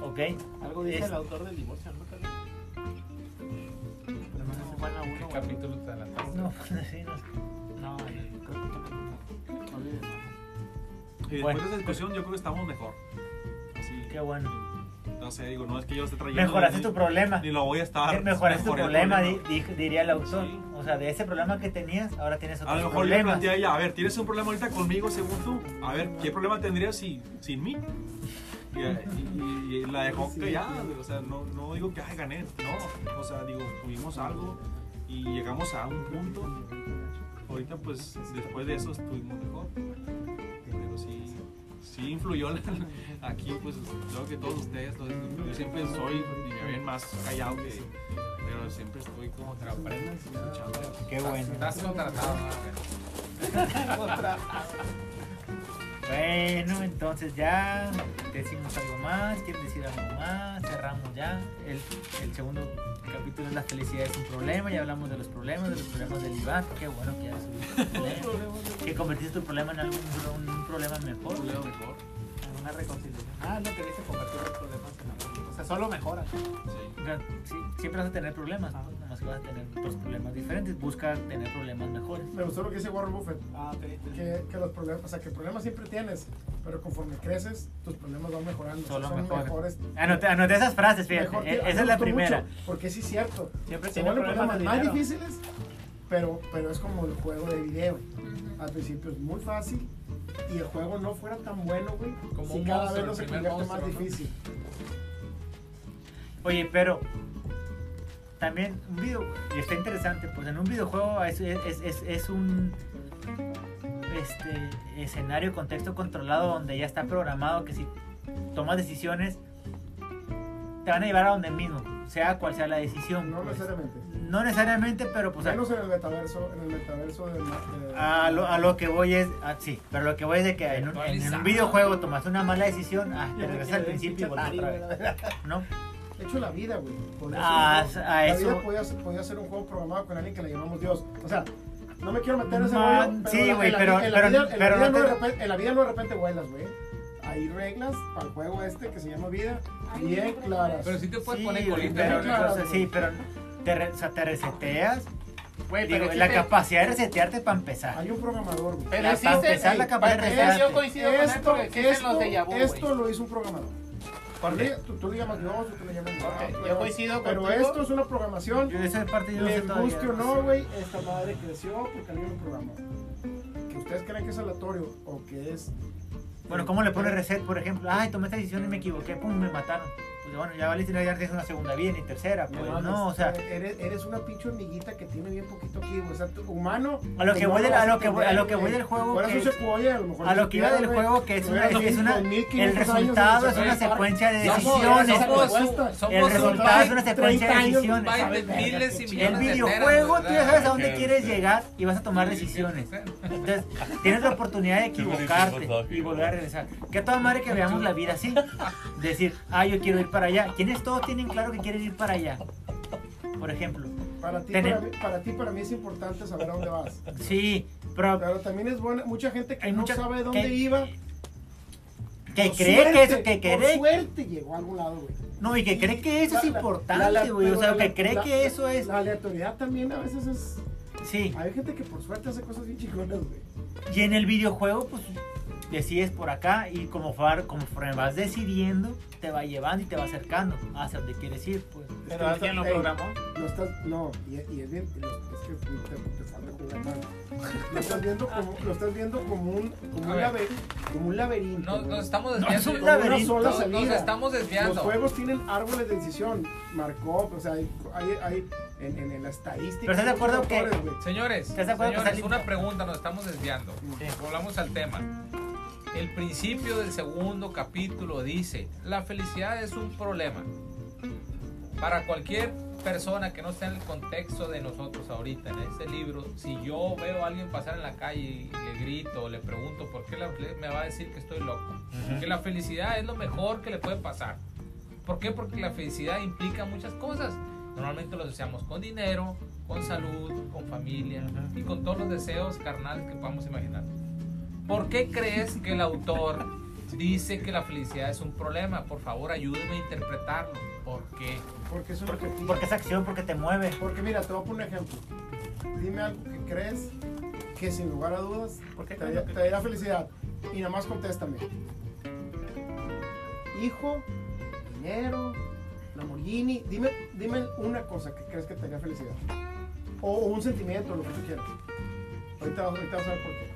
Ok. Algo dice Es- el autor del divorcio, ¿no? No en la uno capítulo te adelantaste? No, sí, no sé. No, yo creo que también. Y después de esa discusión, yo creo que estamos mejor. Así, Qué bueno. no sé, digo, no es que yo esté trayendo. Mejoraste ni- tu problema. Ni lo voy a estar. Eh, Mejoraste tu el problema, di- di- diría el autor. Sí. O sea, de ese problema que tenías, ahora tienes A otros lo mejor le problemas. planteé a ella, a ver, ¿tienes un problema ahorita conmigo según tú? A ver, ¿qué problema tendrías si, sin mí? Y, y- y la dejó callada, o sea, no, no digo que ay, gané, no, o sea, digo, tuvimos algo y llegamos a un punto. Ahorita, pues, después de eso estuvimos mejor. Pero sí, sí influyó la- aquí, pues, creo que todos ustedes, yo siempre soy, y me ven más callado que, pero siempre estoy como aprendes. escuchando. Qué bueno. Estás contratado. Bueno, entonces ya decimos algo más, quieren decir algo más, cerramos ya. El, el segundo capítulo es la felicidad es un problema, ya hablamos de los problemas, de los problemas del Iván, qué bueno que ya problema, que convertiste tu problema en algún un, un problema mejor. Un leo mejor. En una reconciliación. Ah, lo que dice convertir los problemas en algo. O sea, solo mejora. Sí. Sí, siempre vas a tener problemas, pues, que vas a tener otros problemas diferentes, busca tener problemas mejores. Me gustó lo que dice Warren Buffett. Ah, ok. Que, que los problemas, o sea, que problemas siempre tienes, pero conforme creces, tus problemas van mejorando. Solo son mejor. mejores. Anoté, anoté esas frases, fíjate, Mejor eh, esa es la primera. mucho, porque sí es cierto. Siempre Se tiene vuelven problemas problemas más difíciles, pero, pero es como el juego de video. Al principio es muy fácil y el juego no fuera tan bueno, güey. Como si un cada monstruo, vez no se convierte más ¿no? difícil. Oye, pero también un video, y está interesante, pues en un videojuego es, es, es, es un este, escenario, contexto controlado donde ya está programado que si tomas decisiones te van a llevar a donde mismo, sea cual sea la decisión. No pues. necesariamente. No necesariamente, pero pues a, Menos en el metaverso, en el metaverso de, de- a lo, a lo que voy es, ah, sí, pero lo que voy es de que en un, en un videojuego tomaste una mala decisión, ah, te regresas al principio y otra vez, ¿no? De hecho, la vida, güey. Ah, a juego- eso- La vida podía, ser- podía ser un juego programado con alguien que le llamamos Dios. O sea, no me quiero meter en ese rollo, sí, güey, pero- en la vida- no no de te- repente- no vuelas, güey. Hay reglas para el juego este que se llama vida, Hay bien reglas. claras. Pero sí te puedes Sí, poner colita. pero, claras, güey. sí, pero te, re- o sea, te reseteas. Güey, Digo, pero la existe- capacidad de resetearte para empezar. Hay un programador, güey. Pero La- existe, para empezar, la capacidad de resetearte. yo coincido con él Esto, porque esto, los de vu, esto lo hizo un programador. Tú, tú le llamas Dios, o tú le llamas Dios, Ok, pero- yo coincido Pero contigo. esto es una programación. Yo esa parte yo no sé Les guste o no, güey, esta madre creció porque alguien lo programó. Que ustedes creen que es aleatorio o que es. Bueno, ¿cómo le pones reset, por ejemplo? Ay, tomé esta decisión y me equivoqué, pum, me mataron. Pues bueno, ya valiste, no, ya tienes una segunda vida ni tercera. Pues mames, no, o sea, Eres, eres una pinche hormiguita que tiene bien poquito aquí. O sea, tú- humano. A lo que no voy del- a lo que voy- a lo que voy del juego que es- a lo mejor. a lo que iba del juego que es una, es una 2500 el años resultado es una secuencia de decisiones. El resultado es una 30 secuencia de decisiones. y. El videojuego, tú ya sabes a dónde quieres llegar y vas a tomar decisiones. Entonces, tienes la oportunidad de equivocarte y volver a regresar. Que a toda madre que veamos la vida así. Decir, ah, yo quiero ir para allá. ¿Quiénes todos tienen claro que quieren ir para allá? Por ejemplo. Para ti, para, mí, para ti, para mí es importante saber a dónde vas. Sí, pero Pero también es buena, mucha gente que Hay no mucha- sabe dónde que- iba. que por cree suerte, que eso, que Por cree, suerte llegó a algún lado, güey. no, y que cree que eso es La- importante, güey. O sea, que cree la- que eso es. La aleatoriedad también a veces es. Sí. Hay gente que por suerte hace cosas bien chingonas, güey. Y en el videojuego, pues decides por acá y como, far- conforme vas decidiendo, te va llevando y te va acercando hacia donde quieres ir, pues. Pero alguien lo Ey, programó. No estás, no, y, y es bien, es que te, te falta jugar más. Lo estás viendo como, lo estás viendo como un, como un, laber- como un laberinto. No, nos estamos No, es desviando. un una laberinto. sola Nos- estamos desviando. Los juegos tienen árboles de decisión, Markov, o sea, hay, hay, hay en, en, en la estadística. Pero ¿estás de acuerdo que-. Señores, ¿Estás de acuerdo que señores, está una pregunta, nos estamos desviando. Volvamos al tema. El principio del segundo capítulo dice, la felicidad es un problema. Para cualquier persona que no esté en el contexto de nosotros ahorita, en este libro, si yo veo a alguien pasar en la calle y le grito, le pregunto por qué la- me va a decir que estoy loco. Que la felicidad es lo mejor que le puede pasar. ¿Por qué? Porque la felicidad implica muchas cosas. Normalmente lo asociamos con dinero, con salud, con familia y con todos los deseos carnales que podamos imaginar. ¿Por qué crees que el autor dice que la felicidad es un problema. Por favor, ayúdenme a interpretarlo. ¿Por qué? Porque es un Porque, porque es acción, porque te mueve. Porque mira, te voy a poner un ejemplo. Dime algo que crees que sin lugar a dudas ¿Por qué te daría, te daría felicidad. Y nada más contéstame. Hijo, dinero, Lamborghini. Dime, dime una cosa que crees que te daría felicidad. O, o un sentimiento, lo que tú quieras. Ahorita, vas- ahorita vas a ver por qué.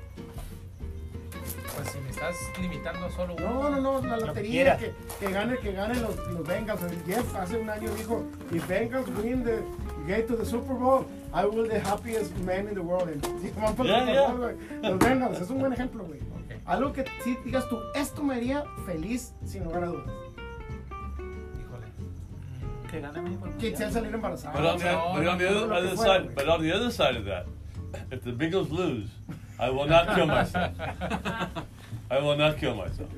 Pues si me estás limitando a solo uno. No, no, no, la lotería que, que gane, que gane los, los Bengals. Jeff hace un año dijo, if Bengals win the get to the Super Bowl, I will be the happiest man in the world. Van Yeah, Super yeah. Los Bengals, es un buen ejemplo, güey. Algo que sí digas tú, esto me haría feliz sin lugar a dudas. Que gane México. Que sea salir embarazada. But on, the, no, but on the no, other, side, but on the other side of that, if the Bengals lose, I will not kill myself. I will not kill myself.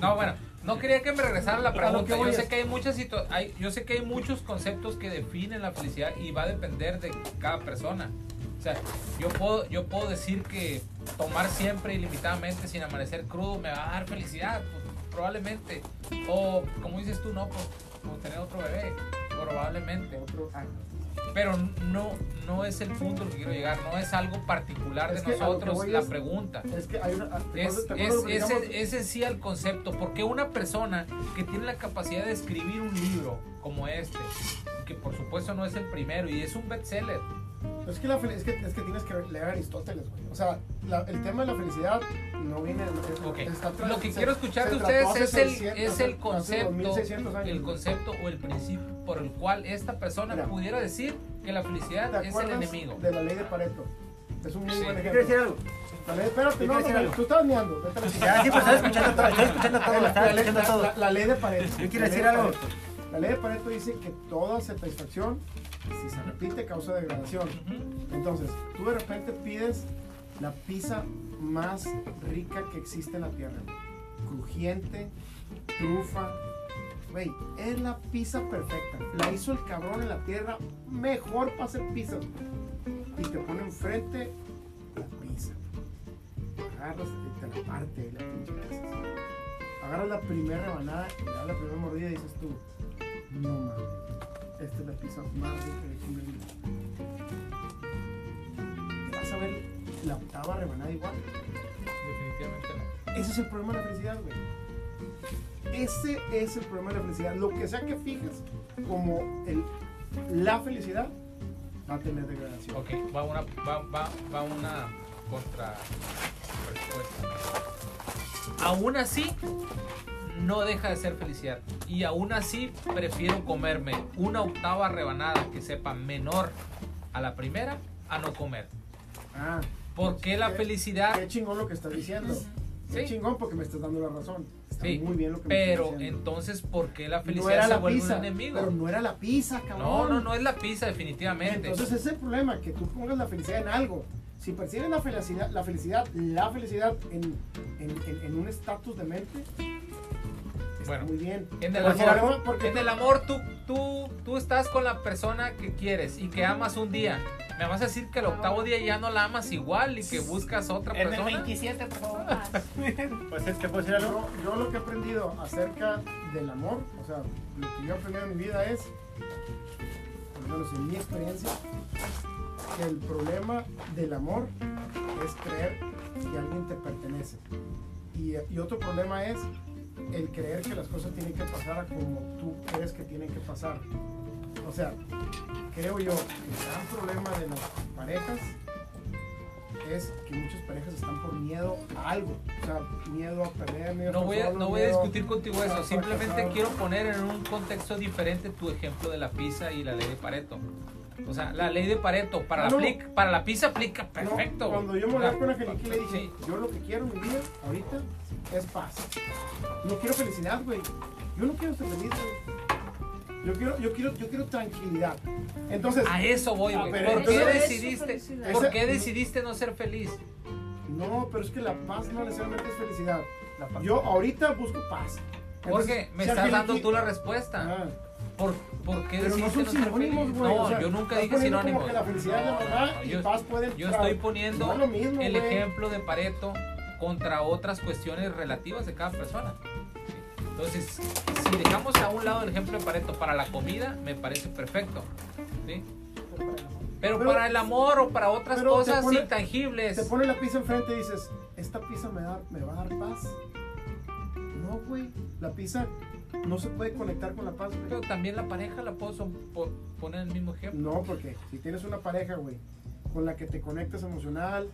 No, bueno, no quería que me regresara la pregunta. Yo sé que hay muchas hay, yo sé que hay muchos conceptos que definen la felicidad y va a depender de cada persona. O sea, yo puedo, yo puedo decir que tomar siempre ilimitadamente sin amanecer crudo me va a dar felicidad, pues, probablemente. O como dices tú, no, pues como tener otro bebé, probablemente. Otro- ah, Pero no, no es el punto al que quiero llegar, no es algo particular de Es nosotros la es- pregunta. Es que hay una. ah, ¿te Es, ese, ese sí al concepto, porque una persona que tiene la capacidad de escribir un libro como este, que por supuesto no es el primero y es un bestseller, Es que, la es, que, es que tienes que leer Aristóteles, güey. O sea, la- el tema de la felicidad no viene. es- Ok. está Lo que se- quiero escuchar de ustedes es el, 600, es el concepto, 2600 años, el concepto o el principio por el cual esta persona Mira. pudiera decir que la felicidad ¿Te es el enemigo. de la ley de Pareto? Es un muy Sí. buen ¿Qué quiero decir ejemplo. algo? Espérate, ¿Qué no, no, tú estás meando. Ya, sí, pues estoy escuchando todo, estoy escuchando todo, la, estaba la ley, escuchando la- todo. la- ley de Pareto. Yo quiero decir de algo. La ley de Pareto dice que toda satisfacción, si se repite, causa degradación. Entonces, tú de repente pides la pizza más rica que existe en la tierra. Crujiente, trufa. Güey, es la pizza perfecta. La hizo el cabrón en la tierra mejor para hacer pizzas. Y te pone enfrente la pizza. Agarras y te la parte y la pinche pizza. Agarras la primera rebanada y le das la primera mordida y dices tú, no mames, esta es la pizza más rica que he comido en mi vida". Te vas a ver la octava rebanada igual. Definitivamente no. Ese es el problema de la felicidad, güey. Ese es el problema de la felicidad. Lo que sea que fijes como el, la felicidad va a tener degradación. Ok, va una, va, va, va una contra respuesta. Aún así, no deja de ser felicidad. Y aún así, prefiero comerme una octava rebanada que sepa menor a la primera a no comer. Ah, Porque la Qué- felicidad, qué chingón lo que estás diciendo. Qué Sí. chingón porque me estás dando la razón. Está sí, muy bien lo que me pero diciendo. entonces, ¿por qué la no felicidad era se la vuelve pizza, un enemigo? pero no era la pizza, cabrón. No, no, no es la pizza, definitivamente. Entonces ese es el problema, que tú pongas la felicidad en algo. Si persigues la felicidad, la felicidad, la felicidad en, en, en- en un estatus de mente, Bueno, muy bien. En el Porque- amor, porque en el amor tú, tú, tú estás con la persona que quieres y que amas un día. ¿Me vas a decir que el octavo día ya no la amas igual y que buscas otra En el persona? 27, por favor. Pues es que algo. yo, yo lo que he aprendido acerca del amor, o sea, lo que yo he aprendido en mi vida es, por lo menos en mi experiencia, que el problema del amor es creer que alguien te pertenece. Y, y otro problema es el creer que las cosas tienen que pasar a como tú crees que tienen que pasar. O sea, creo yo que el gran problema de las parejas es que muchas parejas están por miedo a algo. O sea, miedo a perder, miedo No estar voy, a, no voy a discutir contigo eso, a simplemente quiero poner en un contexto diferente tu ejemplo de la pizza y la ley de Pareto. O sea, la ley de Pareto para, Ah, la, no. plic- para la pizza aplica No, perfecto. cuando yo me hablé con Angelique le dije, sí. yo lo que quiero en mi vida ahorita es paz. No quiero felicidad, güey. Yo no quiero ser feliz, güey. Yo quiero, yo quiero, yo quiero tranquilidad. Entonces, A eso voy, güey. ¿Por qué decidiste. ¿por qué decidiste no ser feliz? no, pero es que la paz no necesariamente es felicidad. La paz. Yo ahorita busco paz. Porque me si estás dando tú la respuesta. Ah, ¿Por, por qué pero no decidiste son no ser sinónimos, güey. No, o sea, yo nunca dije sinónimos. Como que la felicidad es la No, mamá no, y yo- paz pueden Yo estoy no poniendo es lo mismo, el güey. ejemplo de Pareto contra otras cuestiones relativas de cada persona. ¿sí? Entonces, si dejamos a un lado el ejemplo de Pareto para la comida, me parece perfecto. ¿sí? Pero, Pero- para el amor o para otras cosas pone- intangibles. Te pone la pizza enfrente y dices, ¿esta pizza me, da, me va a dar paz? No, güey. La pizza no se puede conectar con la paz, güey. Pero también la pareja la puedo po- poner en el mismo ejemplo. No, porque si tienes una pareja, güey, con la que te conectas emocional,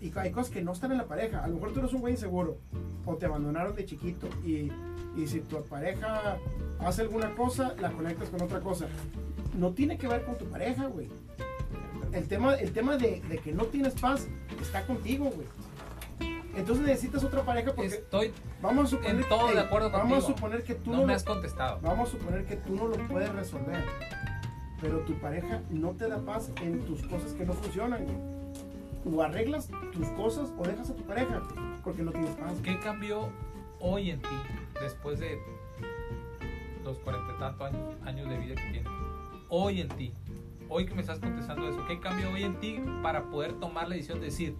y- y hay cosas que no están en la pareja. A lo mejor tú eres un güey inseguro, o te abandonaron de chiquito, y, y si tu pareja hace alguna cosa, la conectas con otra cosa. No tiene que ver con tu pareja, güey. El tema, el tema de, de que no tienes paz está contigo, güey. Entonces necesitas otra pareja porque Estoy, vamos a suponer en todo ey, de acuerdo vamos a contigo. suponer que tú no no, me lo- has contestado. Vamos a suponer que tú no lo puedes resolver, pero tu pareja no te da paz en tus cosas que no funcionan. güey. O arreglas tus cosas o dejas a tu pareja porque no tienes paz. ¿Qué cambió hoy en ti después de los cuarenta y tantos años, años de vida que tienes? Hoy en ti, hoy que me estás contestando eso, ¿qué cambió hoy en ti para poder tomar la decisión de decir,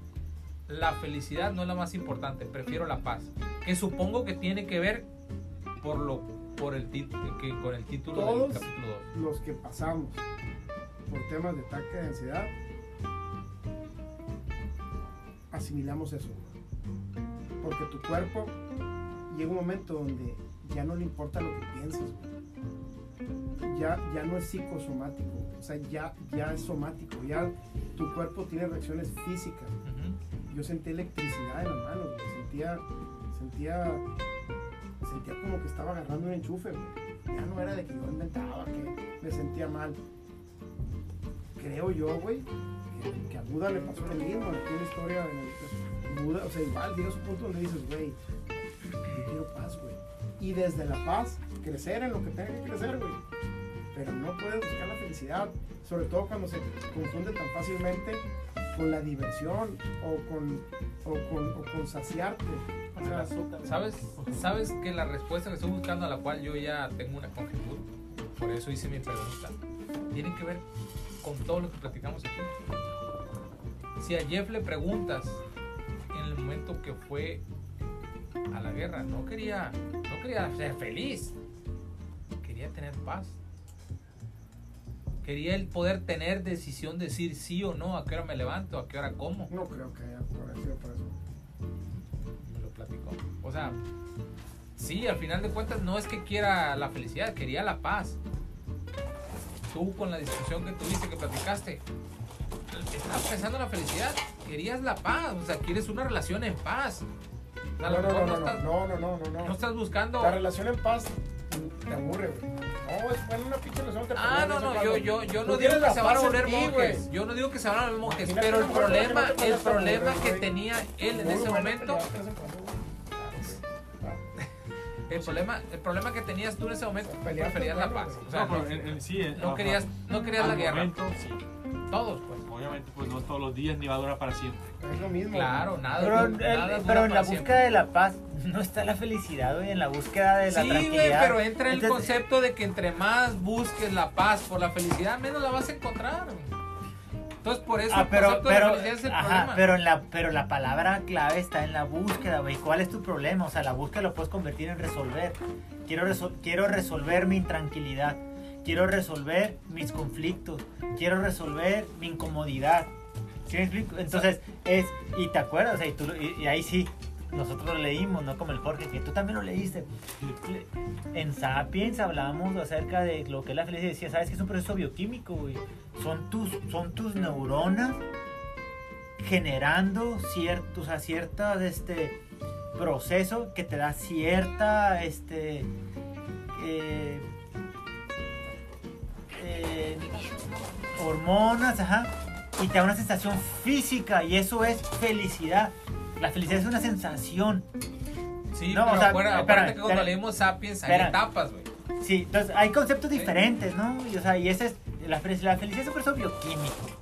la felicidad no es la más importante, prefiero la paz? Que supongo que tiene que ver por lo por el título que con el título Todos del capítulo 2. los que pasamos por temas de ataque de ansiedad, asimilamos eso. Porque tu cuerpo llega un momento donde ya no le importa lo que piensas. güey. Ya, ya no es psicosomático, o sea, ya, ya es somático, ya tu cuerpo tiene reacciones físicas. Yo sentí electricidad en las manos. Sentía, sentía, sentía como que estaba agarrando un enchufe, güey. Ya no era de que yo inventaba, que me sentía mal. Creo yo, güey, que, a Buda le pasó lo mismo. Aquí en la historia, en Buda, o sea, igual llega un punto donde dices, güey, quiero paz, güey. Y desde la paz, crecer en lo que tenga que crecer, güey. Pero no puedes buscar la felicidad, sobre todo cuando se confunde tan fácilmente con la diversión o con, o con, o con saciarte. O sea, ¿Sabes, ¿Sabes que la respuesta que estoy buscando a la cual yo ya tengo una conjetura? Por eso hice mi pregunta. Tiene que ver con todo lo que platicamos aquí. Si a Jeff le preguntas en el momento que fue a la guerra, no quería, no quería ser feliz, quería tener paz. Quería el poder tener decisión de decir sí o no, a qué hora me levanto, a qué hora como. no creo que haya por sido por eso. me lo platicó. O sea, sí, al final de cuentas no es que quiera la felicidad, quería la paz. Tú con la discusión que tuviste, que platicaste, estabas pensando en la felicidad, querías la paz, o sea, quieres una relación en paz. No, no, no, no, no, estás, no, no, no, no, no. no estás buscando... La relación en paz te aburre, güey. No, es bueno una pinche relación te Ah, no, no, yo, yo, yo no digo que se van a volver monjes. Yo no digo que se van a volver monjes, pero el problema, el problema que tenía él en ese momento, el problema, el problema que tenías tú en ese momento, Pelear preferías la paz. güey. O sea, No, sí, querías, no querías la guerra. momento, sí. Todos, pues. Obviamente, pues no todos los días ni va a durar para siempre. Es lo mismo. Claro, nada. Pero, el- nada pero en la búsqueda siempre. de la paz no está la felicidad, güey, en la búsqueda de la Sí, güey, tranquilidad. pero entra el Entonces, concepto de que entre más busques la paz por la felicidad, menos la vas a encontrar. güey. Entonces, por eso Ah, el pero, concepto de pero, felicidad es el ajá, problema. pero, en la, pero la palabra clave está en la búsqueda, güey. ¿Cuál es tu problema? O sea, la búsqueda lo puedes convertir en resolver. Quiero, resol- quiero resolver mi intranquilidad. Quiero resolver mis conflictos. Quiero resolver mi incomodidad. ¿Sí me explico? Entonces, es. Y te acuerdas, y, tú y- y ahí sí. Nosotros leímos, no como el Jorge, que tú también lo leíste. Le- En Sapiens hablábamos acerca de lo que es la felicidad. Decía, ¿sabes que es un proceso bioquímico, güey? Son tus, son tus neuronas generando ciertos, a ciertas, este, proceso que te da cierta, este, eh, eh, hormonas, ajá, y te da una sensación física y eso es felicidad. La felicidad es una sensación. Sí, No, pero o sea, acuérdate que cuando espera. leímos Sapiens hay etapas, güey. Sí, entonces hay conceptos diferentes, ¿no? Y, o sea, y ese es, la, fel- la felicidad es un proceso bioquímico.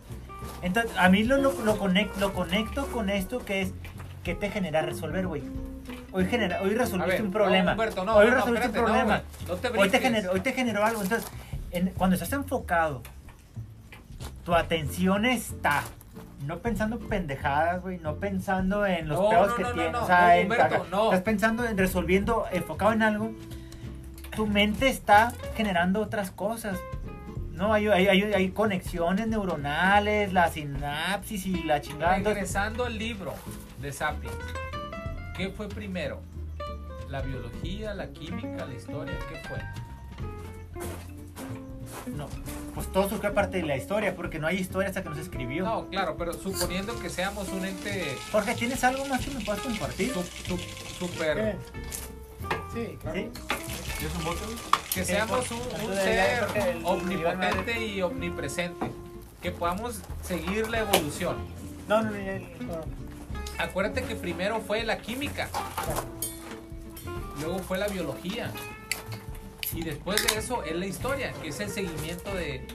Entonces, a mí lo, lo, lo, conec- lo conecto con esto que es, que te genera resolver, güey. Hoy, genera, hoy resolviste ver, un problema. No, Humberto, no, hoy no, resolviste espérate, un problema. te hoy, te generó, hoy te generó algo. Entonces, en- cuando estás enfocado, tu atención está no pensando pendejadas, güey, no pensando en los No, pedos no, que no, tienes, o sea, en- Humberto, no. estás pensando en resolviendo, enfocado en algo, tu mente está generando otras cosas. No, hay, hay, hay, hay conexiones neuronales, la sinapsis y la chingada. Regresando al libro de Sapiens, ¿qué fue primero? ¿La biología, la química, la historia? ¿Qué fue? No, pues todo surgió aparte de la historia, porque no hay historia hasta que no se escribió. No, claro, pero suponiendo que seamos un ente Jorge, ¿tienes algo más que me puedas compartir? su- su- super... ¿Qué? Sí, claro. ¿Sí? ¿Tienes un güey? Que Sí, seamos por- un, ser omnipotente y omnipresente. Que podamos seguir la evolución. No, no, no, Acuérdate que primero fue la química. Luego fue la biología. Y después de eso es la historia, que es el seguimiento de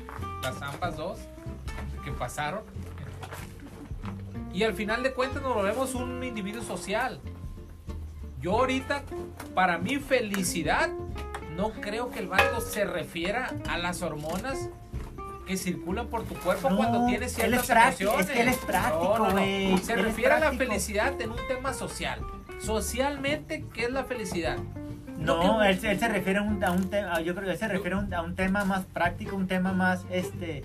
las ambas dos que pasaron. Y al final de cuentas nos volvemos un individuo social. Yo ahorita, para mi felicidad, no creo que el vato se refiera a las hormonas que circulan por tu cuerpo No, cuando tienes ciertas emociones. es que él es práctico, No, no, Se refiere a la felicidad en un tema social. Socialmente, ¿qué es la felicidad? No, él, él se refiere a un, a un tema, yo creo que él se refiere a un, a un tema más práctico, un tema más, este,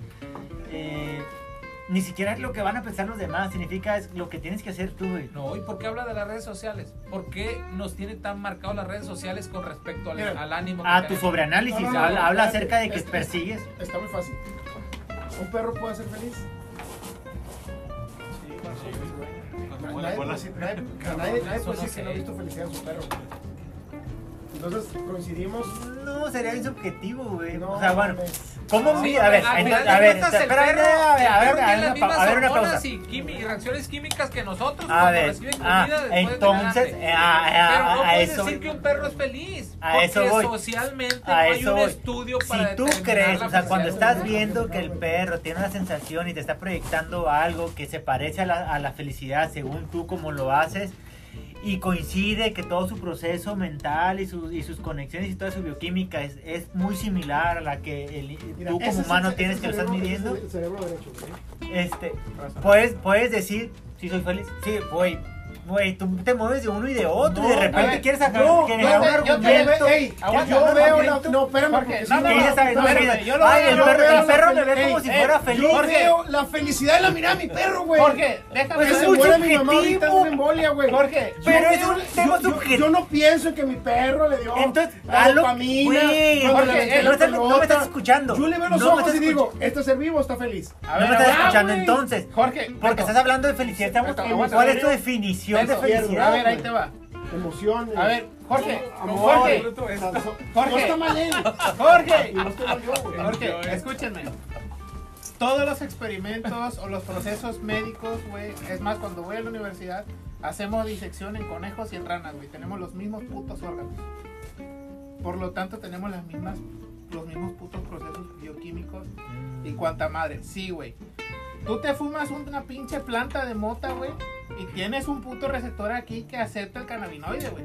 eh, ni siquiera es lo que van a pensar los demás, significa es lo que tienes que hacer tú, güey. No, ¿y por qué habla de las redes sociales? ¿Por qué nos tiene tan marcados las redes sociales con respecto al, Mira, al ánimo? A tu sobreanálisis, No, no, no, habla, acerca de que es- persigues. Está muy fácil. ¿Un perro puede ser feliz? Con la Nadie cola. puede decir, nadie, nadie- nadie Eso puede decir que no ha visto felicidad en su perro. Entonces coincidimos. No, sería bien subjetivo, güey. No, o sea, bueno. ¿cómo Sí, A ver, entonces, de a ver, perro- a ver, a ver, a ver, una a ver, una hormonas pausa. y reacciones químicas que nosotros A cuando ver, reciben ah, de entonces, eh, a- a- Pero no a puedes eso decir que un perro es feliz. A porque eso voy. socialmente A no hay un voy. estudio Si para tú determinar crees, o sea, cuando de estás viendo que el perro tiene una sensación y te está proyectando algo que se parece a la, a la felicidad según tú como lo haces y coincide que todo su proceso mental y, sus y sus conexiones y toda su bioquímica es, es muy similar a la que el- Mira, tú como humano tienes que lo estás midiendo, es el cerebro derecho, güey. este, puedes, puedes decir, si soy feliz, sí, güey, güey, tú te mueves de uno y de otro y de No, repente ver, quieres sacar yo- generar yo un yo argumento. ey, ¿Quieres yo veo la, no, espérame, porque no, no, no, yo lo ay, veo, el yo perro, veo el perro me ve como ey, si ey, fuera Yo feliz. Jorge. veo la felicidad de la mirada de mi perro, güey. Jorge, déjame Pues que es se mi mamá ahorita una embolia, güey. Jorge, Yo- Pero es yo- un tema yo- yo- subjetivo. Yo no pienso en que mi perro le dio Entonces, la dopamina. Jorge, eh, no no me estás escuchando. Yo le veo los No ojos y digo, ¿este ser vivo o está feliz? A No me estás escuchando entonces. Jorge, Porque estás hablando de felicidad. Cuál es tu definición felicidad. A ver, ahí te va. Emoción. A ver, Jorge, amor. Jorge, Jorge. Jorge. No está mal él. Jorge, Y no estoy mal yo, güey. Jorge, escúchenme. Todos los experimentos o los procesos médicos, güey, es más, cuando voy a la universidad, hacemos disección en conejos y en ranas, güey. Tenemos los mismos putos órganos. Por lo tanto, tenemos las mismas, los mismos putos procesos bioquímicos y cuanta madre. Sí, güey. Tú te fumas una pinche planta de mota, güey, y tienes un puto receptor aquí que acepta el cannabinoide, güey.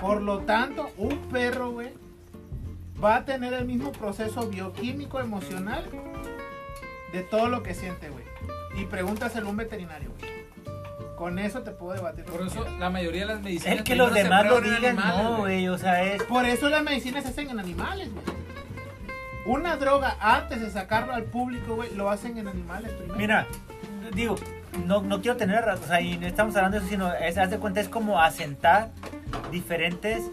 Por lo tanto, un perro, güey, va a tener el mismo proceso bioquímico emocional de todo lo que siente, güey. Y pregúntaselo a un veterinario, güey. Con eso te puedo debatir. Por eso la mayoría de las medicinas El que los demás lo digan, animales, no, güey. O sea, es. Por eso las medicinas se hacen en animales, güey. Una droga, antes de sacarlo al público, güey, lo hacen en animales primero. Mira, digo, no, no quiero tener. O sea, y no estamos hablando de eso, sino. Es, haz de cuenta, es como asentar diferentes.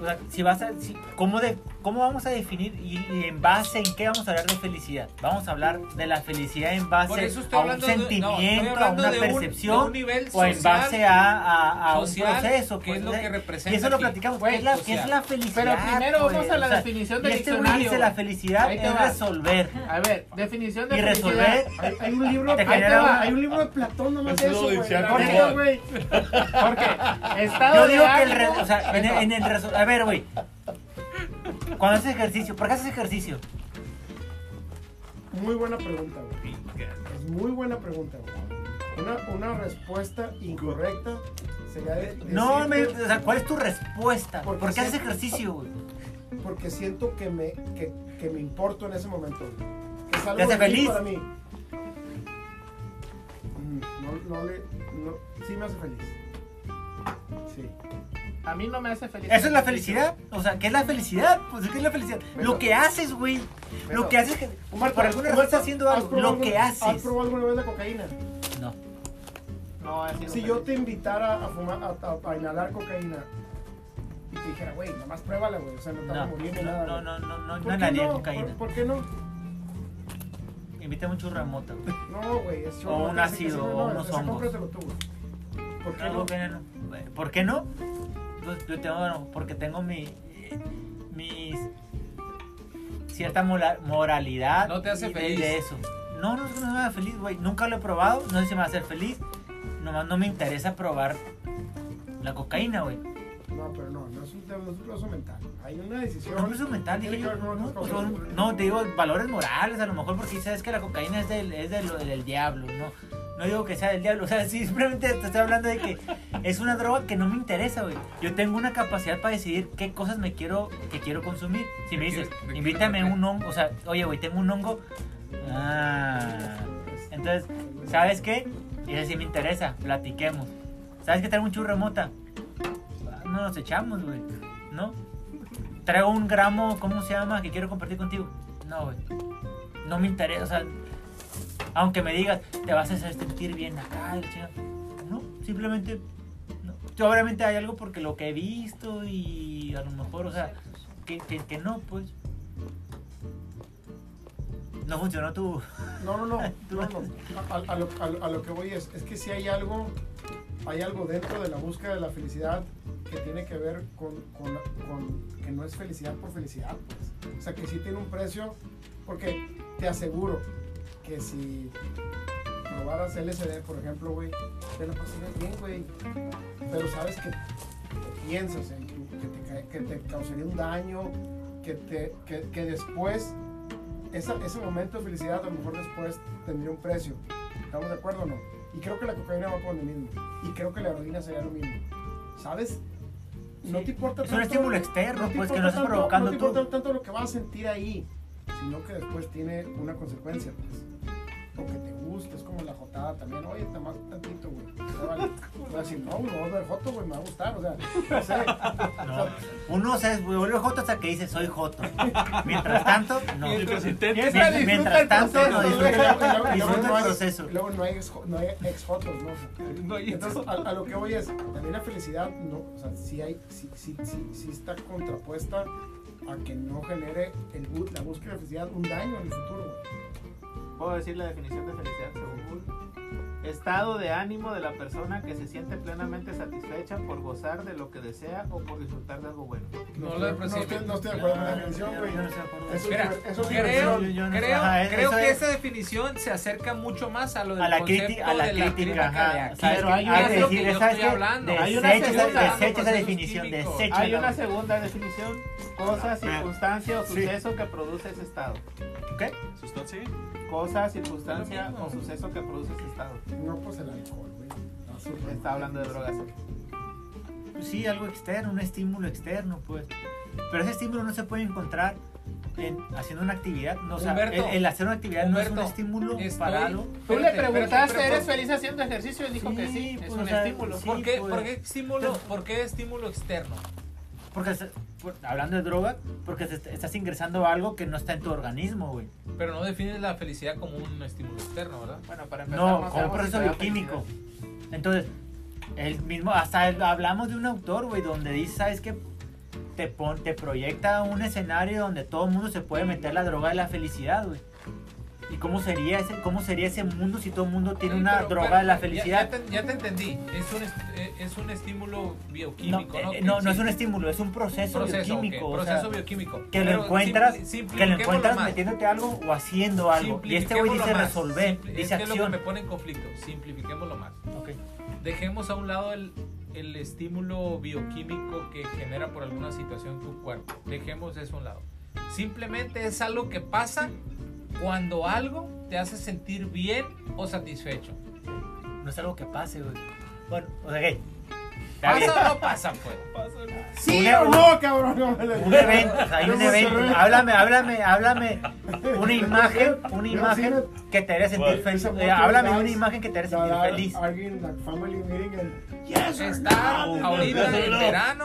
O sea, si vas a. si- ¿cómo, de, ¿Cómo vamos a definir y, y en base en qué vamos a hablar de felicidad? Vamos a hablar de la felicidad en base a un de- no, sentimiento, a una de percepción. un nivel o en base a, a, a social, un proceso. que pues, es lo ¿eh? que representa Y eso lo platicamos. Güey, ¿Qué es la, qué social. es la felicidad? Pero primero vamos pues? a la O sea, definición del este diccionario, dice la felicidad es va. resolver. A ver, definición de Y felicidad. resolver Hay, hay un libro, Te te va, hay un libro de Platón nomás Es de eso, güey. Jorge, estado Yo de digo que el, o sea, en, el a ver, güey. Cuando haces ejercicio, ¿por qué haces ejercicio? Muy buena pregunta, güey. Es muy buena pregunta, güey. Una, una respuesta incorrecta sería de, No, me, o sea, ¿cuál es tu respuesta? Porque ¿Por qué haces ejercicio, güey? porque siento que me, que, que me importo en ese momento. güey. Que es algo ¿Te hace feliz? para mí. no le, no, sí me hace feliz. Sí. A mí no me hace feliz. ¿Eso es la felicidad? O sea, ¿qué es la felicidad? Pues, ¿qué es la felicidad? Bueno. Lo que haces, güey. Bueno. Lo que haces, que, Humberto, por alguna razón estás haciendo ¿has algo. probado Lo que alguna- ¿Has haces. probado alguna vez la cocaína? No. No, así no Si yo te invitara a fumar, a, a- a inhalar cocaína y te dijera, güey, nomás pruébala, güey, o sea, no te No, morir ni nada. no, güey. no, no, no, ¿Por no qué nadie no? cocaína. ¿Por, por qué no? Invítame un churro remoto. No, güey, es O un ácido, o no, unos hongos. cómpratelo tú, güey. ¿Por qué No, no? no. ¿Por qué no? Pues yo tengo, bueno, porque tengo mi, mis cierta moralidad. No te hace y de- feliz. De eso. No, no, no me hace feliz, güey. Nunca lo he probado. No sé si me va a hacer feliz. Nomás no me interesa probar la cocaína, güey. No, pero no, no es un tema, no es un proceso mental. Hay una decisión. No, es mental, dije Tiene que yo. No, pues, no, te digo valores morales, a lo mejor porque sabes que la cocaína es del, es del, del diablo, ¿no? No digo que sea del diablo, o sea, sí, simplemente te estoy hablando de que es una droga que no me interesa, güey. Yo tengo una capacidad para decidir qué cosas me quiero, que quiero consumir. Si me ¿De dices, qué- qué invítame un hongo, o sea, oye, güey, tengo un hongo. Ah, entonces, ¿sabes qué? Y ese sí me interesa, platiquemos. ¿Sabes que traigo un churro? No nos echamos, güey, ¿no? Traigo un gramo, ¿cómo se llama? Que quiero compartir contigo. No, güey. No me interesa, o sea, aunque me digas, te vas a hacer sentir bien acá, no, simplemente, no. Sí, obviamente hay algo porque lo que he visto y a lo mejor, o sea, que, que, que no, pues. No funcionó tu. No, no, no, no, no. A, a- a lo, a lo- a lo que voy es, es que si hay algo, hay algo dentro de la búsqueda de la felicidad que tiene que ver con, con, con que no es felicidad por felicidad, pues. O sea, que sí tiene un precio, porque te aseguro que si probaras LSD, por ejemplo, güey, te lo pasarías bien, güey. Pero sabes que, piensas en que, que te, que te causaría un daño, que, te, que, que después esa- ese momento de felicidad a lo mejor después tendría un precio. ¿Estamos de acuerdo o no? Y creo que la cocaína va por lo mismo. Y creo que la heroína sería lo mismo. ¿Sabes? No te importa Es un estímulo externo, te pues, que no estás tanto- provocando no te tú. importa tanto lo que vas a sentir ahí, sino que después tiene una consecuencia, pues. Que te guste, es como la jotada también. Oye, te más tantito, güey. Vale. Voy a decir, no, güey, voy a ver joto, güey, me va a gustar. O sea, no sé. No. O sea, Uno se vuelve joto hasta que dice soy joto. Mientras tanto, no. Mientras intentes. Mientras, disfruta mientras el tanto, proceso, no disfruta, el hay- proceso. Luego no hay ex, no hay ex jotos, ¿no? Entonces, a, a lo que voy es, también la felicidad, no, o sea, sí, hay, sí, sí, sí, sí está contrapuesta a que no genere el, la búsqueda de felicidad un daño en el futuro. güey. Puedo decir la definición de felicidad según Google. Estado de ánimo de la persona que se siente plenamente satisfecha por gozar de lo que desea o por disfrutar de algo bueno. No no, percibe. estoy, no estoy de acuerdo con la definición, güey. Yo no estoy de acuerdo. Eso, Mira, es, eso es creo, no creo, ajá, creo que es- esa definición se acerca mucho más a lo del a la concepto crítica, a la de crítica, ajá. de aquí. ¿Sabes Pero qué? hay una- es que decir. Hay una segunda- esa definición. Hay una segunda definición, cosa, Ah. circunstancia o suceso que produce ese estado. ¿Qué? Sustancia. Cosa, circunstancia o suceso que produce ese estado. No, pues el alcohol, güey. No. Está hablando de drogas. Pues sí, algo externo, un estímulo externo, pues. Pero ese estímulo no se puede encontrar en haciendo una actividad. No, o sea, el, Humberto, el hacer una actividad no es Humberto, un estímulo estoy- para algo. Tú le preguntaste, ¿eres pero- feliz haciendo ejercicio? Y dijo que Sí, sí, es pues, un o sea, estímulo. sí. ¿Por qué, pues. por qué estímulo, por qué estímulo externo? Porque por- hablando de droga, porque se- estás ingresando algo que no está en tu organismo, güey. Pero no defines la felicidad como un estímulo externo, ¿verdad? Bueno, para empezar, No, como un si proceso te bioquímico. Entonces, el mismo, hasta el- hablamos de un autor, güey, donde dice, ¿sabes qué? Te, pon, te proyecta un escenario donde todo el mundo se puede meter la droga de la felicidad, güey. ¿Y cómo sería ese, cómo sería ese mundo si todo el mundo tiene una pero- droga pero de la ya- felicidad? Ya, te, ya te entendí. Es un, eh, es un estímulo no, bioquímico, ¿no? eh, no, no es un estímulo, es un proceso, proceso, bioquímico. ok, o sea, proceso bioquímico. que lo encuentras, que lo encuentras más. metiéndote algo o haciendo algo. Y este güey dice más. resolver, Simpli- dice es que es lo que acción. me pone en conflicto. Simplifiquémoslo más. Ok. Dejemos a un lado el, el estímulo bioquímico que genera por alguna situación tu cuerpo. Dejemos eso a un lado. Simplemente es algo que pasa cuando algo te hace sentir bien o satisfecho. No es algo que pase, güey. Bueno, o sea, ¿qué? ¿Pasa o no pasa, pues? Sí Una- o no, cabrón. No me lo Un evento, o sea, hay un evento. Háblame, háblame, háblame. Una imagen, una Yo imagen que te haría sentir Bueno, feliz. Eh, Háblame de una imagen que te haría sentir feliz. like family meeting and yes Estar ahorita en no. verano,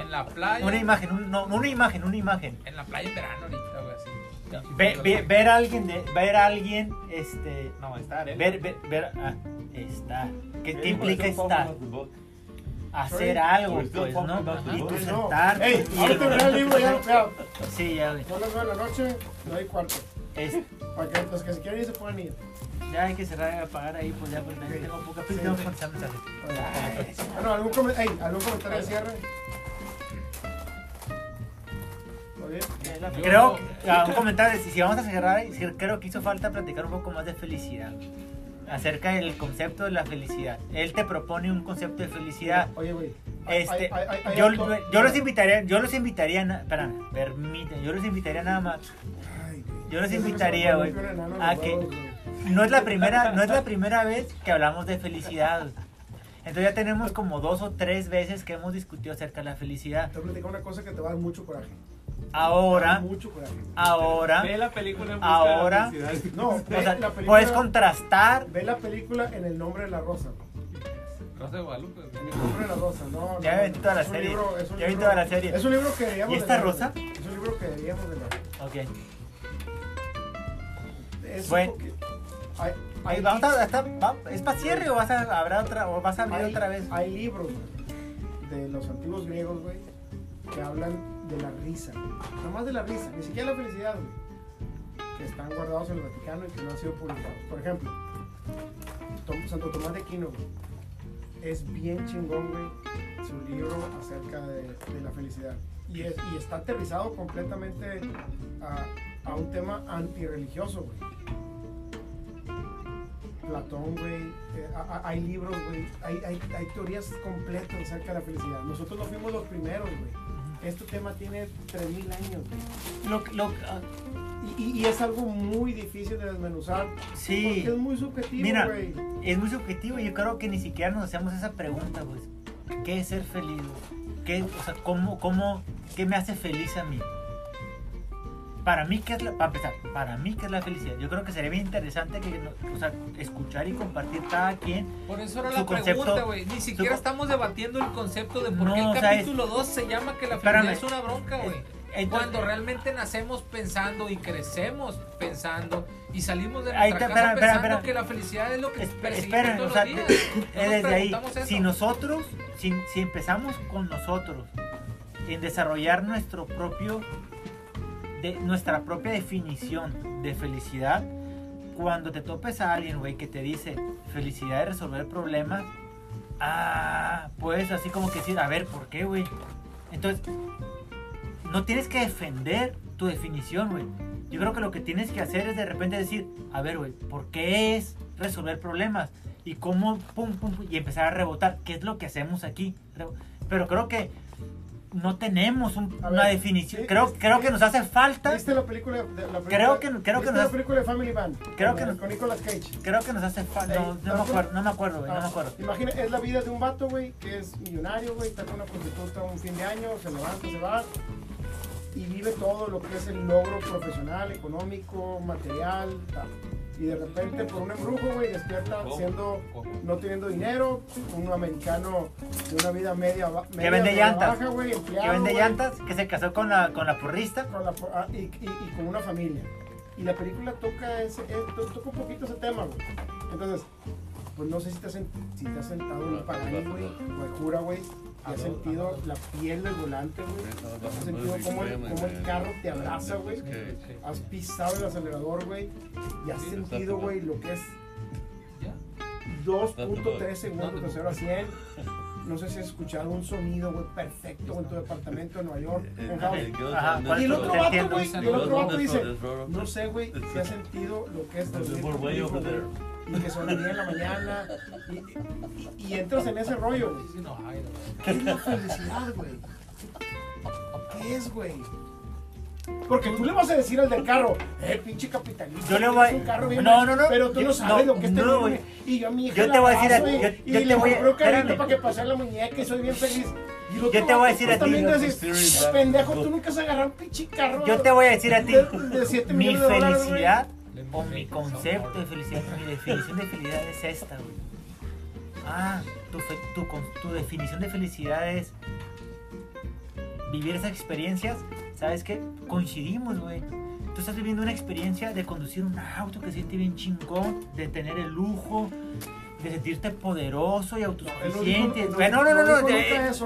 en la playa. Una imagen, un- no, una imagen, una imagen. En la playa en verano ahorita, así. Ve- ve- ver a alguien, de- ver a alguien, este, No, estar, ¿eh? ver, ver, ver, ah, estar. ¿Qué, implica estar? Hacer Sorry. algo, pues, ¿no? Y tú sentarte. Ey, el libro ya. Sí, ya, güey. Son las 9 de la noche, no hay cuarto. Es- Para que los que se quieren ir se puedan ir. ya hay que cerrar y apagar ahí, pues ya, porque tengo poca Sí. tengo que contestar mensajes. Bueno, ¿algún, come- ey, ¿algún comentario de cierre? Creo, que- ah, un comentario, si, vamos a cerrar, creo que hizo falta platicar un poco más de felicidad. Acerca del concepto de la felicidad. Él te propone un concepto de felicidad. Oye, güey. Este, yo, yo los invitaría, yo los invitaría, espérame, permíteme, yo los invitaría nada más. Yo los invitaría, güey, a que-. No es la primera, no es la primera vez que hablamos de felicidad. Entonces ya tenemos como dos o tres veces que hemos discutido acerca de la felicidad. Te voy a platicar una cosa que te va a dar mucho coraje. Ahora, Mucho coraje. ahora, Ve la película en busca Ahora- de la. No, ve o sea, la película. puedes contrastar. Ve la película en el nombre de la rosa. Rosa de Guadalupe. En el nombre de la rosa, no. Ya no, vi no. toda la serie. libro- es un Ya vi libro- toda la serie. Es un libro que deberíamos ¿Y de esta leer, rosa? güey. Es un libro que deberíamos de leer. Ok. Es Bueno. hay, hay vamos a, hasta- va- ¿Es para cierre o vas a, habrá otra, o vas a abrir hay- otra vez? Hay libros de los antiguos griegos, güey, que hablan de la risa. Nada más de la risa, ni siquiera la felicidad, güey. Que están guardados en el Vaticano y que no han sido publicados. Por ejemplo, Santo Tomás de Aquino, güey. Es bien chingón, güey, su libro acerca de, la felicidad. Y, es- y está aterrizado completamente a, un tema antirreligioso, güey. Platón, güey. eh, hay libros, güey. Hay, hay teorías completas acerca de la felicidad. Nosotros no fuimos los primeros, güey. Este tema tiene 3.000 años. Lo, lo, ah, Y, y- es algo muy difícil de desmenuzar. sí. Porque es muy subjetivo, Mira, es muy subjetivo y yo creo que ni siquiera nos hacemos esa pregunta, pues. ¿Qué es ser feliz? ¿Qué, o sea, cómo, cómo, ¿qué me hace feliz a mí? Para mí, ¿qué es la, para empezar, para mí, ¿qué es la felicidad? Yo creo que sería bien interesante que, o sea, escuchar y compartir cada quien. Por eso era Su la concepto- pregunta, güey. Ni siquiera estamos debatiendo el concepto de por No, qué el capítulo 2 se llama que la felicidad es una bronca, güey. Cuando realmente nacemos pensando y crecemos pensando y salimos de Ahí nuestra te- casa espera, pensando espera. que la felicidad es lo que Esperen, todos o sea, los días. es desde ahí, eso. si nosotros, si, si empezamos con nosotros en desarrollar nuestro propio, de, nuestra propia definición de felicidad, cuando te topes a alguien, güey, que te dice felicidad es resolver problemas, ah, pues así como que decir, a ver, ¿por qué, güey? Entonces, no tienes que defender tu definición, güey. Yo creo que lo que tienes que hacer es de repente decir, a ver, güey, ¿por qué es resolver problemas? Y cómo, pum, pum, pum, y empezar a rebotar, ¿qué es lo que hacemos aquí? Pero creo que no tenemos un- una definición. sí, creo, creo que nos hace falta, ¿Viste la película? de- la película Creo que- creo que ¿viste nos- la película de Family Man? Creo que nos- con Nicolas Cage. creo que nos hace falta, no, no me acuerdo, no me acuerdo, güey, no me Ah, acuerdo. Imagina, es la vida de un vato, güey, que es millonario, güey, está con una prostituta un fin de año, se levanta, se va y vive todo lo que es el logro profesional, económico, material. tal. Y de repente, por un embrujo, güey, despierta siendo, no teniendo dinero, un americano de una vida media, media vende media llantas. baja, güey, empleado, Que vende llantas, que se casó con la, con la porrista. con la- ah, y, y- y con una familia. Y la película toca ese, eh, to- toca un poquito ese tema, güey. Entonces, pues no sé si te has, si te has sentado en un güey, o el cura, güey, y has sentido la piel del volante, güey. Has sentido cómo el, cómo el carro te abraza, güey. Has pisado el acelerador, güey, y has sentido, güey, lo que es Ya. 2.3 segundos de 0 a 100. No sé si has escuchado un sonido, güey, perfecto en tu departamento de Nueva York. Ajá, ¿cuál Y el otro vato, güey, el otro vato dice, No no sé, güey, si has sentido lo que es y que sonríe en la mañana, y, y- y entras en ese rollo, güey. ¿Qué es la felicidad, güey? ¿Qué es, güey? Porque tú le vas a decir al del carro, eh, pinche capitalista. Yo le voy a- un carro bien no, no, no, Pero tú yo- no sabes no, lo que es no, tener un- Y yo a mi hija Yo te voy a decir a- paso, y- yo- y yo te le voy a- carrito para que pase la muñeca y soy bien feliz. Y lo Yo te voy a decir a ti, también yo- decís, pendejo, tú nunca has agarrado un pinche carro. Yo te voy a decir a ti, de- de siete mi millones de dólares, güey. felicidad o mi concepto de felicidad, mi definición de felicidad es esta, güey. Ah, tu, fe- tu, tu definición de felicidad es vivir esas experiencias, ¿sabes qué? Coincidimos, güey. Tú estás viviendo una experiencia de conducir un auto que siente bien chingón, de tener el lujo, de sentirte poderoso y autosuficiente. No, no, no, no no,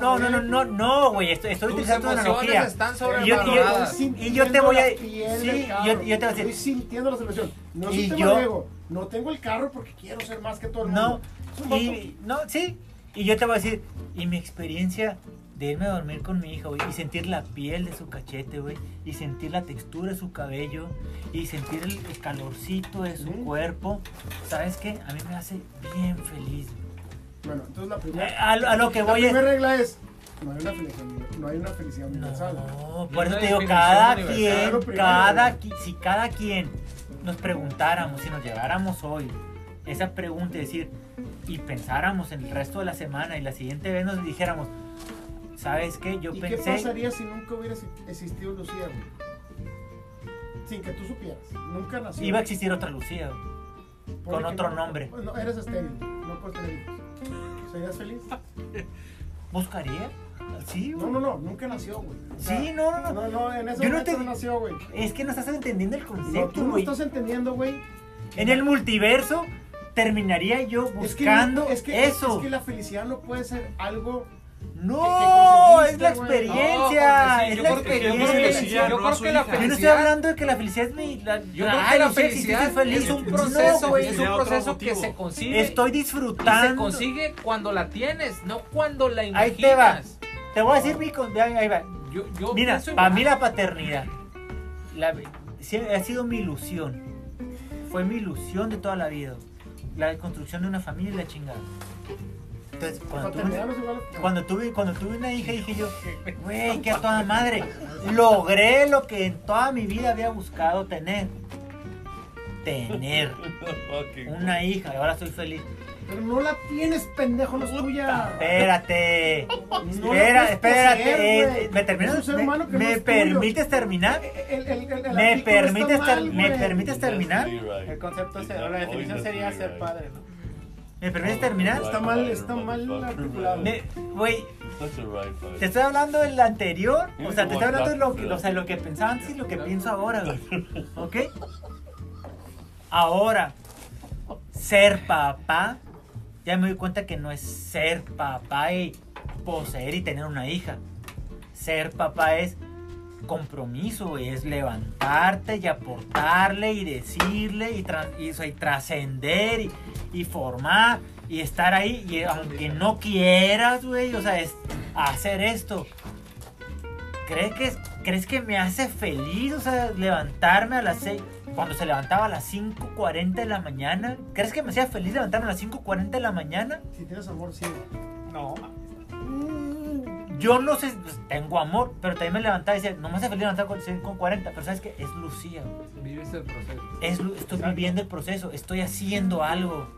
no, no, no, no, no, güey, estoy, estoy utilizando una analogía. están Y yo- y yo- y yo te voy a- sí, yo- te voy a decir- Estoy sintiendo la celebración. No es Y yo-. No tengo el carro porque quiero ser más que todo el No, mundo. Vato- y, no, sí. Y yo te voy a decir, y mi experiencia de irme a dormir con mi hija, güey, y sentir la piel de su cachete, güey, y sentir la textura de su cabello, y sentir el, el calorcito de su Ujú. cuerpo, ¿sabes qué? A mí me hace bien feliz. Bueno, entonces la Eh, primera, A, lo- a lo que la voy es... primera regla es: no hay una felicidad, no hay una felicidad universal. No, por eso te digo, cada quien, primero, cada, güey. si cada quien nos preguntáramos, si nos lleváramos hoy esa pregunta y decir, y pensáramos en el resto de la semana y la siguiente vez nos dijéramos, ¿sabes qué? Yo ¿Y qué pensé, pasaría si nunca hubiera existido Lucía, güey? Sin que tú supieras. Nunca nació. iba a existir otra Lucía. Con otro no- nombre. No, eres estéril. No puedes tener hijos. ¿Serías feliz? ¿Buscaría? Sí, No, güey. no, no. Nunca nació, güey. O sea, Sí, no, no, no. No, no, en ese Yo no momento te- no nació, güey. Es que no estás entendiendo el No, concepto, tú no güey. estás entendiendo, güey. En el multiverso terminaría yo es que buscando no- es que, eso. Es que la felicidad no puede ser algo. No, es la experiencia. No, sí, es yo la creo que- experiencia. yo no creo que la hija. Yo no estoy felicidad- hablando de que la felicidad es mi. La, Yo creo Ay, que la felicidad estoy feliz. es un No, proceso, güey. es un proceso que se consigue Estoy y se disfrutando. consigue cuando la tienes, no cuando la Ahí te va. imaginas. Te voy a decir mi. Ahí va. Yo, yo Mira, para mí la paternidad la- ha sido mi ilusión. Fue mi ilusión de toda la vida. La construcción de una familia y la chingada. Entonces, cuando tuve, no cuando tuve, cuando tuve una hija dije yo, güey, que a toda madre. Logré lo que en toda mi vida había buscado tener. Tener una hija y ahora estoy feliz. Pero no la tienes, pendejo, no es tuya. Espérate. No Espera, espérate. poseer, eh. ¿Me terminas? Me- humano que no ¿Me tuyo. permites terminar? El- el- el- el ¿Me permites, ter- mal, ¿Me permites terminar? El concepto, sería- la definición sería ser padre, ¿no? ¿Me permites terminar? Está mal, está mal articulado. Güey, te estoy hablando del anterior. O sea, te estoy hablando de lo que, o sea, lo que pensaba antes y lo que pienso ahora. güey. ¿Ok? Ahora, ser papá, ya me doy cuenta que no es ser papá y poseer y tener una hija. Ser papá es compromiso, güey, es levantarte y aportarle y decirle y, y, y trascender y, y formar y estar ahí y aunque no quieras, güey, o sea, es hacer esto. ¿Crees que, ¿Crees que me hace feliz, o sea, levantarme a las 6, cuando se levantaba a las 5.40 de la mañana? ¿Crees que me hacía feliz levantarme a las 5.40 de la mañana? Si tienes amor, sí. No, Yo no sé, pues, tengo amor, pero también me levantaba y decía, no me hace feliz levantar con 5.40, pero ¿sabes qué? Es Lucía, güey. Vives el proceso. Es, estoy viviendo el proceso, estoy haciendo algo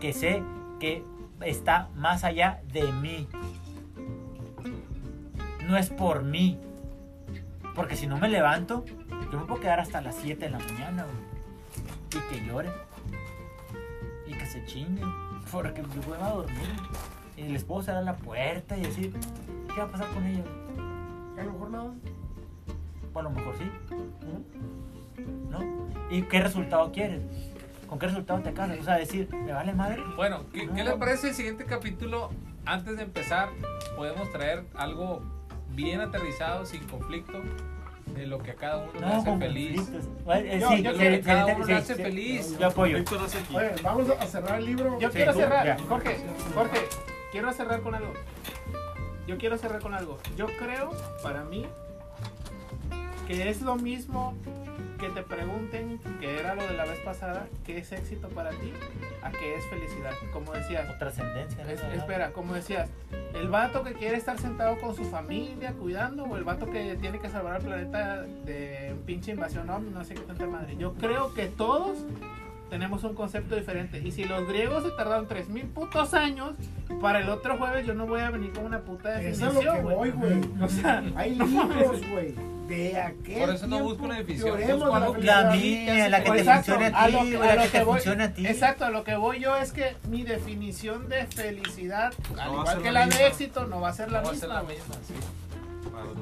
que sé que está más allá de mí. No es por mí. Porque si no me levanto, yo me puedo quedar hasta las 7 de la mañana, güey. Y que lloren. Y que se chinguen. Porque yo voy a dormir. Y les puedo cerrar la puerta y decir, ¿qué va a pasar con ella? A lo mejor nada. O a lo mejor sí. ¿No? ¿Y qué resultado quieres? ¿Con qué resultado te casas? O sea, decir, ¿me vale madre? Bueno, ¿qué, qué le parece el siguiente capítulo? Antes de empezar, podemos traer algo bien aterrizado, sin conflicto, de lo que a cada uno le hace feliz. Eh, Yo- sí, yo que cada uno sí, le hace sí, feliz. Yo apoyo. Oye, vamos a cerrar el libro. Yo Sí, quiero tú, cerrar, ya. Jorge, Jorge, quiero cerrar con algo. Yo quiero cerrar con algo. Yo creo, para mí, que es lo mismo que te pregunten, que era lo de la vez pasada, ¿qué es éxito para ti? ¿A qué es felicidad? Como decías, O trascendencia. ¿no? es- espera, como decías, el vato que quiere estar sentado con su familia cuidando o el vato que tiene que salvar al planeta de pinche invasión ovni, no sé qué tanta madre. Yo creo que todos tenemos un concepto diferente. Y si los griegos se tardaron 3000 putos años, para el otro jueves yo no voy a venir con una puta Eso es lo que definición, voy, güey. O sea, Hay no libros, güey. De aquel Por eso no busco una definición, la mía, la que te Exacto, funcione a ti, lo güey, que- la que te voy- funcione a ti. Exacto, a lo que voy yo es que mi definición de felicidad, al igual que la de éxito, no va a ser la No va a misma.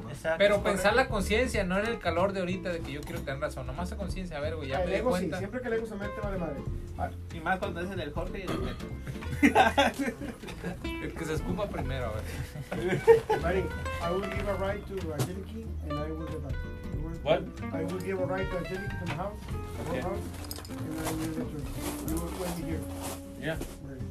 Exacto, Pero pensar la conciencia, no en el calor de ahorita de que yo quiero tener razón. Nomás la conciencia, a ver, güey, ya El me di ego sí, cuenta. siempre que el ego se mete vale madre. Ah, Y más cuando es en el Jorge y en el Beto. El que se escupa primero, a ver. Buddy, I will give a ride to Angeliki and I will get back. What? I will give a ride to Angeliki to my house, the whole Okay. house, and I will return. You will me here. Yeah.